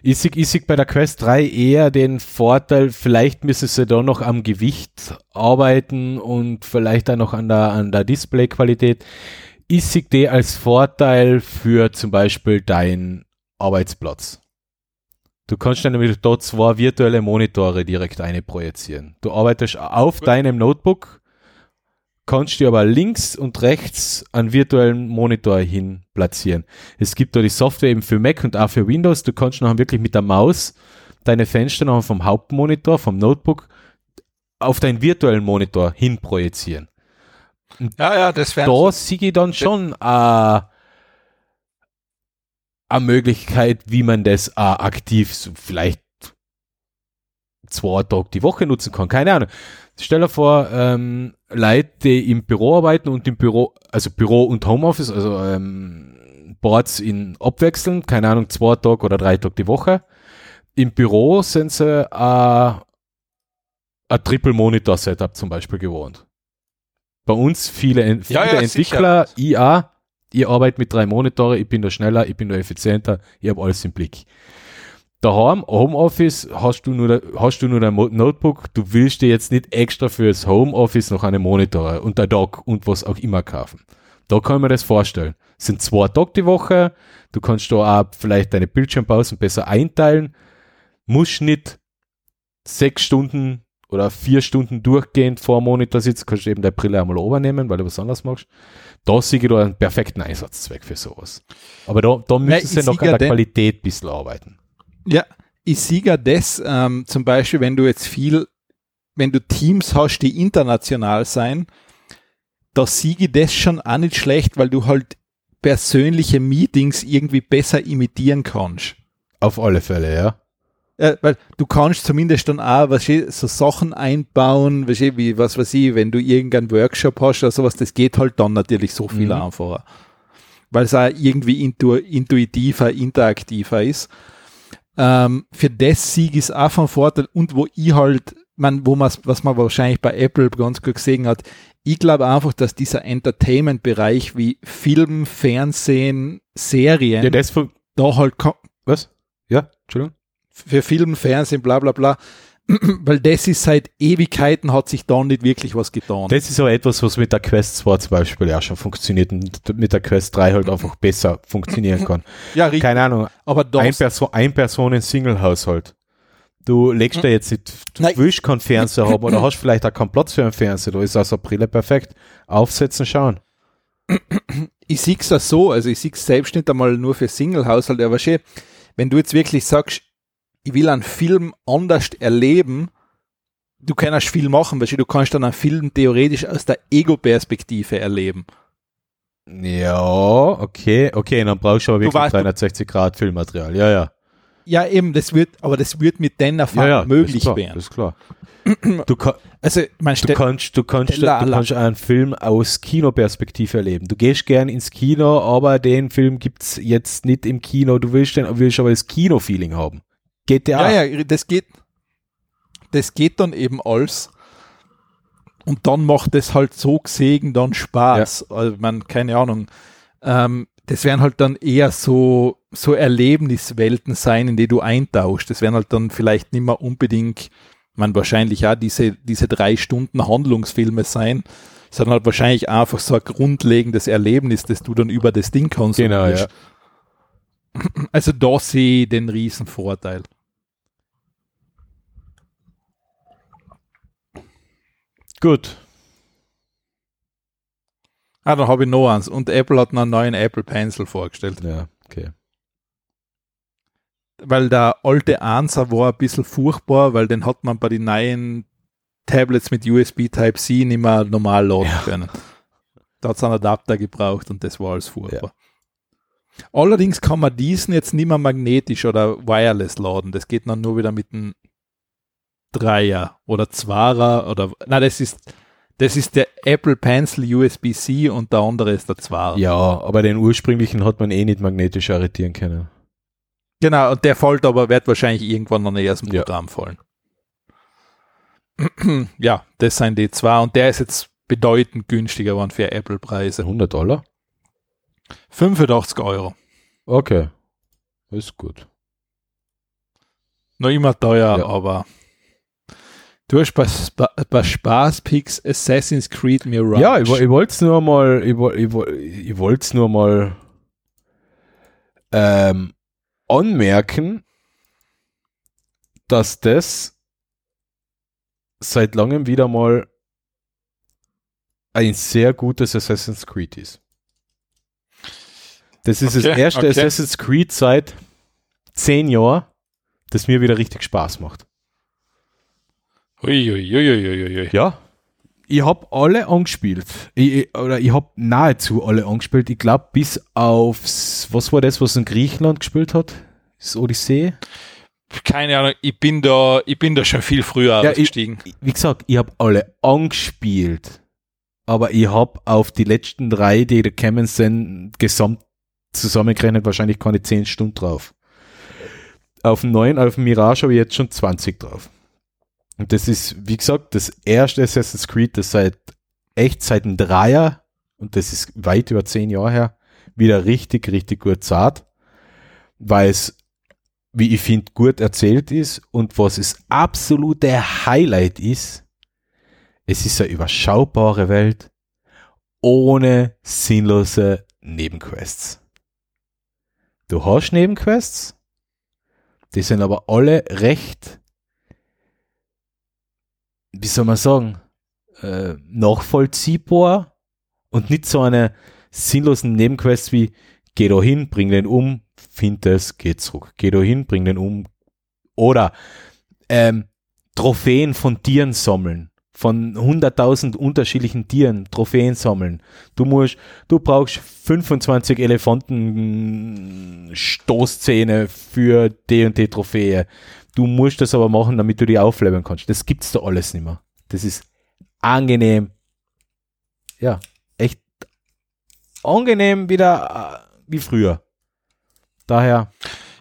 Ich sehe ich bei der Quest 3 eher den Vorteil, vielleicht müssen sie da noch am Gewicht arbeiten und vielleicht auch noch an der, an der Displayqualität. Ich sehe die als Vorteil für zum Beispiel deinen Arbeitsplatz. Du kannst dann nämlich dort zwei virtuelle Monitore direkt einprojizieren. Du arbeitest auf deinem Notebook kannst du aber links und rechts einen virtuellen Monitor hin platzieren. Es gibt da die Software eben für Mac und auch für Windows. Du kannst nachher wirklich mit der Maus deine Fenster nachher vom Hauptmonitor, vom Notebook auf deinen virtuellen Monitor hin projizieren. Ja, ja, das wäre. Da sehe ich dann schon äh, eine Möglichkeit, wie man das aktiv so vielleicht zwei Tage die Woche nutzen kann. Keine Ahnung. Stell dir vor, ähm, Leute, die im Büro arbeiten und im Büro, also Büro und Homeoffice, also ähm, Boards in abwechseln, keine Ahnung, zwei Tage oder drei Tage die Woche. Im Büro sind sie äh, ein Triple-Monitor-Setup zum Beispiel gewohnt. Bei uns viele, viele ja, ja, Entwickler, sicher. IA, ich arbeite mit drei Monitore, ich bin da schneller, ich bin da effizienter, ich habe alles im Blick. Daheim, Homeoffice, hast du nur, hast du nur dein Notebook, du willst dir jetzt nicht extra fürs Homeoffice noch eine Monitor und ein Dock und was auch immer kaufen. Da kann man das vorstellen. Das sind zwei Tage die Woche, du kannst da auch vielleicht deine Bildschirmpausen besser einteilen, musst nicht sechs Stunden oder vier Stunden durchgehend vor dem Monitor sitzen, kannst du eben deine Brille einmal übernehmen, weil du was anderes machst. Da sehe ich da einen perfekten Einsatzzweck für sowas. Aber da, da müssen sie noch an der Qualität ein bisschen arbeiten. Ja, ich sehe ja das, ähm, zum Beispiel, wenn du jetzt viel, wenn du Teams hast, die international sein, da sehe ich das schon auch nicht schlecht, weil du halt persönliche Meetings irgendwie besser imitieren kannst. Auf alle Fälle, ja. Ja, weil du kannst zumindest dann auch was so Sachen einbauen, was wie was weiß ich, wenn du irgendeinen Workshop hast oder sowas, das geht halt dann natürlich so viel mhm. einfacher. Weil es auch irgendwie intu intuitiver, interaktiver ist. Ähm, für das Sieg ist auch von Vorteil und wo ich halt, man, wo man was man wahrscheinlich bei Apple ganz gut gesehen hat, ich glaube einfach, dass dieser Entertainment-Bereich wie Film, Fernsehen, Serien, ja, das da halt was? Ja, Entschuldigung. Für Film, Fernsehen, bla bla bla, weil das ist seit Ewigkeiten hat sich da nicht wirklich was getan. Das ist auch etwas, was mit der Quest 2 zum Beispiel ja schon funktioniert und mit der Quest 3 halt einfach besser funktionieren kann. Ja, richtig. Keine Ahnung. Aber ein, Perso ein Personen Single-Haushalt. Du legst da jetzt nicht, du Nein. willst keinen Fernseher haben oder hast vielleicht auch keinen Platz für einen Fernseher, da ist also Brille perfekt. Aufsetzen, schauen. Ich sehe es so, also ich sehe es selbst nicht einmal nur für Single-Haushalt, aber schön, wenn du jetzt wirklich sagst, ich will einen Film anders erleben, du kannst viel machen, weil du kannst dann einen Film theoretisch aus der Ego-Perspektive erleben. Ja, okay, okay, dann brauchst du aber wirklich du 360 Grad Filmmaterial, ja, ja. Ja, eben, das wird, aber das wird mit den Erfahrungen möglich ist klar, werden. Ist klar. Du, Also, man du kannst, du kannst, du kannst einen Film aus Kinoperspektive erleben. Du gehst gern ins Kino, aber den Film gibt's jetzt nicht im Kino. Du willst den, willst aber das Kino-Feeling haben. GTA. ja, ja, das geht, das geht dann eben alles. Und dann macht es halt so gesehen dann Spaß. Also, man, keine Ahnung. Ähm, das werden halt dann eher so, so Erlebniswelten sein, in die du eintauschst. Das werden halt dann vielleicht nicht mehr unbedingt, man wahrscheinlich ja diese, diese drei Stunden Handlungsfilme sein, sondern halt wahrscheinlich einfach so ein grundlegendes Erlebnis, das du dann über das Ding konsumierst. Genau, ja. Also da sehe ich den riesen Gut. Ah, dann habe ich noch eins. Und Apple hat einen neuen Apple Pencil vorgestellt. Ja, okay. Weil der alte Answer war ein bisschen furchtbar, weil den hat man bei den neuen Tablets mit USB Type-C nicht mehr normal laden Ja. können. Da hat es einen Adapter gebraucht und das war alles furchtbar. Allerdings kann man diesen jetzt nicht mehr magnetisch oder wireless laden. Das geht dann nur wieder mit einem Dreier oder Zwarer oder, na, das ist, das ist der Apple Pencil USB-C und der andere ist der Zwarer. Ja, aber den ursprünglichen hat man eh nicht magnetisch arretieren können. Genau, und der fällt aber, wird wahrscheinlich irgendwann noch nicht aus dem Ja. Programm fallen. ja, das sind die zwei und der ist jetzt bedeutend günstiger geworden für Apple-Preise. 100 Dollar? 85 Euro. Okay. Ist gut. Noch immer teuer, Ja. aber du hast bei, Spa bei Spaßpicks Assassin's Creed Mirage. Ja, ich, ich wollte es nur mal, ich, ich, woll- ich wollte es nur mal ähm, anmerken, dass das seit langem wieder mal ein sehr gutes Assassin's Creed ist. Das ist das Okay, erste okay. Assassin's Creed seit zehn Jahren, das mir wieder richtig Spaß macht. Uiuiuiuiui. Ja. Ich habe alle angespielt. Ich, ich- oder ich habe nahezu alle angespielt. Ich glaube, bis aufs, was war das, was in Griechenland gespielt hat? Das Odyssee? Keine Ahnung, ich bin da, ich bin da schon viel früher Ja, ich- ausgestiegen. Wie gesagt, ich habe alle angespielt. Aber ich habe auf die letzten drei, die gekommen sind, gesamt zusammengerechnet wahrscheinlich keine 10 Stunden drauf. Auf dem neuen, auf dem Mirage habe ich jetzt schon 20 drauf. Und das ist, wie gesagt, das erste Assassin's Creed, das seit echt seit dem Dreier, und das ist weit über 10 Jahre her, wieder richtig, richtig gut zart, weil es, wie ich finde, gut erzählt ist und was das absolute Highlight ist, es ist eine überschaubare Welt ohne sinnlose Nebenquests. Du hast Nebenquests, die sind aber alle recht, wie soll man sagen, äh, nachvollziehbar und nicht so eine sinnlosen Nebenquests wie geh da hin, bring den um, find es, geh zurück. Geh da hin, bring den um. Oder ähm, Trophäen von Tieren sammeln. Von 100.000 unterschiedlichen Tieren Trophäen sammeln. Du musst, du brauchst 25 Elefanten Stoßzähne für die Trophäe. Du musst das aber machen, damit du die aufleveln kannst. Das gibt's da alles nicht mehr. Das ist angenehm. Ja, echt angenehm wieder äh, wie früher. Daher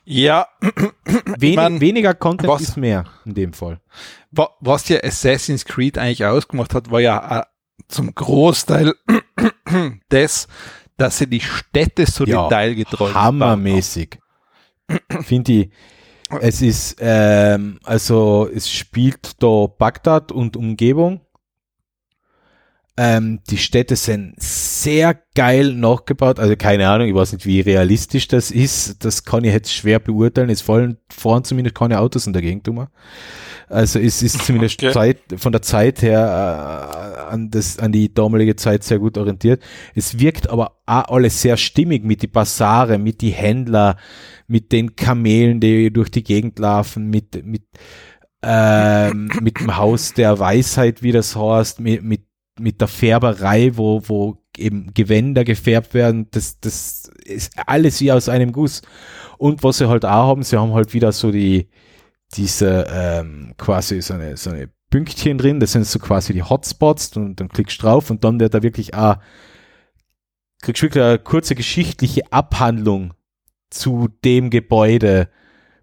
Ja, wenig, mein, weniger Content was- ist mehr in dem Fall. wa- was ja Assassin's Creed eigentlich ausgemacht hat, war ja äh, zum Großteil das, dass sie die Städte so Ja, detailgetreu gebaut Hammermäßig. Finde ich. Es ist, ähm, also es spielt da Bagdad und Umgebung. Ähm, die Städte sind sehr geil nachgebaut. Also keine Ahnung, ich weiß nicht, wie realistisch das ist. Das kann ich jetzt schwer beurteilen. Es fallen fahren zumindest keine Autos in der Gegend um. Also es ist zumindest Okay. Zeit, von der Zeit her äh, an, das, an die damalige Zeit sehr gut orientiert. Es wirkt aber auch alles sehr stimmig mit die Basare, mit die Händler, mit den Kamelen, die durch die Gegend laufen, mit, mit, ähm, mit dem Haus der Weisheit, wie das heißt, mit, mit, mit der Färberei, wo, wo eben Gewänder gefärbt werden, das, das ist alles wie aus einem Guss. Und was sie halt auch haben, sie haben halt wieder so die, diese, ähm, quasi so eine, so eine Pünktchen drin, das sind so quasi die Hotspots und dann klickst du drauf und dann wird da wirklich auch, kriegst wirklich eine kurze geschichtliche Abhandlung zu dem Gebäude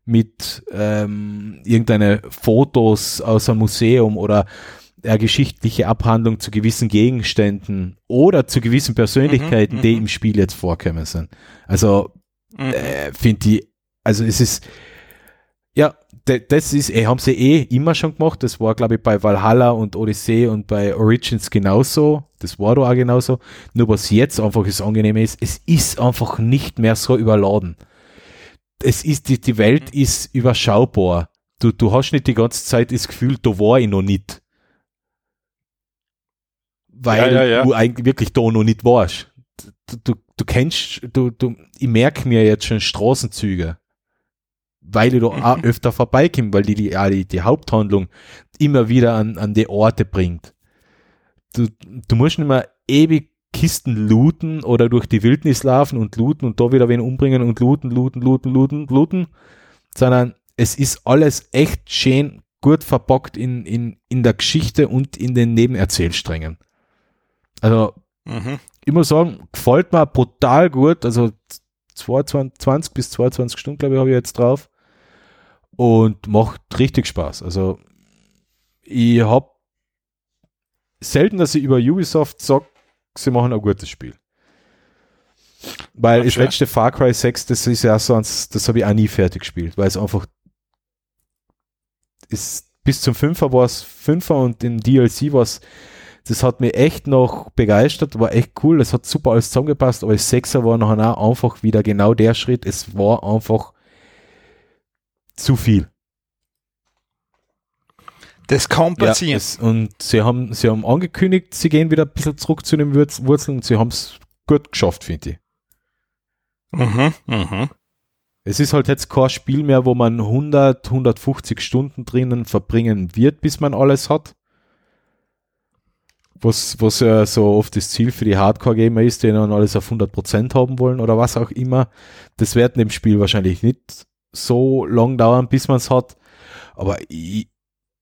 mit ähm, irgendeine Fotos aus einem Museum oder eine geschichtliche Abhandlung zu gewissen Gegenständen oder zu gewissen Persönlichkeiten, Mhm, die mhm. im Spiel jetzt vorkommen sind. Also Mhm. äh, finde die, also es ist, ja, das ist, eh, haben sie eh immer schon gemacht. Das war, glaube ich, bei Valhalla und Odyssey und bei Origins genauso. Das war da auch genauso. Nur was jetzt einfach das Angenehme ist, es ist einfach nicht mehr so überladen. Es ist, die, die Welt ist überschaubar. Du, du hast nicht die ganze Zeit das Gefühl, da war ich noch nicht. Weil Ja, ja, ja. du eigentlich wirklich da noch nicht warst. Du, du, du kennst, du, du, ich merke mir jetzt schon Straßenzüge, weil ich da auch öfter vorbeikomme, weil die, die, die, die Haupthandlung immer wieder an, an die Orte bringt. Du, du musst nicht mehr ewig Kisten looten oder durch die Wildnis laufen und looten und da wieder wen umbringen und looten, looten, looten, looten, looten, sondern es ist alles echt schön gut verpackt in, in, in der Geschichte und in den Nebenerzählsträngen. Also Mhm. ich muss sagen, gefällt mir brutal gut. Also 22 bis 22 Stunden, glaube ich, habe ich jetzt drauf. Und macht richtig Spaß. Also ich habe selten, dass ich über Ubisoft sage, sie machen ein gutes Spiel. Weil Ja, das schön. letzte Far Cry 6, das ist ja so eins, das habe ich auch nie fertig gespielt, weil es einfach ist, bis zum Fünfer war es Fünfer und im DLC war es das hat mich echt noch begeistert, war echt cool, das hat super alles zusammengepasst, aber das Sechser war nachher auch einfach wieder genau der Schritt, es war einfach zu viel. Das kann Ja, passieren. es, und sie haben, sie haben angekündigt, sie gehen wieder ein bisschen zurück zu den Wurz- Wurzeln und sie haben es gut geschafft, finde ich. mhm. Mhm. Es ist halt jetzt kein Spiel mehr, wo man 100, 150 Stunden drinnen verbringen wird, bis man alles hat. Was, was ja so oft das Ziel für die Hardcore-Gamer ist, die dann alles auf 100% haben wollen oder was auch immer. Das wird in dem Spiel wahrscheinlich nicht so lang dauern, bis man es hat. Aber ich,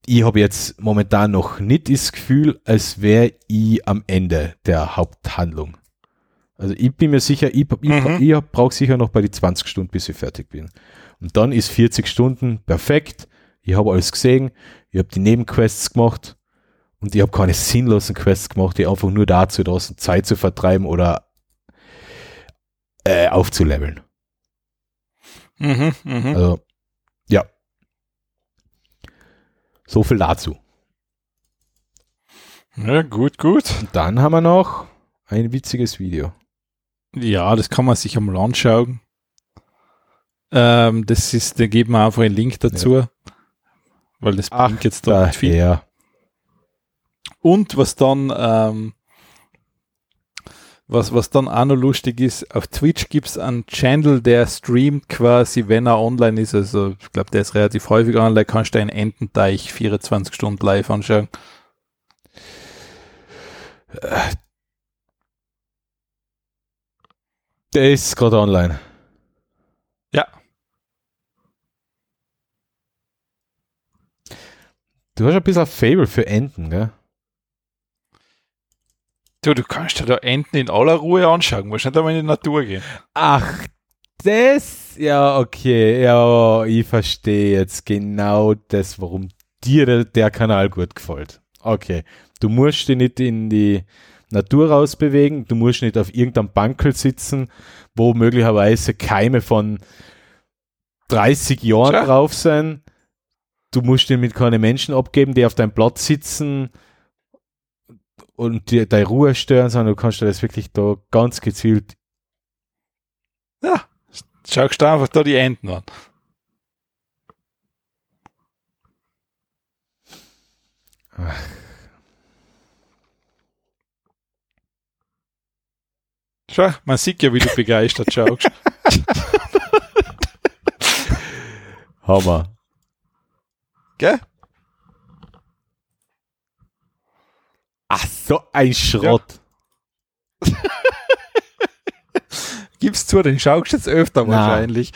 ich habe jetzt momentan noch nicht das Gefühl, als wäre ich am Ende der Haupthandlung. Also ich bin mir sicher, ich, ich, Mhm. ich brauche sicher noch bei die 20 Stunden, bis ich fertig bin. Und dann ist 40 Stunden perfekt. Ich habe alles gesehen, ich habe die Nebenquests gemacht und ich habe keine sinnlosen Quests gemacht, die einfach nur dazu da sind, Zeit zu vertreiben oder äh, aufzuleveln. Mhm. Mhm. Also, ja. So viel dazu. Ja, gut, gut. Und dann haben wir noch ein witziges Video. Ja, das kann man sich einmal anschauen. Ähm, das ist, da geben wir einfach einen Link dazu. Weil das Ach, bringt jetzt da nicht viel. Und was dann, ähm, was, was dann auch noch lustig ist, auf Twitch gibt es einen Channel, der streamt quasi, wenn er online ist. Also ich glaube, der ist relativ häufig online, kannst du einen Ententeich 24 Stunden live anschauen. Der ist gerade online. Ja. Du hast ein bisschen ein Fable für Enten, gell? Du, du kannst dir da Enten in aller Ruhe anschauen, musst nicht einmal in die Natur gehen. Ach, das? Ja, okay. Ja, ich verstehe jetzt genau das, warum dir der, der Kanal gut gefällt. Okay. Du musst dich nicht in die Natur rausbewegen, du musst nicht auf irgendeinem Bankel sitzen, wo möglicherweise Keime von 30 Jahren Tja. drauf sind. Du musst den mit keine Menschen abgeben, die auf deinem Platz sitzen und dir deine Ruhe stören, sondern du kannst dir das wirklich da ganz gezielt Ja, schaust du einfach da die Enten an. Schau, man sieht ja, wie du begeistert schaust. Hammer. Gell? Ach, so ein Schrott. Gib's zu, den schaust jetzt öfter Na. wahrscheinlich.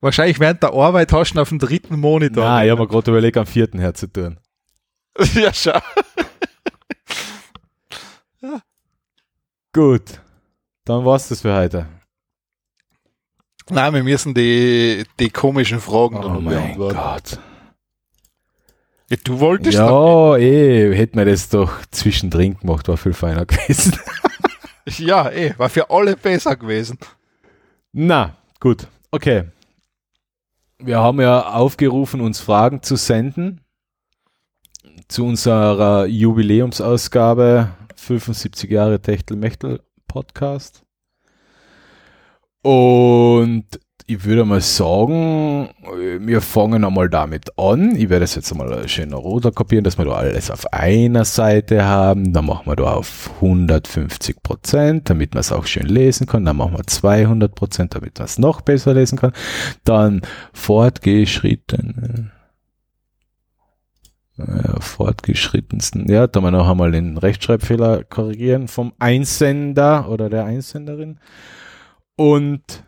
Wahrscheinlich während der Arbeit hast du auf dem dritten Monitor. Na, ich habe mir gerade überlegt, am vierten herzutun. ja, schau. Gut. Dann war's das für heute. Nein, wir müssen die, die komischen Fragen Oh noch mein beantworten. Gott. Ja, Du wolltest. Ja, eh, hätten wir das doch zwischendrin gemacht, war viel feiner gewesen. Ja, eh, war für alle besser gewesen. Na, gut. Okay. Wir haben ja aufgerufen, uns Fragen zu senden zu unserer Jubiläumsausgabe 75 Jahre Techtelmechtel Podcast. Und ich würde mal sagen, wir fangen einmal damit an. Ich werde es jetzt einmal schön runter kopieren, dass wir da alles auf einer Seite haben. Dann machen wir da auf 150 Prozent, damit man es auch schön lesen kann. Dann machen wir 200 Prozent, damit man es noch besser lesen kann. Dann fortgeschritten. Ja, fortgeschrittensten. Ja, da wir noch einmal den Rechtschreibfehler korrigieren vom Einsender oder der Einsenderin. Und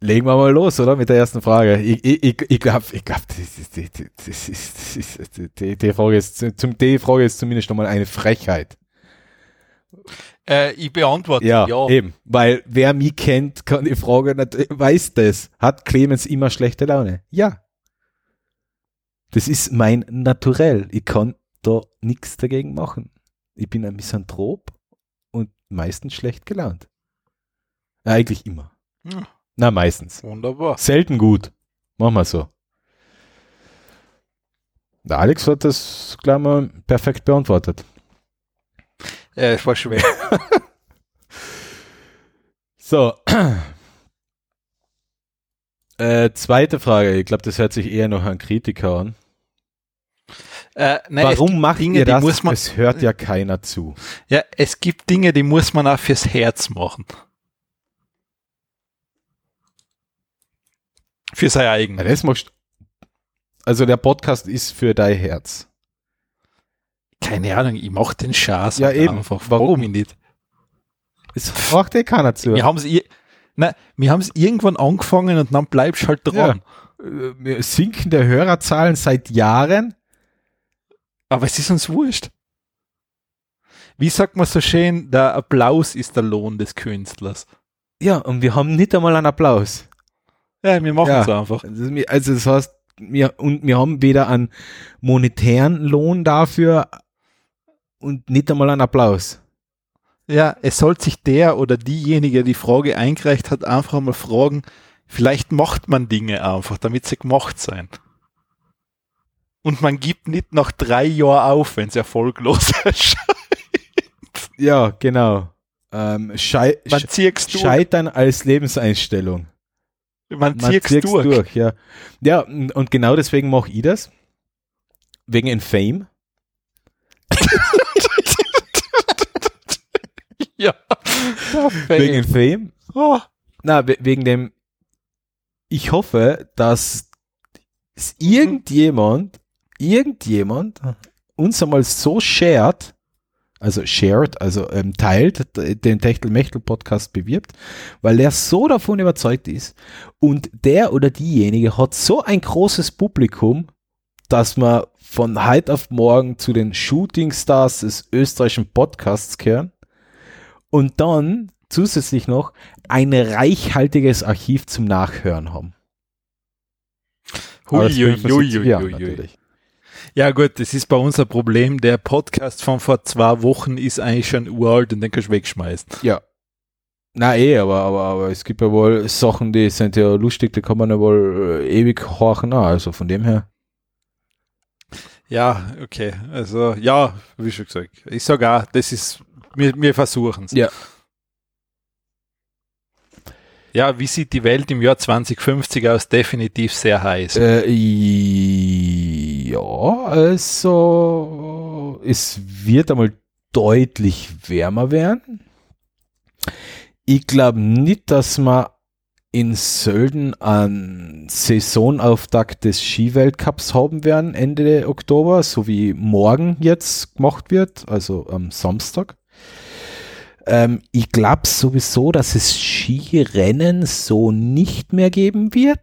legen wir mal los, oder? Mit der ersten Frage. Ich, ich, ich, ich glaube, ich glaub, die, die Frage ist, zum, die Frage ist zumindest nochmal eine Frechheit. Äh, ich beantworte Ja, ja. eben. Weil wer mich kennt, kann die Frage nicht, weiß das. Hat Clemens immer schlechte Laune? Ja. Das ist mein Naturell. Ich kann da nichts dagegen machen. Ich bin ein Misanthrop und meistens schlecht gelaunt. Ja, eigentlich immer. Ja, Na, meistens. wunderbar. Selten gut. Machen wir so. Der Alex hat das gleich mal perfekt beantwortet. Äh, es war schwer. So. Äh, zweite Frage. Ich glaube, das hört sich eher noch an Kritiker an. Äh, nein, Warum macht Dinge, ihr die das? muss man- es hört ja keiner zu. Ja, es gibt Dinge, die muss man auch fürs Herz machen. Für sein Ja, eigenes. das machst Also der Podcast ist für dein Herz. Keine Ahnung, ich mach den Schatz. Ja, eben. Einfach. Warum? Mich nicht. Es macht eh keiner zu. Wir haben es Nein, wir haben es irgendwann angefangen und dann bleibst halt dran. Äh, Wir sinken der Hörerzahlen seit Jahren. Aber es ist uns wurscht. Wie sagt man so schön, der Applaus ist der Lohn des Künstlers. Ja, und wir haben nicht einmal einen Applaus. Ja, wir machen Ja. es einfach. Also das heißt, wir, und wir haben weder einen monetären Lohn dafür und nicht einmal einen Applaus. Ja, es soll sich der oder diejenige, die Frage eingereicht hat, einfach mal fragen, vielleicht macht man Dinge einfach, damit sie gemacht sein. Und man gibt nicht nach drei Jahren auf, wenn es erfolglos ist. Ja, genau. Ähm, schei. Scheitern als Lebenseinstellung. Man Man zieht's zieht's durch. ja. Ja, und genau deswegen mache ich das. Wegen dem Fame. Ja. Wegen dem Fame. Oh. Na, we wegen dem, ich hoffe, dass es irgendjemand, irgendjemand uns einmal so shared, also shared, also ähm, teilt, den Techtel-Mechtel-Podcast bewirbt, weil er so davon überzeugt ist und der oder diejenige hat so ein großes Publikum, dass man von heute auf morgen zu den Shooting-Stars des österreichischen Podcasts gehören und dann zusätzlich noch ein reichhaltiges Archiv zum Nachhören haben. Aber das bin ich vor 70 Jahren Huiuiuiuiui. natürlich. Ja gut, das ist bei uns ein Problem. Der Podcast von vor zwei Wochen ist eigentlich schon uralt und den kannst du wegschmeißen. Ja. Na eh, aber, aber, aber es gibt ja wohl Sachen, die sind ja lustig, die kann man ja wohl äh, ewig horchen. auch. Also von dem her. Ja, okay. Also ja, wie schon gesagt. Ich sage auch, das ist, wir, wir versuchen es. Ja. Ja, wie sieht die Welt im Jahr 2050 aus? Definitiv sehr heiß. Äh, ja, also es wird einmal deutlich wärmer werden. Ich glaube nicht, dass wir in Sölden einen Saisonauftakt des Skiweltcups haben werden Ende Oktober, so wie morgen jetzt gemacht wird, also am Samstag. Ähm, ich glaube sowieso, dass es Skirennen so nicht mehr geben wird.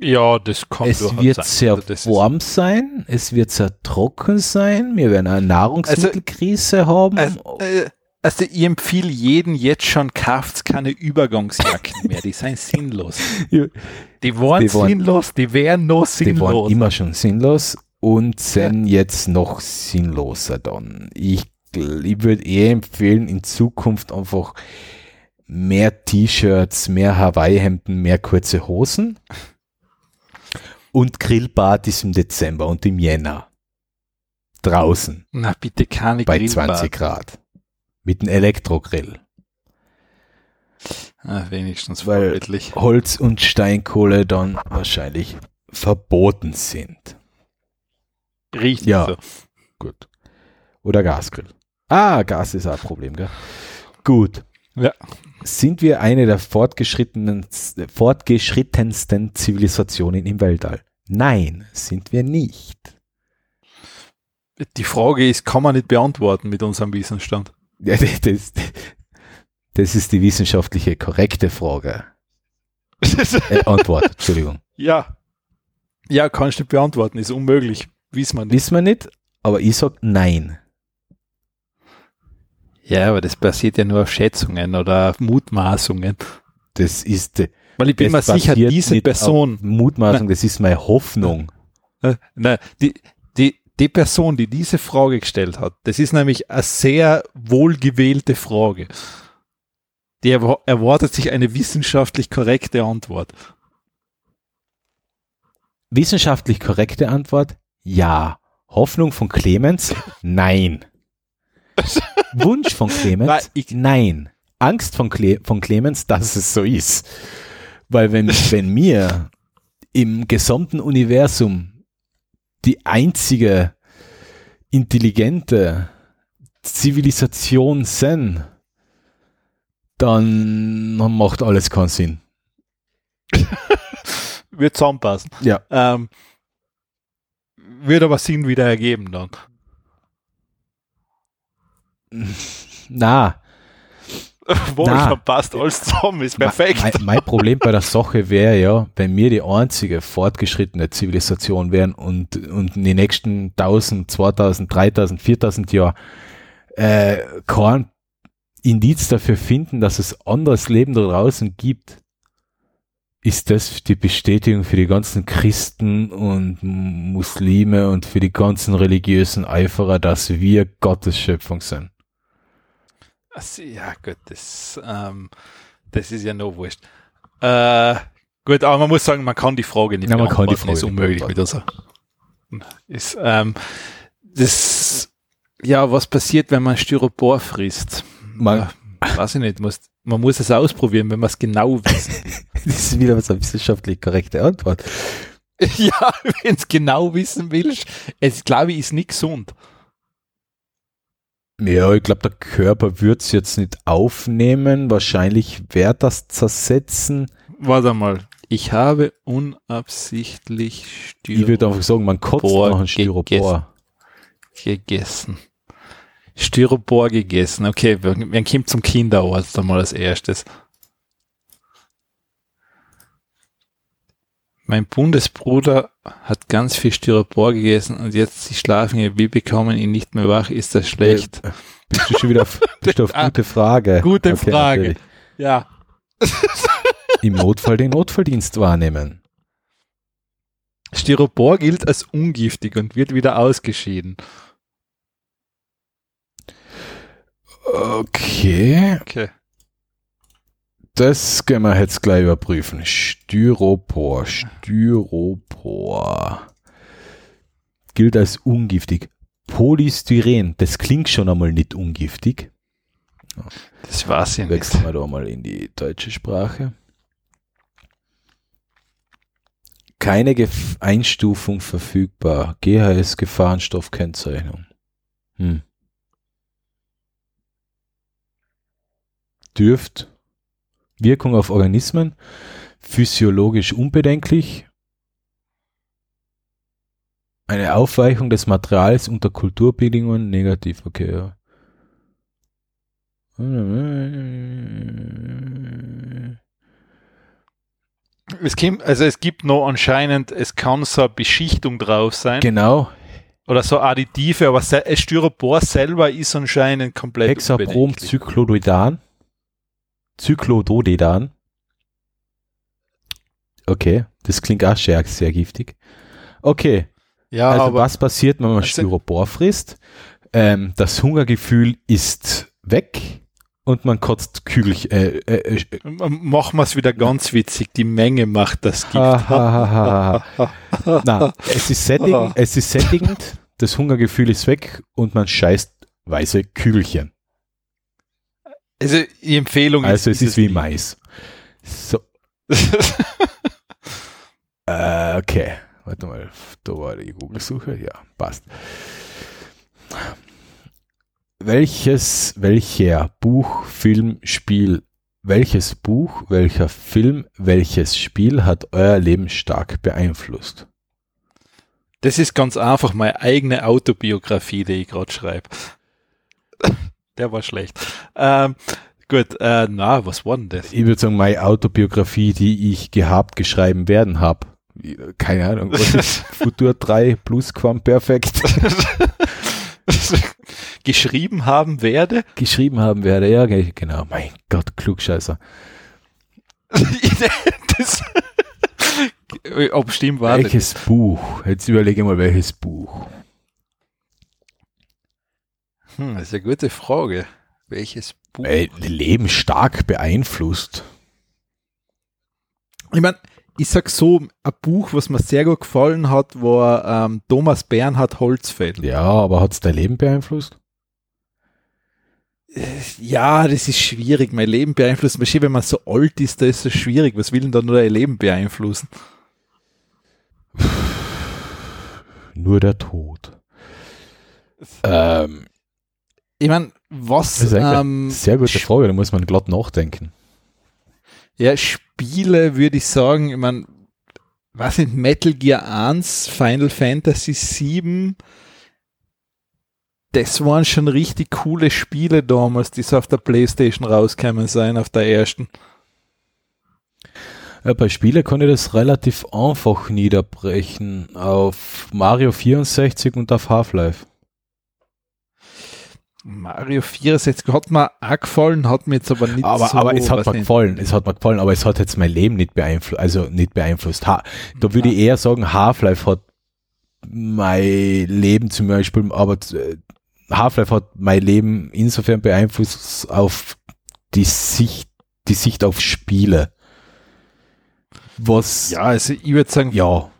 Ja, das kommt Es wird sein. sehr Also warm sein, es wird sehr trocken sein, wir werden eine Nahrungsmittelkrise haben. Also, äh, also ich empfehle jeden jetzt schon, kauft keine Übergangsjacken mehr, die sind sinnlos. Ja. Die waren Die waren- sinnlos, die wären noch die waren sinnlos. immer schon sinnlos und sind jetzt noch sinnloser dann. Ich, ich würde eher empfehlen, in Zukunft einfach mehr T-Shirts, mehr Hawaii-Hemden, mehr kurze Hosen und Grillpartys im Dezember und im Jänner. Draußen Na bitte keine bei Grillbar. 20 Grad. Mit einem Elektrogrill. Ah, wenigstens Weil- vorbildlich. Holz und Steinkohle dann wahrscheinlich verboten sind. Richtig Ja. so. Gut. Oder Gasgrill. Ah, Gas ist auch ein Problem, gell? Gut. Ja. Sind wir eine der fortgeschrittenen, fortgeschrittensten Zivilisationen im Weltall? Nein, sind wir nicht. Die Frage ist, kann man nicht beantworten mit unserem Wissensstand. Ja, Das, das ist die wissenschaftliche korrekte Frage. Äh, Antwort, Entschuldigung. ja. Ja, kannst du nicht beantworten, ist unmöglich. Wissen wir nicht. Wissen wir nicht, aber ich sag nein. Ja, aber das basiert ja nur auf Schätzungen oder auf Mutmaßungen. Das ist Weil ich bin mir sicher, diese Person, Mutmaßung, das ist meine Hoffnung. äh, nein, die, die, die Person, die diese Frage gestellt hat, das ist nämlich eine sehr wohlgewählte Frage. Die erwa- erwartet sich eine wissenschaftlich korrekte Antwort. Wissenschaftlich korrekte Antwort, ja. Hoffnung von Clemens, nein. Wunsch von Clemens, Nein, ich- nein. Angst von, Cle von Clemens, dass es so ist. Weil wenn, wenn mir im gesamten Universum die einzige intelligente Zivilisation sind, dann macht alles keinen Sinn. Wird zusammenpassen. Ja. Ähm, wird aber Sinn wieder ergeben dann. Na, Wo Na. schon passt alles zusammen, ist perfekt. Mein, mein Problem bei der Sache wäre ja, wenn wir die einzige fortgeschrittene Zivilisation wären und, und in den nächsten 1000, 2000, 3000, 4000 Jahren äh, kein Indiz dafür finden, dass es anderes Leben da draußen gibt, ist das die Bestätigung für die ganzen Christen und Muslime und für die ganzen religiösen Eiferer, dass wir Gottes Schöpfung sind. Also, ja, gut, das, ähm, das ist ja noch wurscht. Äh, gut, aber man muss sagen, man kann die Frage nicht Ja, man kann die Frage ist unmöglich mit unserer. Ist, ähm, das, ja, was passiert, wenn man Styropor frisst? Man- ja, weiß ich nicht, muss, man muss es ausprobieren, wenn man es genau wissen. Das ist wieder was eine wissenschaftlich korrekte Antwort. ja, wenn es genau wissen willst, es glaube ich ist nicht gesund. Ja, ich glaube, der Körper wird es jetzt nicht aufnehmen. Wahrscheinlich wird das zersetzen. Warte mal. Ich habe unabsichtlich Ich würde einfach sagen, man kotzt Styropor nach einem Styropor. gegessen. Styropor gegessen. Okay, wir, wir kommen zum Kinderarzt einmal als erstes. Mein Bundesbruder hat ganz viel Styropor gegessen und jetzt sie schlafen hier, wir bekommen ihn nicht mehr wach. Ist das schlecht? Äh, Bist du schon wieder auf, bist du auf Ah, gute Frage? gute Okay, Frage. natürlich. Ja. Im Notfall den Notfalldienst wahrnehmen. Styropor gilt als ungiftig und wird wieder ausgeschieden. Okay, Okay. Das können wir jetzt gleich überprüfen. Styropor, Styropor. Gilt als ungiftig. Polystyren, das klingt schon einmal nicht ungiftig. Das war's ja. Wechseln wir da mal in die deutsche Sprache. Keine Gef Einstufung verfügbar. GHS Gefahrenstoffkennzeichnung. Hm. Dürft Wirkung auf Organismen, physiologisch unbedenklich, eine Aufweichung des Materials unter Kulturbedingungen negativ, okay, ja. Es gibt, also es gibt noch anscheinend, es kann so eine Beschichtung drauf sein. Genau. Oder so Additive, aber Styropor selber ist anscheinend komplett Hexaprom unbedenklich. Zyklododidan. Okay, das klingt auch sehr, sehr giftig. Okay, Ja, also aber was passiert, wenn man Also- Styropor frisst? Ähm, das Hungergefühl ist weg und man kotzt Kügelchen. Äh, äh, äh, machen wir es wieder ganz witzig. Die Menge macht das Gift. Na, es ist, sättigend, es ist sättigend, das Hungergefühl ist weg und man scheißt weiße Kügelchen. Also die Empfehlung Also es ist wie. Mais. So, äh, okay. Warte mal, da war die Google-Suche. Ja, passt. Welches, welcher Buch, Film, Spiel, welches Buch, welcher Film, welches Spiel hat euer Leben stark beeinflusst? Das ist ganz einfach meine eigene Autobiografie, die ich gerade schreibe. Der war schlecht. Ähm, gut, äh, na, was war denn das? Ich würde sagen, meine Autobiografie, die ich gehabt, geschrieben werden habe. Keine Ahnung, was ist Futur 3 plus Perfekt Geschrieben haben werde. geschrieben haben werde. Ja, ge- genau. Mein Gott, Klugscheißer. das, ob stimmt, war. Welches Buch? Jetzt überlege mal, welches Buch. Hm, das ist eine gute Frage. Welches Buch? Ey, Leben stark beeinflusst. Ich meine, ich sag so, ein Buch, was mir sehr gut gefallen hat, war ähm, Thomas Bernhard Holzfeld. Ja, aber hat es dein Leben beeinflusst? Ja, das ist schwierig. Mein Leben beeinflusst. Wahrscheinlich, wenn man so alt ist, da ist es schwierig. Was will denn da nur dein Leben beeinflussen? Nur der Tod. Ähm, Ich meine, was das ist ähm, sehr gute Frage, da muss man glatt nachdenken. Ja, Spiele würde ich sagen, ich meine, was sind Metal Gear 1, Final Fantasy 7? Das waren schon richtig coole Spiele damals, die so auf der Playstation rausgekommen sein, auf der ersten. Ja, bei Spielen kann ich das relativ einfach niederbrechen. Auf Mario 64 und auf Half-Life. Mario 64 hat mir auch gefallen, hat mir jetzt aber nicht Aber, so, aber es hat mir nicht. gefallen, es hat mir gefallen, aber es hat jetzt mein Leben nicht beeinflusst, also nicht beeinflusst. Ha, da würde ich eher sagen, Half-Life hat mein Leben zum Beispiel, aber äh, Half-Life hat mein Leben insofern beeinflusst auf die Sicht, die Sicht auf Spiele. Was, Ja, also ich würde sagen, ja,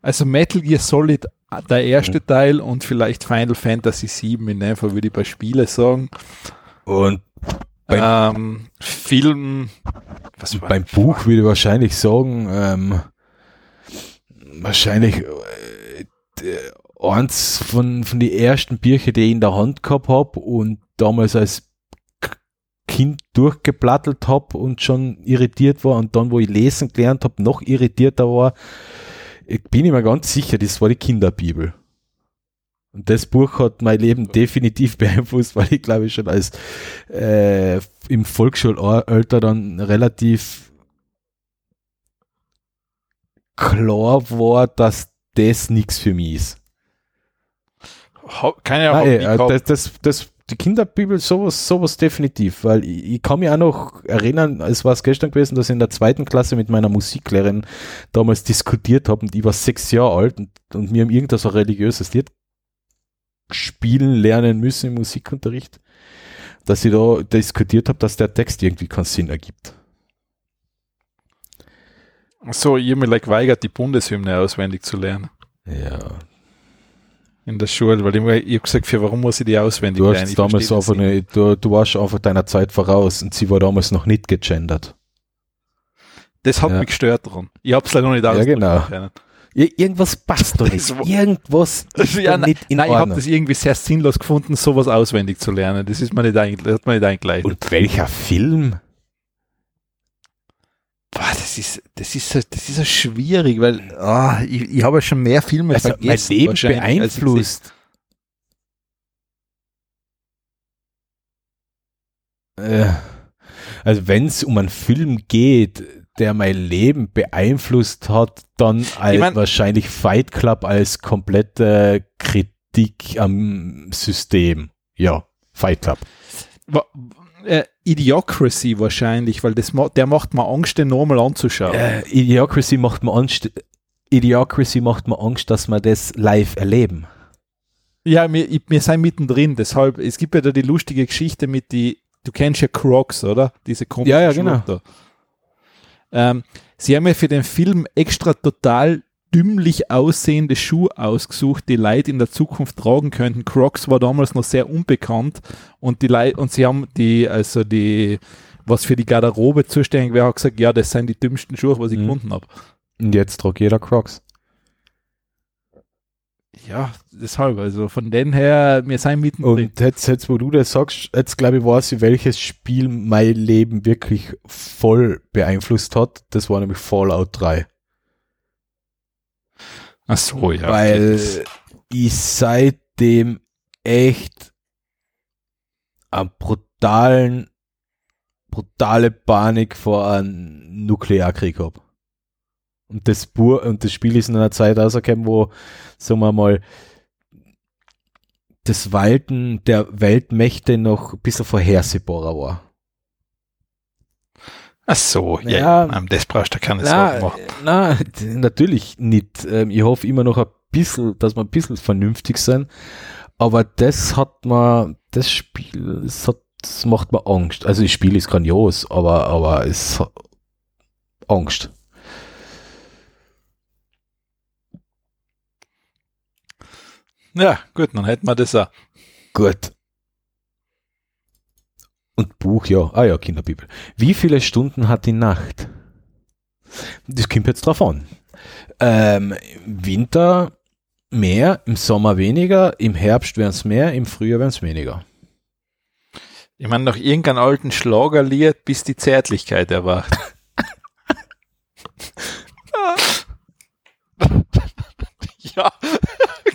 also Metal Gear Solid, der erste Mhm. Teil und vielleicht Final Fantasy 7 in dem Fall würde ich bei Spiele sagen. und Ähm, Film, was war beim Buch würde ich wahrscheinlich sagen, ähm, wahrscheinlich äh, eins von, von die ersten Bücher, die ich in der Hand gehabt habe und damals als Kind durchgeplattelt habe und schon irritiert war und dann, wo ich lesen gelernt habe, noch irritierter war. Ich bin ich mir ganz sicher, das war die Kinderbibel. Und das Buch hat mein Leben definitiv beeinflusst, weil ich glaube ich schon als äh, im Volksschulalter dann relativ klar war, dass das nichts für mich ist. Keine Ahnung, Ah, eh, wie äh, das, das, das, die Kinderbibel, sowas, sowas definitiv, weil ich, ich kann mich auch noch erinnern, es war es gestern gewesen, dass ich in der zweiten Klasse mit meiner Musiklehrerin damals diskutiert habe und ich war sechs Jahre alt und, und wir haben irgendein so religiöses Lied spielen lernen müssen im Musikunterricht, dass ich da diskutiert habe, dass der Text irgendwie keinen Sinn ergibt. so, hab mir like weigert, die Bundeshymne auswendig zu lernen Ja, in der Schule, weil ich, ich hab gesagt, für warum muss ich die auswendig du lernen? hast damals einfach nicht, du, du warst einfach deiner Zeit voraus und sie war damals noch nicht gegendert. Das hat Ja. mich gestört dran. Ich hab's leider noch nicht Ja, ausdrücken genau. irgendwas passt doch nicht. Irgendwas ist Ja, nein, nicht in nein ich habe das irgendwie sehr sinnlos gefunden, sowas auswendig zu lernen. Das ist mir nicht, eigentlich- das hat mir nicht eingeleitet. Und welcher Film? Das ist, das ist, so- das ist so schwierig, weil ah, ich, ich habe ja schon mehr Filme Also mein vergessen. Leben als ich beeinflusst. Äh, Also wenn es um einen Film geht, der mein Leben beeinflusst hat, dann als mein- wahrscheinlich Fight Club als komplette Kritik am System. Ja, Fight Club. Äh, Idiocracy wahrscheinlich, weil das der macht mir Angst, den nochmal anzuschauen. Äh, Idiocracy macht mir Angst. Idiocracy macht mir Angst, dass wir das live erleben. Ja, wir, wir sind mittendrin, deshalb, es gibt ja da die lustige Geschichte mit die, du kennst ja Crocs, oder? Diese komischen Ja, ja, genau. Ähm, sie haben ja für den Film extra total dümmlich aussehende Schuhe ausgesucht, die Leute in der Zukunft tragen könnten. Crocs war damals noch sehr unbekannt und die Leute, und sie haben die, also die, was für die Garderobe zuständig wäre, hat gesagt, ja, das sind die dümmsten Schuhe, was ich Mhm. gefunden habe. Und jetzt tragt jeder Crocs. Ja, deshalb, also von den her, wir sind mittendrin. Und jetzt, jetzt, wo du das sagst, jetzt glaube ich, weiß ich, welches Spiel mein Leben wirklich voll beeinflusst hat. Das war nämlich Fallout 3. Ach so, ja. Weil okay. ich seitdem echt einen brutalen, brutale Panik vor einem Nuklearkrieg habe. Und das, Bur und das Spiel ist in einer Zeit rausgekommen, wo, sagen wir mal, das Walten der Weltmächte noch ein bisschen vorhersehbarer war. Ach so, ja, Ja. ja. das brauchst du keine Sorgen machen. na, natürlich nicht. Ähm, Ich hoffe immer noch ein bisschen, dass wir ein bisschen vernünftig sind. Aber das hat man, das Spiel, das, hat, das macht mir Angst. Also das Spiel ist grandios, aber, aber es hat Angst. Ja, gut, dann hätten wir das auch. Gut. Und Buch, ja. Ah ja, Kinderbibel. Wie viele Stunden hat die Nacht? Das kommt jetzt drauf an. Ähm, Im Winter mehr, im Sommer weniger, im Herbst werden es mehr, im Frühjahr werden es weniger. Ich meine, nach irgendeinem alten Schlagerlied, bis die Zärtlichkeit erwacht. ja,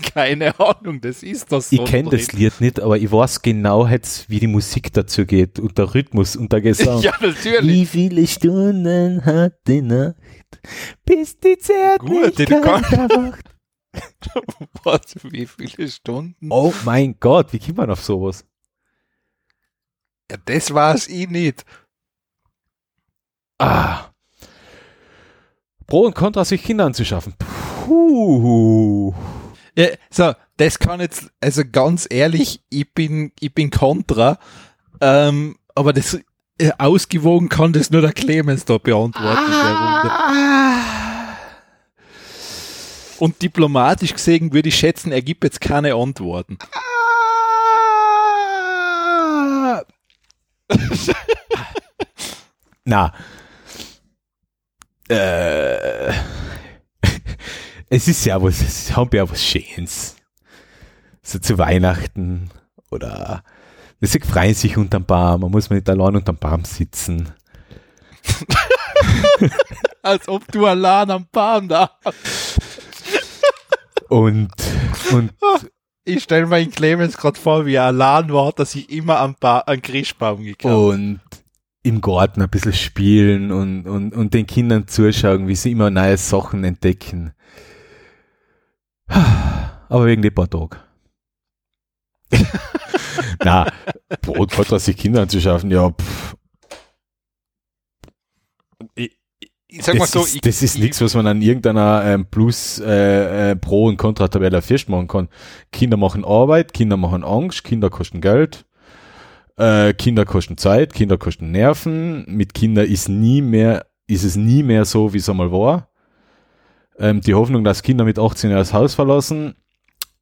keine Ahnung, das ist das Ich kenne das Lied nicht, aber ich weiß genau jetzt, wie die Musik dazu geht und der Rhythmus und der Gesang. Ja, natürlich. Wie viele Stunden hat die Nacht, bis die Zärtlichkeit erwacht? Was, wie viele Stunden? Oh mein Gott, wie kommt man auf sowas? Ja, das war's ich nicht. Ah. Pro und Contra, sich Kinder anzuschaffen. Puh. Ja, so, das kann jetzt, also ganz ehrlich, ich bin, ich bin kontra, ähm, aber das äh, ausgewogen kann das nur der Clemens da beantworten Runde. Und diplomatisch gesehen würde ich schätzen, er gibt jetzt keine Antworten. Na. Äh. Es ist ja was, es haben ja was Schönes. So zu Weihnachten oder sie freuen sich unterm Baum, man muss nicht allein unterm Baum sitzen. Als ob du allein am Baum da. Und, und Ich stelle mir den Clemens gerade vor, wie er allein war, dass ich immer am ba einen Christbaum gekauft und im Garten ein bisschen spielen und, und, und den Kindern zuschauen, wie sie immer neue Sachen entdecken. Aber wegen paar Tage. Na, Brot hat was sich Kinder anzuschaffen, ja. Pff, Ich sag mal das so, ist, ich, das ist ich, nichts, was man an irgendeiner ähm, Plus äh, äh, Pro- und Kontra-Tabelle festmachen kann. Kinder machen Arbeit, Kinder machen Angst, Kinder kosten Geld, äh, Kinder kosten Zeit, Kinder kosten Nerven. Mit Kindern ist nie mehr, ist es nie mehr so, wie es einmal war. Ähm, die Hoffnung, dass Kinder mit 18 Jahren das Haus verlassen,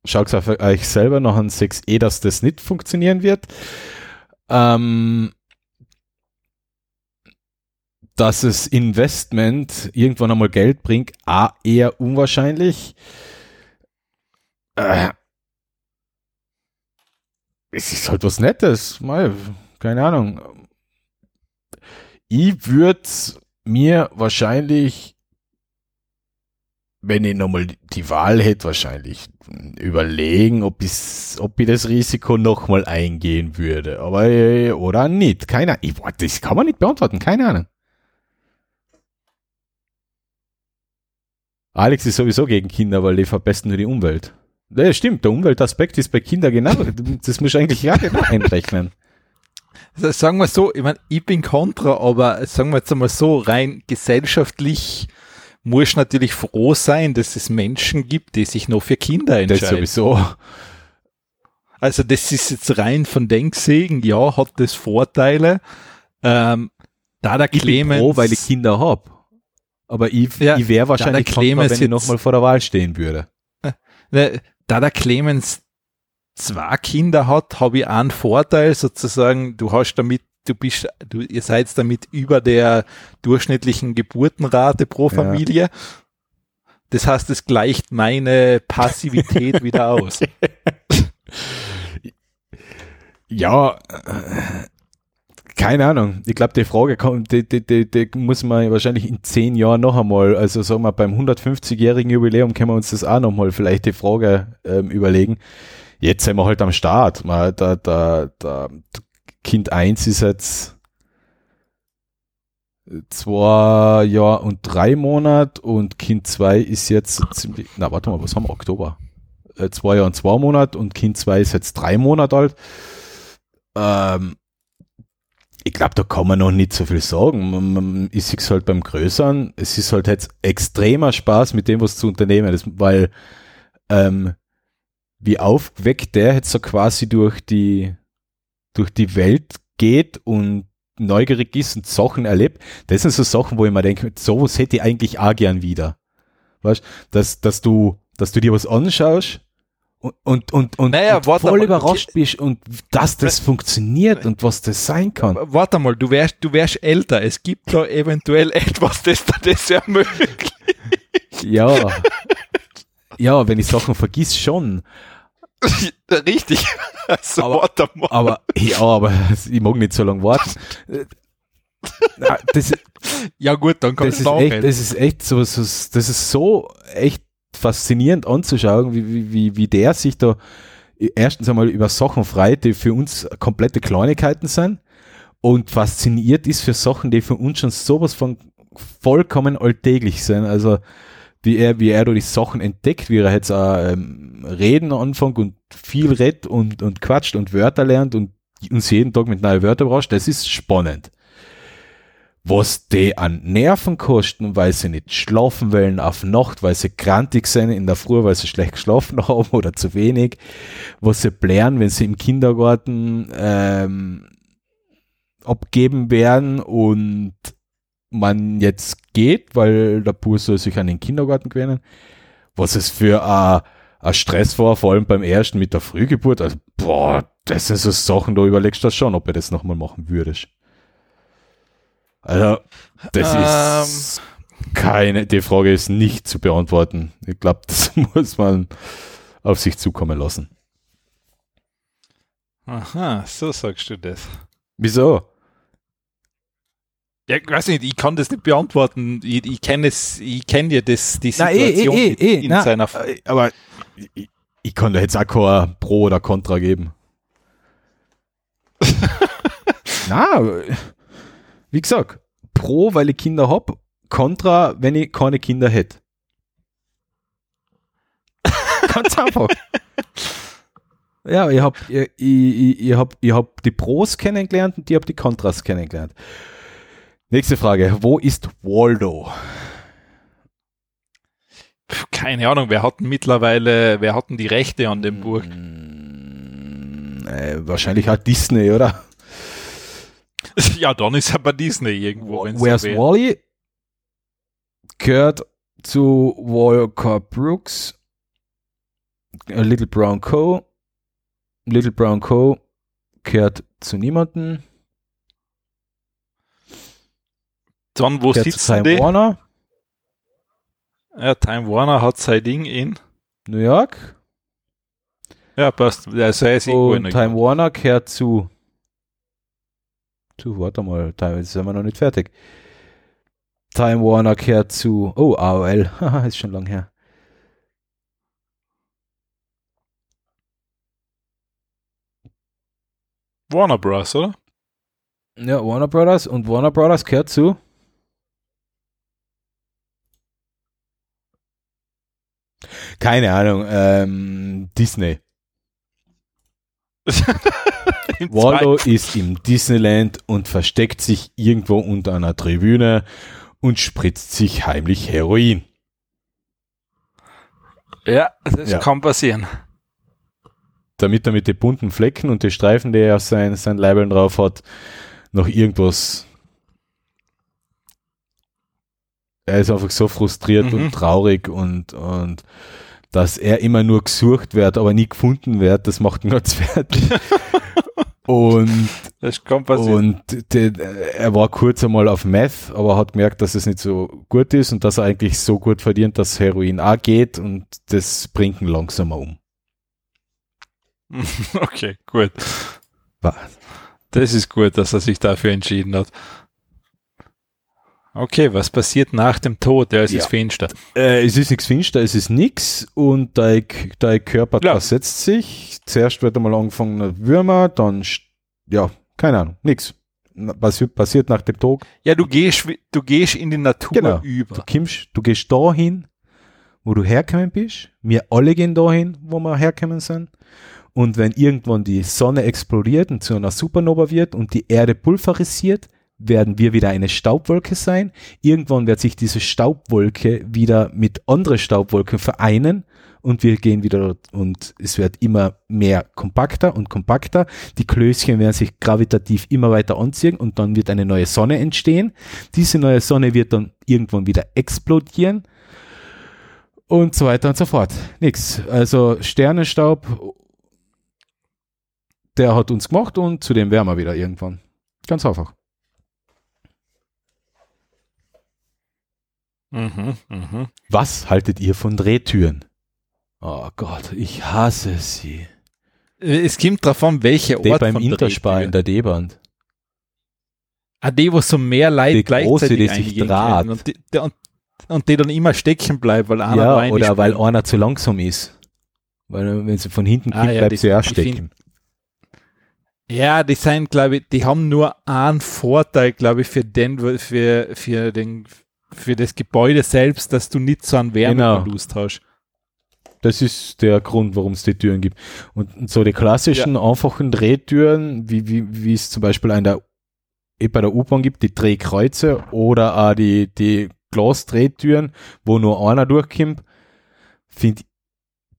schaut auf euch selber nach einem 6e, dass das nicht funktionieren wird. Ähm, dass es Investment irgendwann einmal Geld bringt, A, eher unwahrscheinlich. Äh, es ist halt was Nettes, mal, keine Ahnung. Ich würde, mir wahrscheinlich, wenn ich nochmal die Wahl hätte, wahrscheinlich überlegen, ob ich, ob ich das Risiko nochmal eingehen würde. Aber, äh, oder nicht. Keine Ahnung. Das kann man nicht beantworten. Keine Ahnung. Alex ist sowieso gegen Kinder, weil die verbessern nur die Umwelt. Ja, stimmt, der Umweltaspekt ist bei Kindern genau. Das muss eigentlich ja genau einrechnen. Sagen wir so, ich meine, ich bin kontra, aber sagen wir jetzt einmal so, rein gesellschaftlich muss natürlich froh sein, dass es Menschen gibt, die sich noch für Kinder entscheiden. Das sowieso. Also das ist jetzt rein von Denksegen, ja, hat das Vorteile. Ähm, da der Clemens, ich bin froh, weil ich Kinder habe. Aber ich, Ja, ich wäre wahrscheinlich Clemens wenn ich nochmal vor der Wahl stehen würde. da der Clemens zwei Kinder hat, habe ich einen Vorteil sozusagen, du hast damit, du bist, du, ihr seid damit über der durchschnittlichen Geburtenrate pro Ja. Familie. Das heißt, es gleicht meine Passivität wieder aus. Ja, keine Ahnung. Ich glaube, die Frage kommt, die, die, die, die muss man wahrscheinlich in zehn Jahren noch einmal, also sagen wir beim 150-jährigen Jubiläum können wir uns das auch nochmal vielleicht die Frage ähm, überlegen. Jetzt sind wir halt am Start. Mal, da, da, da, Kind 1 ist jetzt zwei Jahre und drei Monate und Kind 2 ist jetzt ziemlich, na warte mal, was haben wir, Oktober? Äh, zwei Jahre und zwei Monate und Kind 2 ist jetzt drei Monate alt. Ähm, ich glaube, da kann man noch nicht so viel sagen. Man, man, ich sehe es halt beim Größeren. Es ist halt jetzt extremer Spaß, mit dem was zu unternehmen. Das, weil ähm, wie aufgeweckt der jetzt so quasi durch die, durch die Welt geht und neugierig ist und Sachen erlebt. Das sind so Sachen, wo ich mir denke, sowas hätte ich eigentlich auch gern wieder. Weißt, dass, dass du, dass du dir was anschaust und, und, und, und, Naja, und voll mal. überrascht bist und dass das funktioniert und was das sein kann. Warte mal, du wärst, du wärst älter. Es gibt da eventuell etwas, das dir das ermöglicht. Ja. Ja, wenn ich Sachen vergiss, schon. Richtig. Also, Aber-. Aber, ja, aber ich mag nicht so lange warten. Äh, Das, Ja gut, dann das, ich ist echt, das ist echt so, so, das ist so echt faszinierend anzuschauen, wie, wie, wie, wie der sich da erstens einmal über Sachen freit, die für uns komplette Kleinigkeiten sind und fasziniert ist für Sachen, die für uns schon sowas von vollkommen alltäglich sind. Also wie er, wie er die Sachen entdeckt, wie er jetzt auch ähm, reden anfängt und viel redet und, und quatscht und Wörter lernt und uns jeden Tag mit neuen Wörtern brauchst, das ist spannend. Was die an Nerven kosten, weil sie nicht schlafen wollen auf Nacht, weil sie krantig sind in der Früh, weil sie schlecht geschlafen haben oder zu wenig, was sie blären, wenn sie im Kindergarten ähm, abgeben werden und man jetzt geht, weil der Bur soll sich an den Kindergarten gewöhnen. Was es für ein ein Stress war, vor allem beim ersten mit der Frühgeburt. Also, boah, das sind so Sachen, da überlegst du das schon, ob du das nochmal machen würdest. Also, das ist keine, die Frage ist nicht zu beantworten. Ich glaube, das muss man auf sich zukommen lassen. Aha, so sagst du das. Wieso? Ja, ich weiß nicht, ich kann das nicht beantworten. Ich, ich kenne es, ich kenne ja das, die Na, eh, Situation eh, in- eh, in na, seiner äh, aber ich, ich kann da jetzt auch kein Pro oder Contra geben. Na, wie gesagt, Pro, weil ich Kinder hab, Contra, wenn ich keine Kinder hätte. Ganz einfach. Ja, ich hab, ich, ich, ich hab, ich hab die Pros kennengelernt und ich hab die Kontras kennengelernt. Nächste Frage. Wo ist Waldo? Keine Ahnung, wer hat denn mittlerweile, wer hat denn die Rechte an dem Burg? Mm, äh, wahrscheinlich auch Disney, oder? Ja, dann ist er bei Disney irgendwo. Where's so. Wally? Gehört zu Walker Brooks. A Little Brown Co. Little Brown Co. gehört zu niemanden. Dann, wo zu sitzen Time die? Warner, Ja, Time Warner hat sein Ding in. New York. Ja, passt. Also er ist irgendwo in der Time Warner gehört zu. Zu, warte mal, Time, jetzt sind wir noch nicht fertig. Time Warner gehört zu, oh, AOL, ist schon lang her. Warner Bros., oder? Ja, Warner Brothers und Warner Brothers gehört zu. Keine Ahnung, ähm, Disney. Waldo ist im Disneyland und versteckt sich irgendwo unter einer Tribüne und spritzt sich heimlich Heroin. Ja, das Ja. kann passieren. Damit er mit den bunten Flecken und den Streifen, die er auf sein, sein Leibeln drauf hat, noch irgendwas. Er ist einfach so frustriert Mhm. und traurig und, und dass er immer nur gesucht wird, aber nie gefunden wird, das macht ihn ganz fertig. und Das kann passieren. Und de, er war kurz einmal auf Meth, aber hat gemerkt, dass es nicht so gut ist und dass er eigentlich so gut verdient, dass Heroin auch geht und das bringt ihn langsamer um. okay, gut. Was? Das ist gut, dass er sich dafür entschieden hat. Okay, was passiert nach dem Tod? Ja, es Ja. ist finster. Äh, es ist nichts finster, es ist nix und dein, dein Körper Ja. zersetzt sich. Zuerst wird einmal angefangen Würmer, dann, ja, keine Ahnung, nix. Na, Passiert, passiert nach dem Tod. Ja, du gehst, du gehst in die Natur Genau. Du, über. kommst, du gehst dahin, wo du hergekommen bist. Wir alle gehen dahin, wo wir hergekommen sind. Und wenn irgendwann die Sonne explodiert und zu einer Supernova wird und die Erde pulverisiert, werden wir wieder eine Staubwolke sein. Irgendwann wird sich diese Staubwolke wieder mit anderen Staubwolken vereinen und wir gehen wieder und es wird immer mehr kompakter und kompakter. Die Klößchen werden sich gravitativ immer weiter anziehen und dann wird eine neue Sonne entstehen. Diese neue Sonne wird dann irgendwann wieder explodieren und so weiter und so fort. Nix. Also Sternenstaub, der hat uns gemacht und zu dem werden wir wieder irgendwann. Ganz einfach. Mhm, mhm. Was haltet ihr von Drehtüren? Oh Gott, ich hasse sie. Es kommt drauf an, welche Die Art beim von Interspar Drehtür. in der D-Band. Ah, die, wo so mehr Leute Die große, gleichzeitig die sich eingehen draht. Und die, der- und, und die dann immer stecken bleibt, weil einer Ja, oder weil einer zu langsam ist. Weil wenn sie von hinten Ah, kippt, ja, bleibt die- sie auch stecken. Ja, die sind, glaube ich, die haben nur einen Vorteil, glaube ich, für den, für, für den, für das Gebäude selbst, dass du nicht so einen Wärmeverlust hast. Das ist der Grund, warum es die Türen gibt. Und, so die klassischen, einfachen Drehtüren, wie, wie, wie es zum Beispiel an der, eh bei der U-Bahn gibt, die Drehkreuze oder auch die, die Glasdrehtüren, wo nur einer durchkommt, finde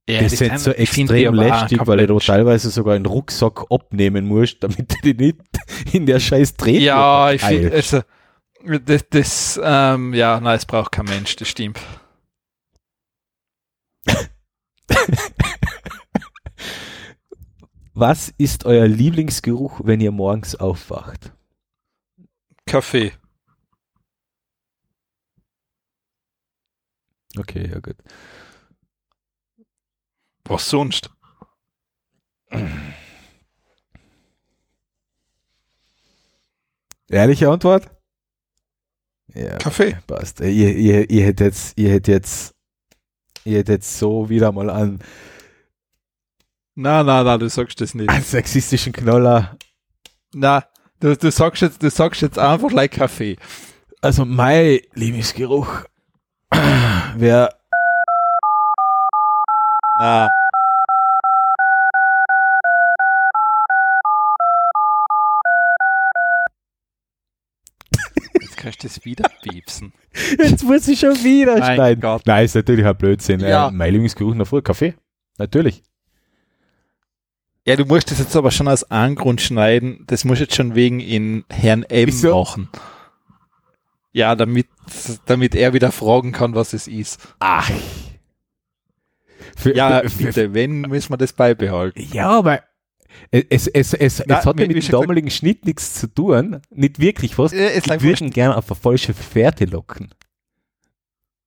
Ja, das sind so extrem lästig, weil du teilweise sogar einen Rucksack abnehmen musst, damit du dich nicht in der scheiß Drehtür Ja, ich finde, also, das, das ähm, ja, nein, es braucht kein Mensch, das stimmt. Was ist euer Lieblingsgeruch, wenn ihr morgens aufwacht? Kaffee. Okay, ja gut. Was sonst? Ehrliche Antwort? Ja, Kaffee. passt. Ihr, ihr, ihr hättet jetzt, ihr hättet jetzt, ihr hättet jetzt so wieder mal an, Na, na, na, du sagst das nicht. an sexistischen Knoller. Na, du, du sagst jetzt, du sagst jetzt einfach like Kaffee. Also mein Lieblingsgeruch wäre Na. Jetzt kannst du das wieder piepsen. Jetzt muss ich schon wieder Mein schneiden. Gott. Nein, ist natürlich ein Blödsinn. Ja. Äh, mein Lieblingsgeruch nach früh Kaffee. Natürlich. Ja, du musst das jetzt aber schon als Angrund schneiden. Das muss jetzt schon wegen in Herrn M Wieso? machen. Ja, damit, damit er wieder fragen kann, was es ist. Ach. Für, Ja, für, für, bitte, wenn, müssen wir das beibehalten. ja, aber es, es, es, Na, es hat ja mit dem damaligen Schnitt nichts zu tun. Nicht wirklich was. Äh, Ich würde ihn gerne auf eine falsche Fährte locken.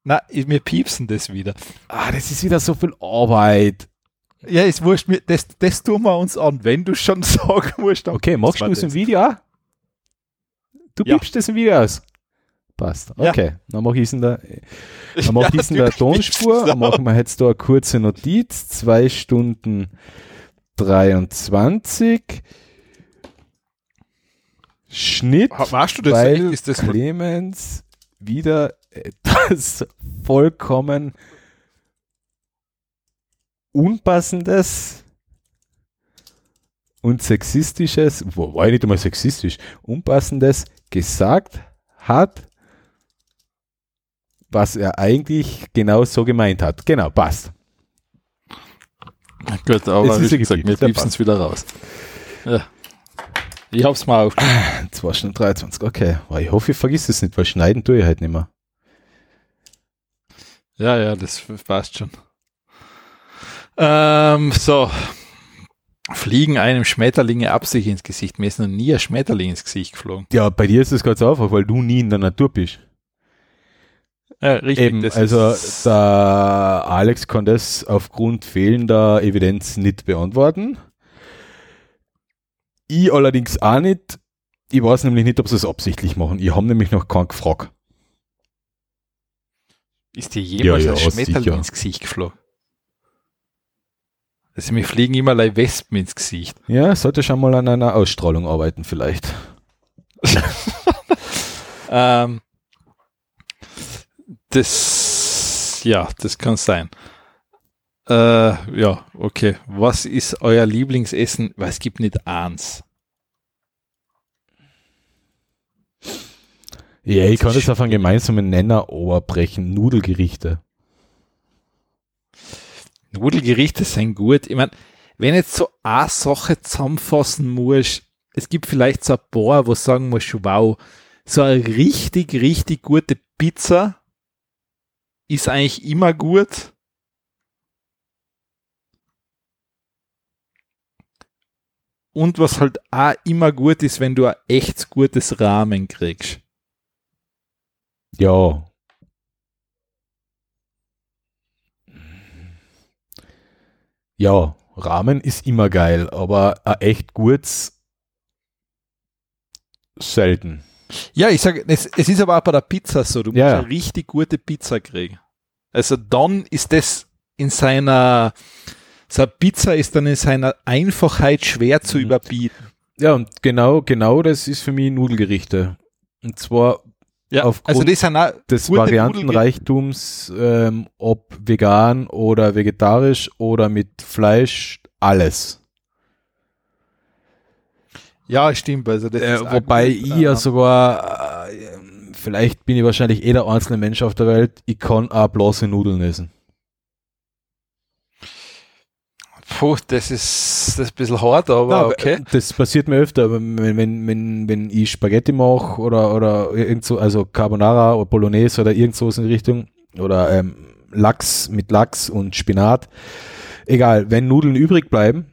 Na, wir piepsen das wieder. Ah, das ist wieder so viel Arbeit. Ja, ist wurscht, mir- das, das tun wir uns an. Wenn du schon sagen musst, Okay, machst du es im. Video auch? Du Ja. piepst das im Video aus. Passt. Ja. Okay, dann mache ich in der, dann mach Ja, ich in der Tonspur, dann machen wir jetzt da eine kurze Notiz, zwei Stunden 23. Schnitt, Weißt du das? weil Ist das Clemens wieder etwas vollkommen Unpassendes und Sexistisches, wo war ich nicht einmal sexistisch, Unpassendes gesagt hat, was er eigentlich genau so gemeint hat. Genau, passt. Gut, aber wie gesagt, piepsen es wieder raus. Ja. Ich hab's mal auf. 2 Stunden 23, okay. Ich hoffe, ich vergiss es nicht, weil schneiden tue ich halt nicht mehr. Ja, ja, das passt schon. Ähm, so. Fliegen einem Schmetterlinge absichtlich ins Gesicht. Mir ist noch nie ein Schmetterling ins Gesicht geflogen. Ja, bei dir ist es ganz einfach, weil du nie in der Natur bist. Ja, richtig. Eben, das also ist- der Alex kann das aufgrund fehlender Evidenz nicht beantworten. Ich allerdings auch nicht. Ich weiß nämlich nicht, ob sie es absichtlich machen. Ich habe nämlich noch keinen gefragt. Ist dir jemals Ja, ja, ein Schmetterling sicher. ins Gesicht geflogen? Also mir fliegen immer like Wespen ins Gesicht. Ja, sollte schon mal an einer Ausstrahlung arbeiten vielleicht. Ähm, das, ja, das kann sein. Äh, ja, okay. Was ist euer Lieblingsessen? Weil es gibt nicht eins. Ja, ich kann das auf einen gemeinsamen Nenner oberbrechen. Nudelgerichte. Nudelgerichte sind gut. Ich meine, wenn jetzt so eine Sache zusammenfassen muss, es gibt vielleicht so ein paar, wo sagen muss, wow, so eine richtig, richtig gute Pizza ist eigentlich immer gut. Und was halt auch immer gut ist, wenn du ein echt gutes Rahmen kriegst. Ja. Ja, Rahmen ist immer geil, aber ein echt gutes selten. Ja, ich sage, es, es ist aber auch bei der Pizza so, du Ja, musst ja. eine richtig gute Pizza kriegen. Also dann ist das in seiner, so Pizza ist dann in seiner Einfachheit schwer zu Mhm. überbieten. Ja, und genau, genau das ist für mich Nudelgerichte. Und zwar Ja, Aufgrund also sind auch des Variantenreichtums, ähm, ob vegan oder vegetarisch oder mit Fleisch, alles. Ja, stimmt. Also das Äh, wobei gut. ich ja Ähm, sogar, äh, vielleicht bin ich wahrscheinlich eh der einzelne Mensch auf der Welt, ich kann auch bloße Nudeln essen. Puh, das ist, das ist ein bisschen hart, aber Ja, okay. Das passiert mir öfter, wenn, wenn, wenn, wenn ich Spaghetti mache oder, oder irgend so, also Carbonara oder Bolognese oder irgend sowas in die Richtung oder ähm, Lachs mit Lachs und Spinat. Egal, wenn Nudeln übrig bleiben,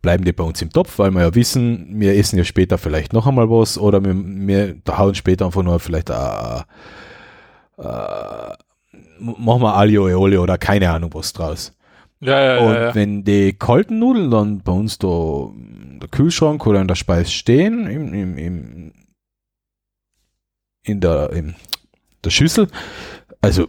bleiben die bei uns im Topf, weil wir ja wissen, wir essen ja später vielleicht noch einmal was oder wir, wir da hauen später einfach nur vielleicht äh, äh, machen wir Aglio e Olio oder keine Ahnung was draus. Ja, ja, Und ja, wenn die kalten Nudeln dann bei uns da in der Kühlschrank oder in der Speise stehen, im, im, im, in der, in der Schüssel, also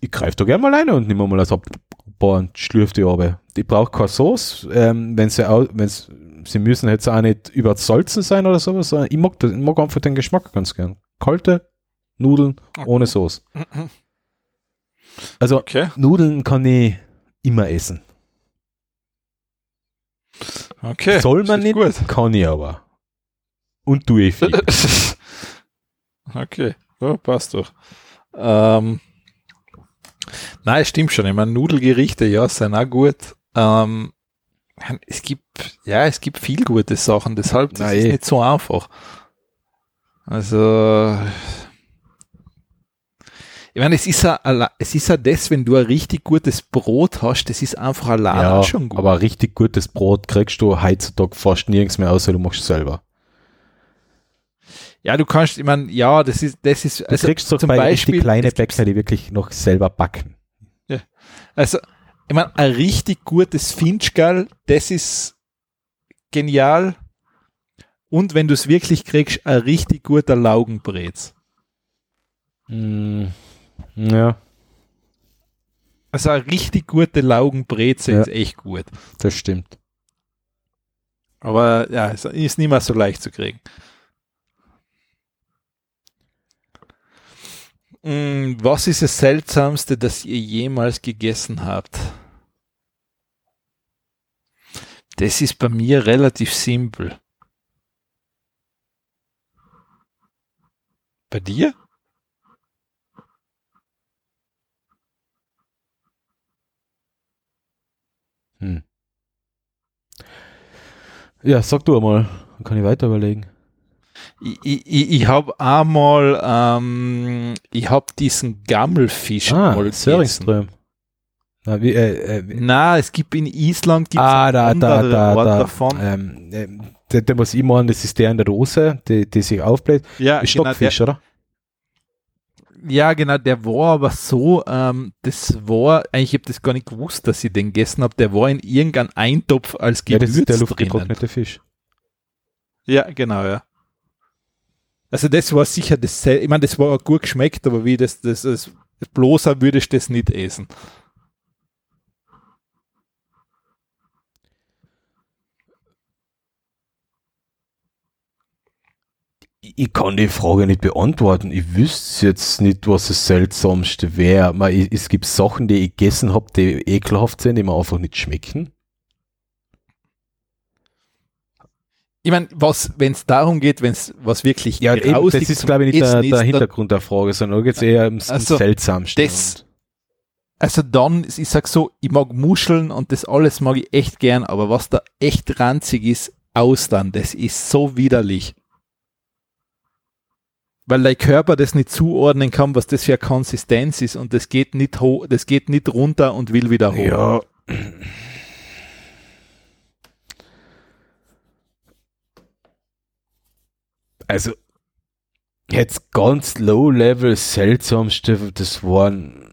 ich greife da gerne mal rein und nehme mal so ein paar schlürf die runter. Die braucht keine Sauce, ähm, wenn sie, au- wenn's, sie müssen jetzt auch nicht übersalzen sein oder sowas, sondern ich mag, das, ich mag einfach den Geschmack ganz gern. Kalte Nudeln ohne Sauce. Also Okay, Nudeln kann ich immer essen. okay. Soll man nicht, kann ich aber. Und tue ich viel. Gut. okay, ja, passt doch. Ähm, nein, stimmt schon. Ich meine, Nudelgerichte, ja, sind auch gut. Ähm, es gibt, ja, es gibt viel gute Sachen, deshalb das Nein. ist nicht so einfach. Also, ich meine, es ist ja, es ist ja das, wenn du ein richtig gutes Brot hast, das ist einfach allein ja, schon gut. aber richtig gutes Brot kriegst du heutzutage fast nirgends mehr, außer du machst es selber. Ja, du kannst, ich meine, ja, das ist, das ist, Du also kriegst zum bei Beispiel, die kleine Bäcker, die wirklich noch selber backen. Also, ich meine, ein richtig gutes Finchgall, das ist genial. Und wenn du es wirklich kriegst, ein richtig guter Laugenbrez. Mm, ja, Also eine richtig gute Laugenbreze Ja. ist echt gut. das stimmt. Aber ja, es ist nicht mehr so leicht zu kriegen. Was ist das Seltsamste, das ihr jemals gegessen habt? Das ist bei mir relativ simpel. Bei dir? Hm. Ja, sag du einmal, dann kann ich weiter überlegen. Ich, ich, ich- habe einmal, ähm, ich habe diesen Gammelfisch Ah, mal gegessen. Na, wie, äh, äh, Na, es gibt in Island gibt's ah, da, da, da, Art da. davon. Ähm, ähm, der, der muss ich meinen, das ist der in der Dose, die, die sich aufbläht. ja, genau, der, Stockfisch, oder? ja, genau, der war aber so, ähm, das war, eigentlich ich habe das gar nicht gewusst, dass ich den gegessen habe. Der war in irgendeinem Eintopf als Ja, Gewürz das ist der luftgetrocknete Fisch. Ja, genau, ja. Also das war sicher das, ich meine, das war gut geschmeckt, aber wie das, das, das bloßer würde ich das nicht essen. Ich kann die Frage nicht beantworten. Ich wüsste jetzt nicht, was das Seltsamste wäre. Es gibt Sachen, die ich gegessen habe, die ekelhaft sind, die mir einfach nicht schmecken. Ich meine, was, wenn es darum geht, wenn es was wirklich Ja, eben, das ist, glaube ich, nicht der, der Hintergrund der Frage, sondern geht es eher ums, ums Also, das- Und- Also dann, ich sag so, ich mag Muscheln und das alles mag ich echt gern, aber was da echt ranzig ist, Austern, das ist so widerlich. Weil dein Körper das nicht zuordnen kann, was das für eine Konsistenz ist und das geht nicht hoch, das geht nicht runter und will wieder hoch. Ja. Also, jetzt ganz low-level seltsamste, das waren,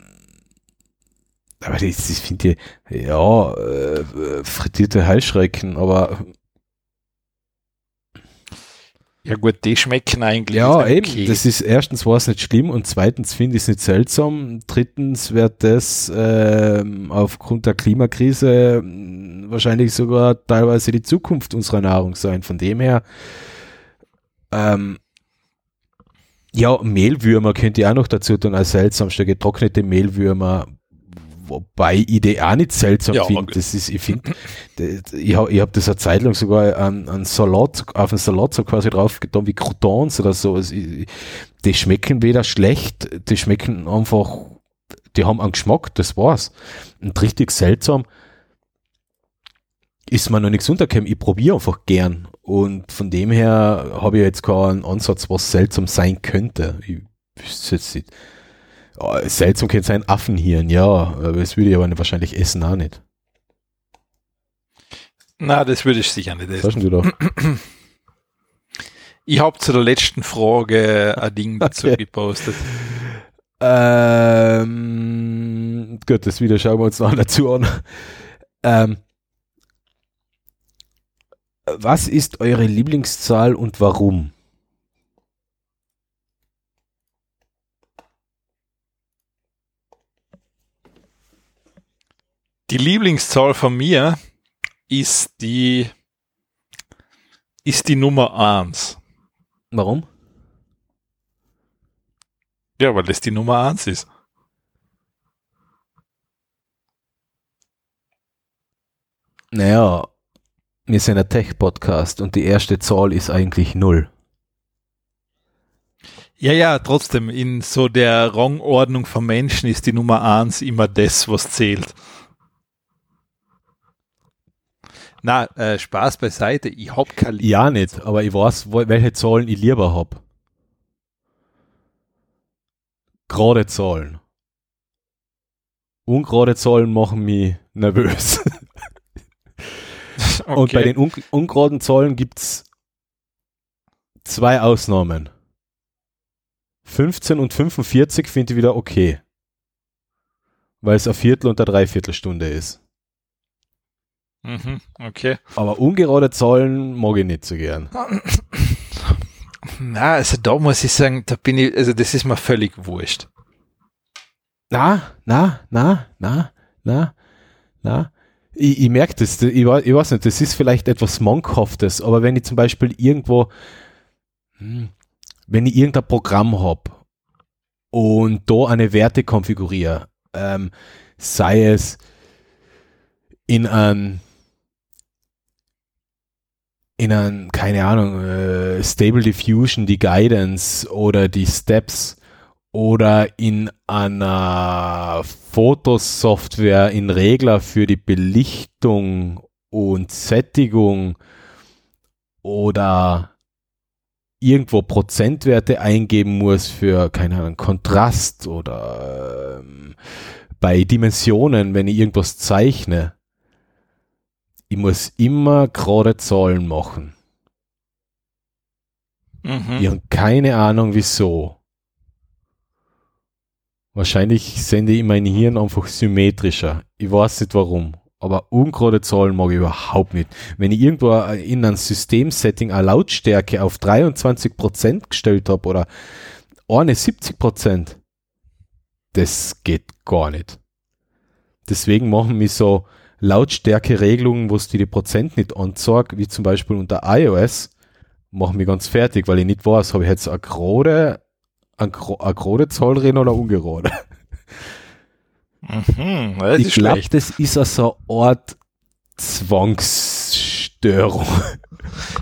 aber das, das finde ich, ja, äh, frittierte Heuschrecken, aber Ja gut, die schmecken eigentlich. ja, ist eben, okay. das ist, erstens war es nicht schlimm und zweitens finde ich es nicht seltsam, drittens wird das ähm, aufgrund der Klimakrise mh, wahrscheinlich sogar teilweise die Zukunft unserer Nahrung sein. Von dem her, ähm, ja, Mehlwürmer könnt ihr auch noch dazu tun als seltsamste, getrocknete Mehlwürmer, wobei ich die auch nicht seltsam Ja, finde. okay. Das ist, ich finde, ich habe ich hab das eine Zeit lang sogar an, an Salat, auf den Salat so quasi drauf getan wie Croutons oder so. Also ich, die schmecken weder schlecht, die schmecken einfach, die haben einen Geschmack, das war's. Und richtig seltsam ist mir noch nichts untergekommen. Ich probiere einfach gern. Und von dem her habe ich jetzt keinen Ansatz, was seltsam sein könnte. Ich wüsste jetzt nicht. Ja, seltsam könnte sein Affenhirn, ja, aber das würde ich aber wahrscheinlich essen auch nicht. Na, das würde ich sicher nicht essen. du da? Ich habe zu der letzten Frage ein Ding dazu Okay. gepostet. Ähm, gut, das Video schauen wir uns noch dazu an. Ähm, was ist eure Lieblingszahl und warum? Die Lieblingszahl von mir ist die ist die Nummer 1. Warum? Ja, weil das die Nummer 1 ist. Naja, wir sind ein Tech-Podcast und die erste Zahl ist eigentlich null. Ja, ja, trotzdem, in so der Rangordnung von Menschen ist die Nummer 1 immer das, was zählt. Na, äh, Spaß beiseite, ich hab kein Lieb- Ja, nicht, aber ich weiß, welche Zahlen ich lieber hab. Gerade Zahlen. Ungerade Zahlen machen mich nervös. Und bei den un ungeraden Zahlen gibt's zwei Ausnahmen. 15 und 45 finde ich wieder okay. Weil es ein Viertel und eine Dreiviertelstunde ist. Mhm, okay. Aber ungerade Zahlen mag ich nicht so gern. Na, also da muss ich sagen, da bin ich, also das ist mir völlig wurscht. Na, na, na, na, na, na. Ich, ich merke das, ich, weiß- ich weiß nicht, das ist vielleicht etwas Monkhaftes, aber wenn ich zum Beispiel irgendwo, hm, wenn ich irgendein Programm habe und da eine Werte konfiguriere, ähm, sei es in ein in ein, keine Ahnung, äh, Stable Diffusion, die Guidance oder die Steps oder in einer Fotosoftware in Regler für die Belichtung und Sättigung oder irgendwo Prozentwerte eingeben muss für, keine Ahnung, Kontrast oder ähm, bei Dimensionen, wenn ich irgendwas zeichne. Ich muss immer gerade Zahlen machen. Mhm. Ich habe keine Ahnung wieso. Wahrscheinlich sende ich mein Hirn einfach symmetrischer. Ich weiß nicht warum. Aber ungerade Zahlen mag ich überhaupt nicht. Wenn ich irgendwo in einem Systemsetting eine Lautstärke auf 23% gestellt habe oder eine 70%, das geht gar nicht. Deswegen machen mich so Lautstärke-Regelungen, wo es die, die Prozent nicht anzeigt, wie zum Beispiel unter iOS, machen mich ganz fertig, weil ich nicht weiß, habe ich jetzt eine gerade, eine, gro- eine gerade Zahl drin oder ungerade. Mhm. Das ich ist glaube, das ist also eine Art Zwangsstörung.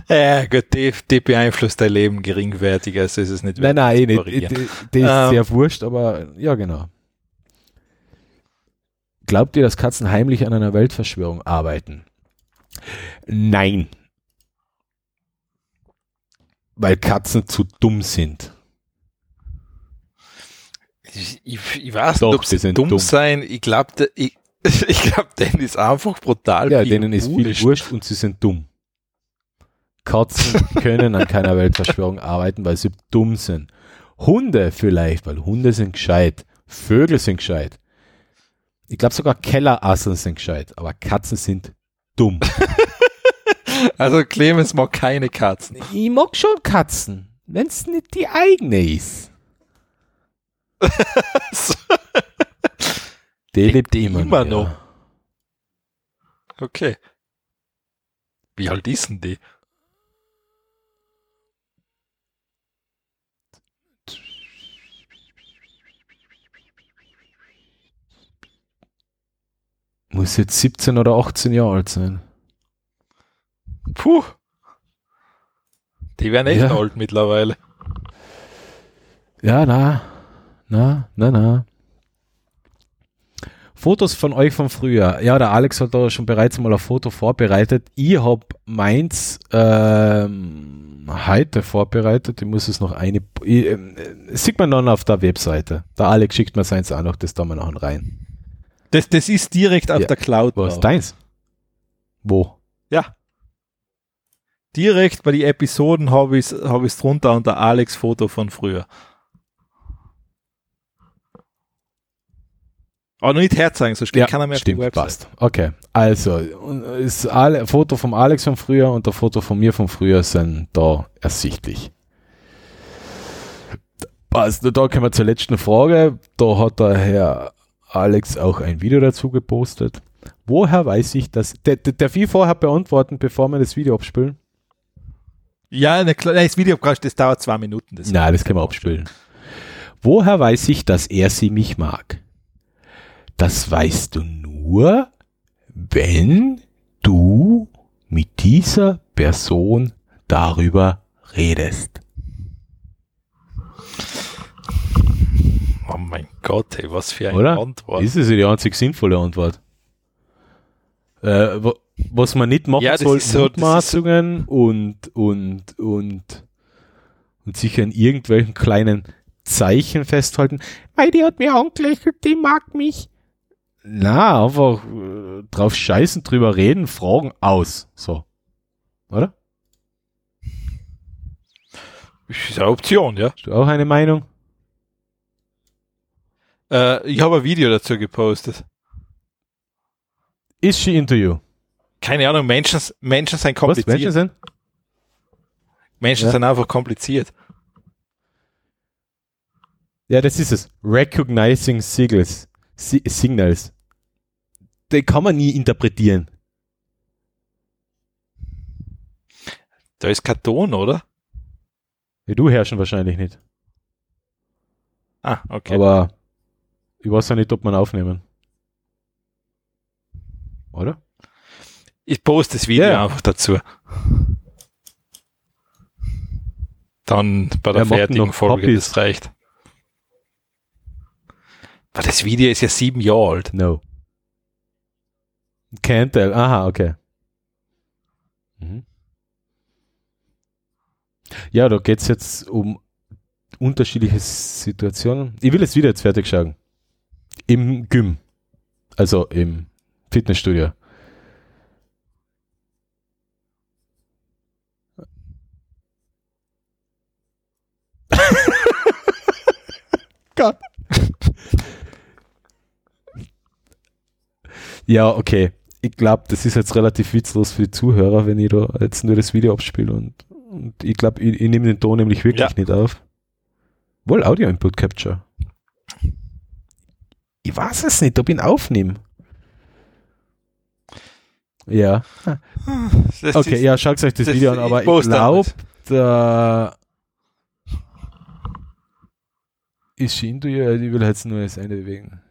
Ja, gut, die, die beeinflusst dein Leben geringwertig, also ist es nicht nein, nein, eh nicht. Die, die ist Ähm. sehr wurscht, aber ja, genau. Glaubt ihr, dass Katzen heimlich an einer Weltverschwörung arbeiten? Nein. Weil Katzen zu dumm sind. Ich, ich, weiß Doch, nicht, ob sie dumm, dumm. sein. Ich glaube, ich, ich glaub, denen ist einfach brutal Ja, viel denen ist viel wurscht. wurscht und sie sind dumm. Katzen können an keiner Weltverschwörung arbeiten, weil sie dumm sind. Hunde vielleicht, weil Hunde sind gescheit. Vögel sind gescheit. Ich glaube sogar Kellerasseln sind gescheit, aber Katzen sind dumm. Also Clemens mag keine Katzen. ich mag schon Katzen, wenn es nicht die eigene ist. Die Lebt lebt immer, immer noch. noch? Okay. Wie alt ist denn die? Muss jetzt 17 oder 18 Jahre alt sein. Puh. Die werden echt Ja. alt mittlerweile. Ja, na, na, na, na. Fotos von euch von früher. Ja, der Alex hat da schon bereits mal ein Foto vorbereitet. Ich habe meins ähm, heute vorbereitet. Ich muss es noch eine. Ich, äh, sieht man dann auf der Webseite. Der Alex schickt mir seins auch noch, das da mal nachher rein. Das, das ist direkt auf Ja. der Cloud. Was? drauf. Deins? Wo? Ja. Direkt bei den Episoden habe ich es hab ich's drunter unter Alex Foto von früher. Aber noch nicht herzeigen, sonst ja, keiner mehr auf die stimmt, Website. passt. Okay, also ist alle, Foto vom Alex von früher und der Foto von mir von früher sind da ersichtlich. Passt, da kommen wir zur letzten Frage. Da hat der Herr Alex auch ein Video dazu gepostet. Woher weiß ich das? Der, der, der viel vorher beantworten, bevor wir das Video abspielen? Ja, nein, das Video das dauert zwei Minuten. Das Nein, das können wir abspielen. Woher weiß ich, dass er sie mich mag? Das weißt du nur, wenn du mit dieser Person darüber redest. Oh mein Gott, hey, was für eine Oder? Antwort. Das ist ja die einzig sinnvolle Antwort. Äh, wo, was man nicht machen Ja, soll, ist so- ist so- Mutmaßungen und, und, und, und sich an irgendwelchen kleinen Zeichen festhalten. Weil die hat mir angelächelt, die mag mich. Na, einfach äh, drauf scheißen, drüber reden, fragen aus. So. Oder? ist eine Option, ja. Hast du auch eine Meinung? Äh, ich habe ein Video dazu gepostet. Is she into you? Keine Ahnung, Menschen, Menschen sind Was? Menschen kompliziert. sind? Menschen Ja. sind einfach kompliziert. Ja, das ist es. Recognizing Signals. Si Signals. Die kann man nie interpretieren. Da ist kein Ton, oder? Ja, du herrschen wahrscheinlich nicht. Ah, okay. Aber ich weiß ja nicht, ob man aufnehmen. Oder? ich poste das Video Ja. einfach dazu. Dann bei der fertigen Folge, das reicht. Aber das Video ist ja sieben Jahre alt. No. Can't tell. Aha, okay. Mhm. Ja, da geht's jetzt um unterschiedliche Situationen. Ich will das Video jetzt fertig schauen. Im Gym. Also im Fitnessstudio. Gott. Ja, okay. Ich glaube, das ist jetzt relativ witzlos für die Zuhörer, wenn ich da jetzt nur das Video abspiele und, und ich glaube, ich, ich nehme den Ton nämlich wirklich Ja. nicht auf. Wohl Audio Input Capture. Ich weiß es nicht, ob ich ihn aufnehme. Ja. Das Okay, ist, ja, schaut euch das, das- Video an, aber ich glaube, da ist she into you, ich will jetzt nur das Ende bewegen.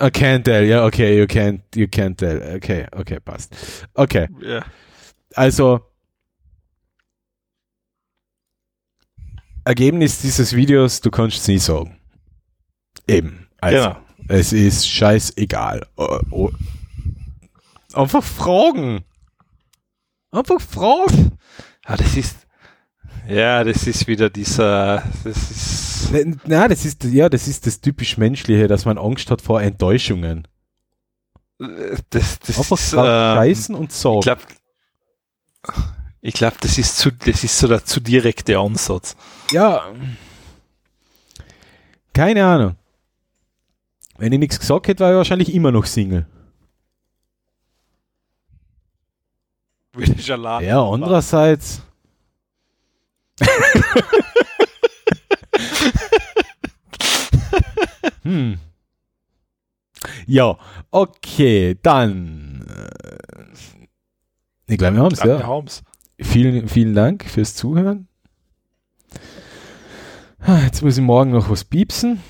I can't tell, ja, okay, you can't, you can't tell. Okay, okay, passt. Okay, Ja. also Ergebnis dieses Videos, du kannst es nie sagen. Eben. Also, Genau. es ist scheißegal. Oh, oh. Einfach fragen. Einfach fragen. Ah, das ist, ja, das ist wieder dieser, das ist, Ne- Na, das ist, ja, das ist das typisch Menschliche, dass man Angst hat vor Enttäuschungen. das, das Einfach ist, drauf ähm, und sagen. ich glaube, ich glaube, das ist zu, das ist so der zu direkte Ansatz. Ja. Keine Ahnung. Wenn ich nichts gesagt hätte, war ich wahrscheinlich immer noch Single. Ja, andererseits. Hm. Ja, okay, dann. äh, Ich glaube, wir haben es, Ja, wir haben's. Vielen, vielen Dank fürs Zuhören. Ah, Jetzt muss ich morgen noch was piepsen.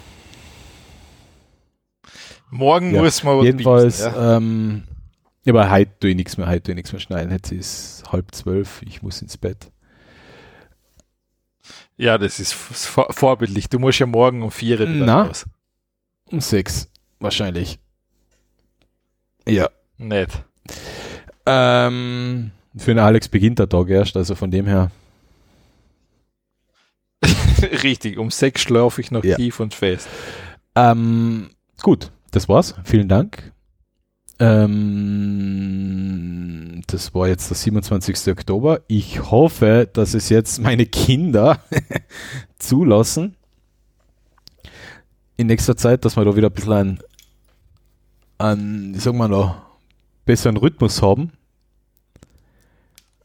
Morgen Ja, muss man was Jedenfalls, piepsen, ja. ähm, aber heute tue ich nichts mehr, heute tue ich nichts mehr schneiden. Jetzt ist halb zwölf, ich muss ins Bett. Ja, das ist vor- vorbildlich. Du musst ja morgen um vier wieder Na. raus. Um sechs, wahrscheinlich. Ja. Nicht. Ähm, für den Alex beginnt der Tag erst, also von dem her. Richtig, um sechs schlafe ich noch Ja. tief und fest. Ähm, gut, das war's. Vielen Dank. Ähm, das war jetzt der 27. Oktober. Ich hoffe, dass es jetzt meine Kinder zulassen. In nächster Zeit, dass wir da wieder ein bisschen einen, einen wie sagen wir noch, besseren Rhythmus haben.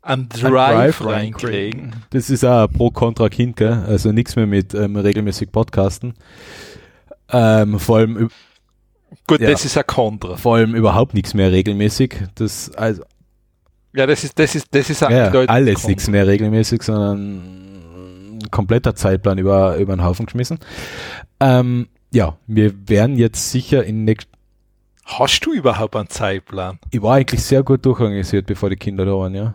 An Einen Drive, reinkriegen. Das ist auch ein Pro-Kontra-Kind, gell? Also nichts mehr mit ähm, regelmäßig Podcasten. Ähm, vor allem Gut, Ja. das ist ein Kontra. vor allem überhaupt nichts mehr regelmäßig. Das, also, Ja, das ist, das ist, das ist ja, alles nichts mehr regelmäßig, sondern ein kompletter Zeitplan über, über den Haufen geschmissen. Ähm, ja, wir werden jetzt sicher in nächst Hast du überhaupt einen Zeitplan? Ich war eigentlich sehr gut durchorganisiert, bevor die Kinder da waren, ja.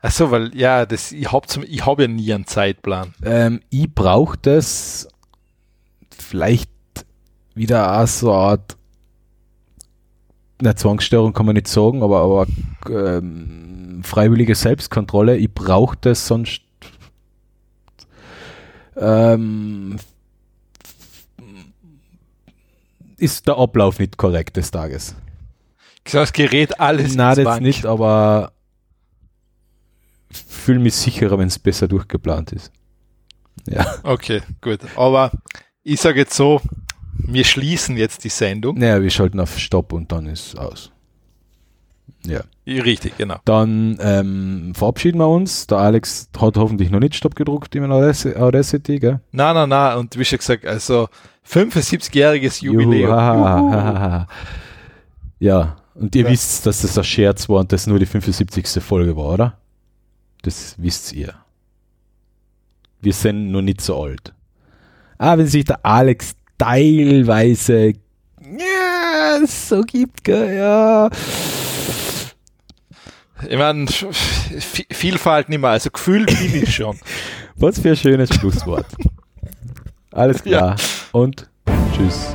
Achso, weil, ja, das, ich habe ich hab ja nie einen Zeitplan. Ähm, ich brauche das vielleicht wieder auch so eine Art eine Zwangsstörung kann man nicht sagen, aber, aber ähm, freiwillige Selbstkontrolle. Ich brauche das sonst ähm, ist der Ablauf nicht korrekt des Tages. Es gerät alles Nein, das Wanken. nicht, aber fühle mich sicherer, wenn es besser durchgeplant ist. Ja. Okay, gut. Aber ich sage jetzt so, wir schließen jetzt die Sendung. Naja, wir schalten auf Stopp und dann ist aus. Ja. Richtig, genau. Dann ähm, verabschieden wir uns. Der Alex hat hoffentlich noch nicht Stopp gedruckt im Audacity, gell? Na, na, na. Und wie schon gesagt, also 75-jähriges Jubiläum. Juhu, haha, haha. ja, und ihr Ja. wisst, dass das ein Scherz war und das nur die 75. Folge war, oder? Das wisst ihr. Wir sind noch nicht so alt. Ah, wenn sich der Alex teilweise ja, so gibt, gell, ja. Ich meine, Vielfalt nicht mehr, also gefühlt bin ich schon. Was für ein schönes Schlusswort. Alles klar. Und tschüss.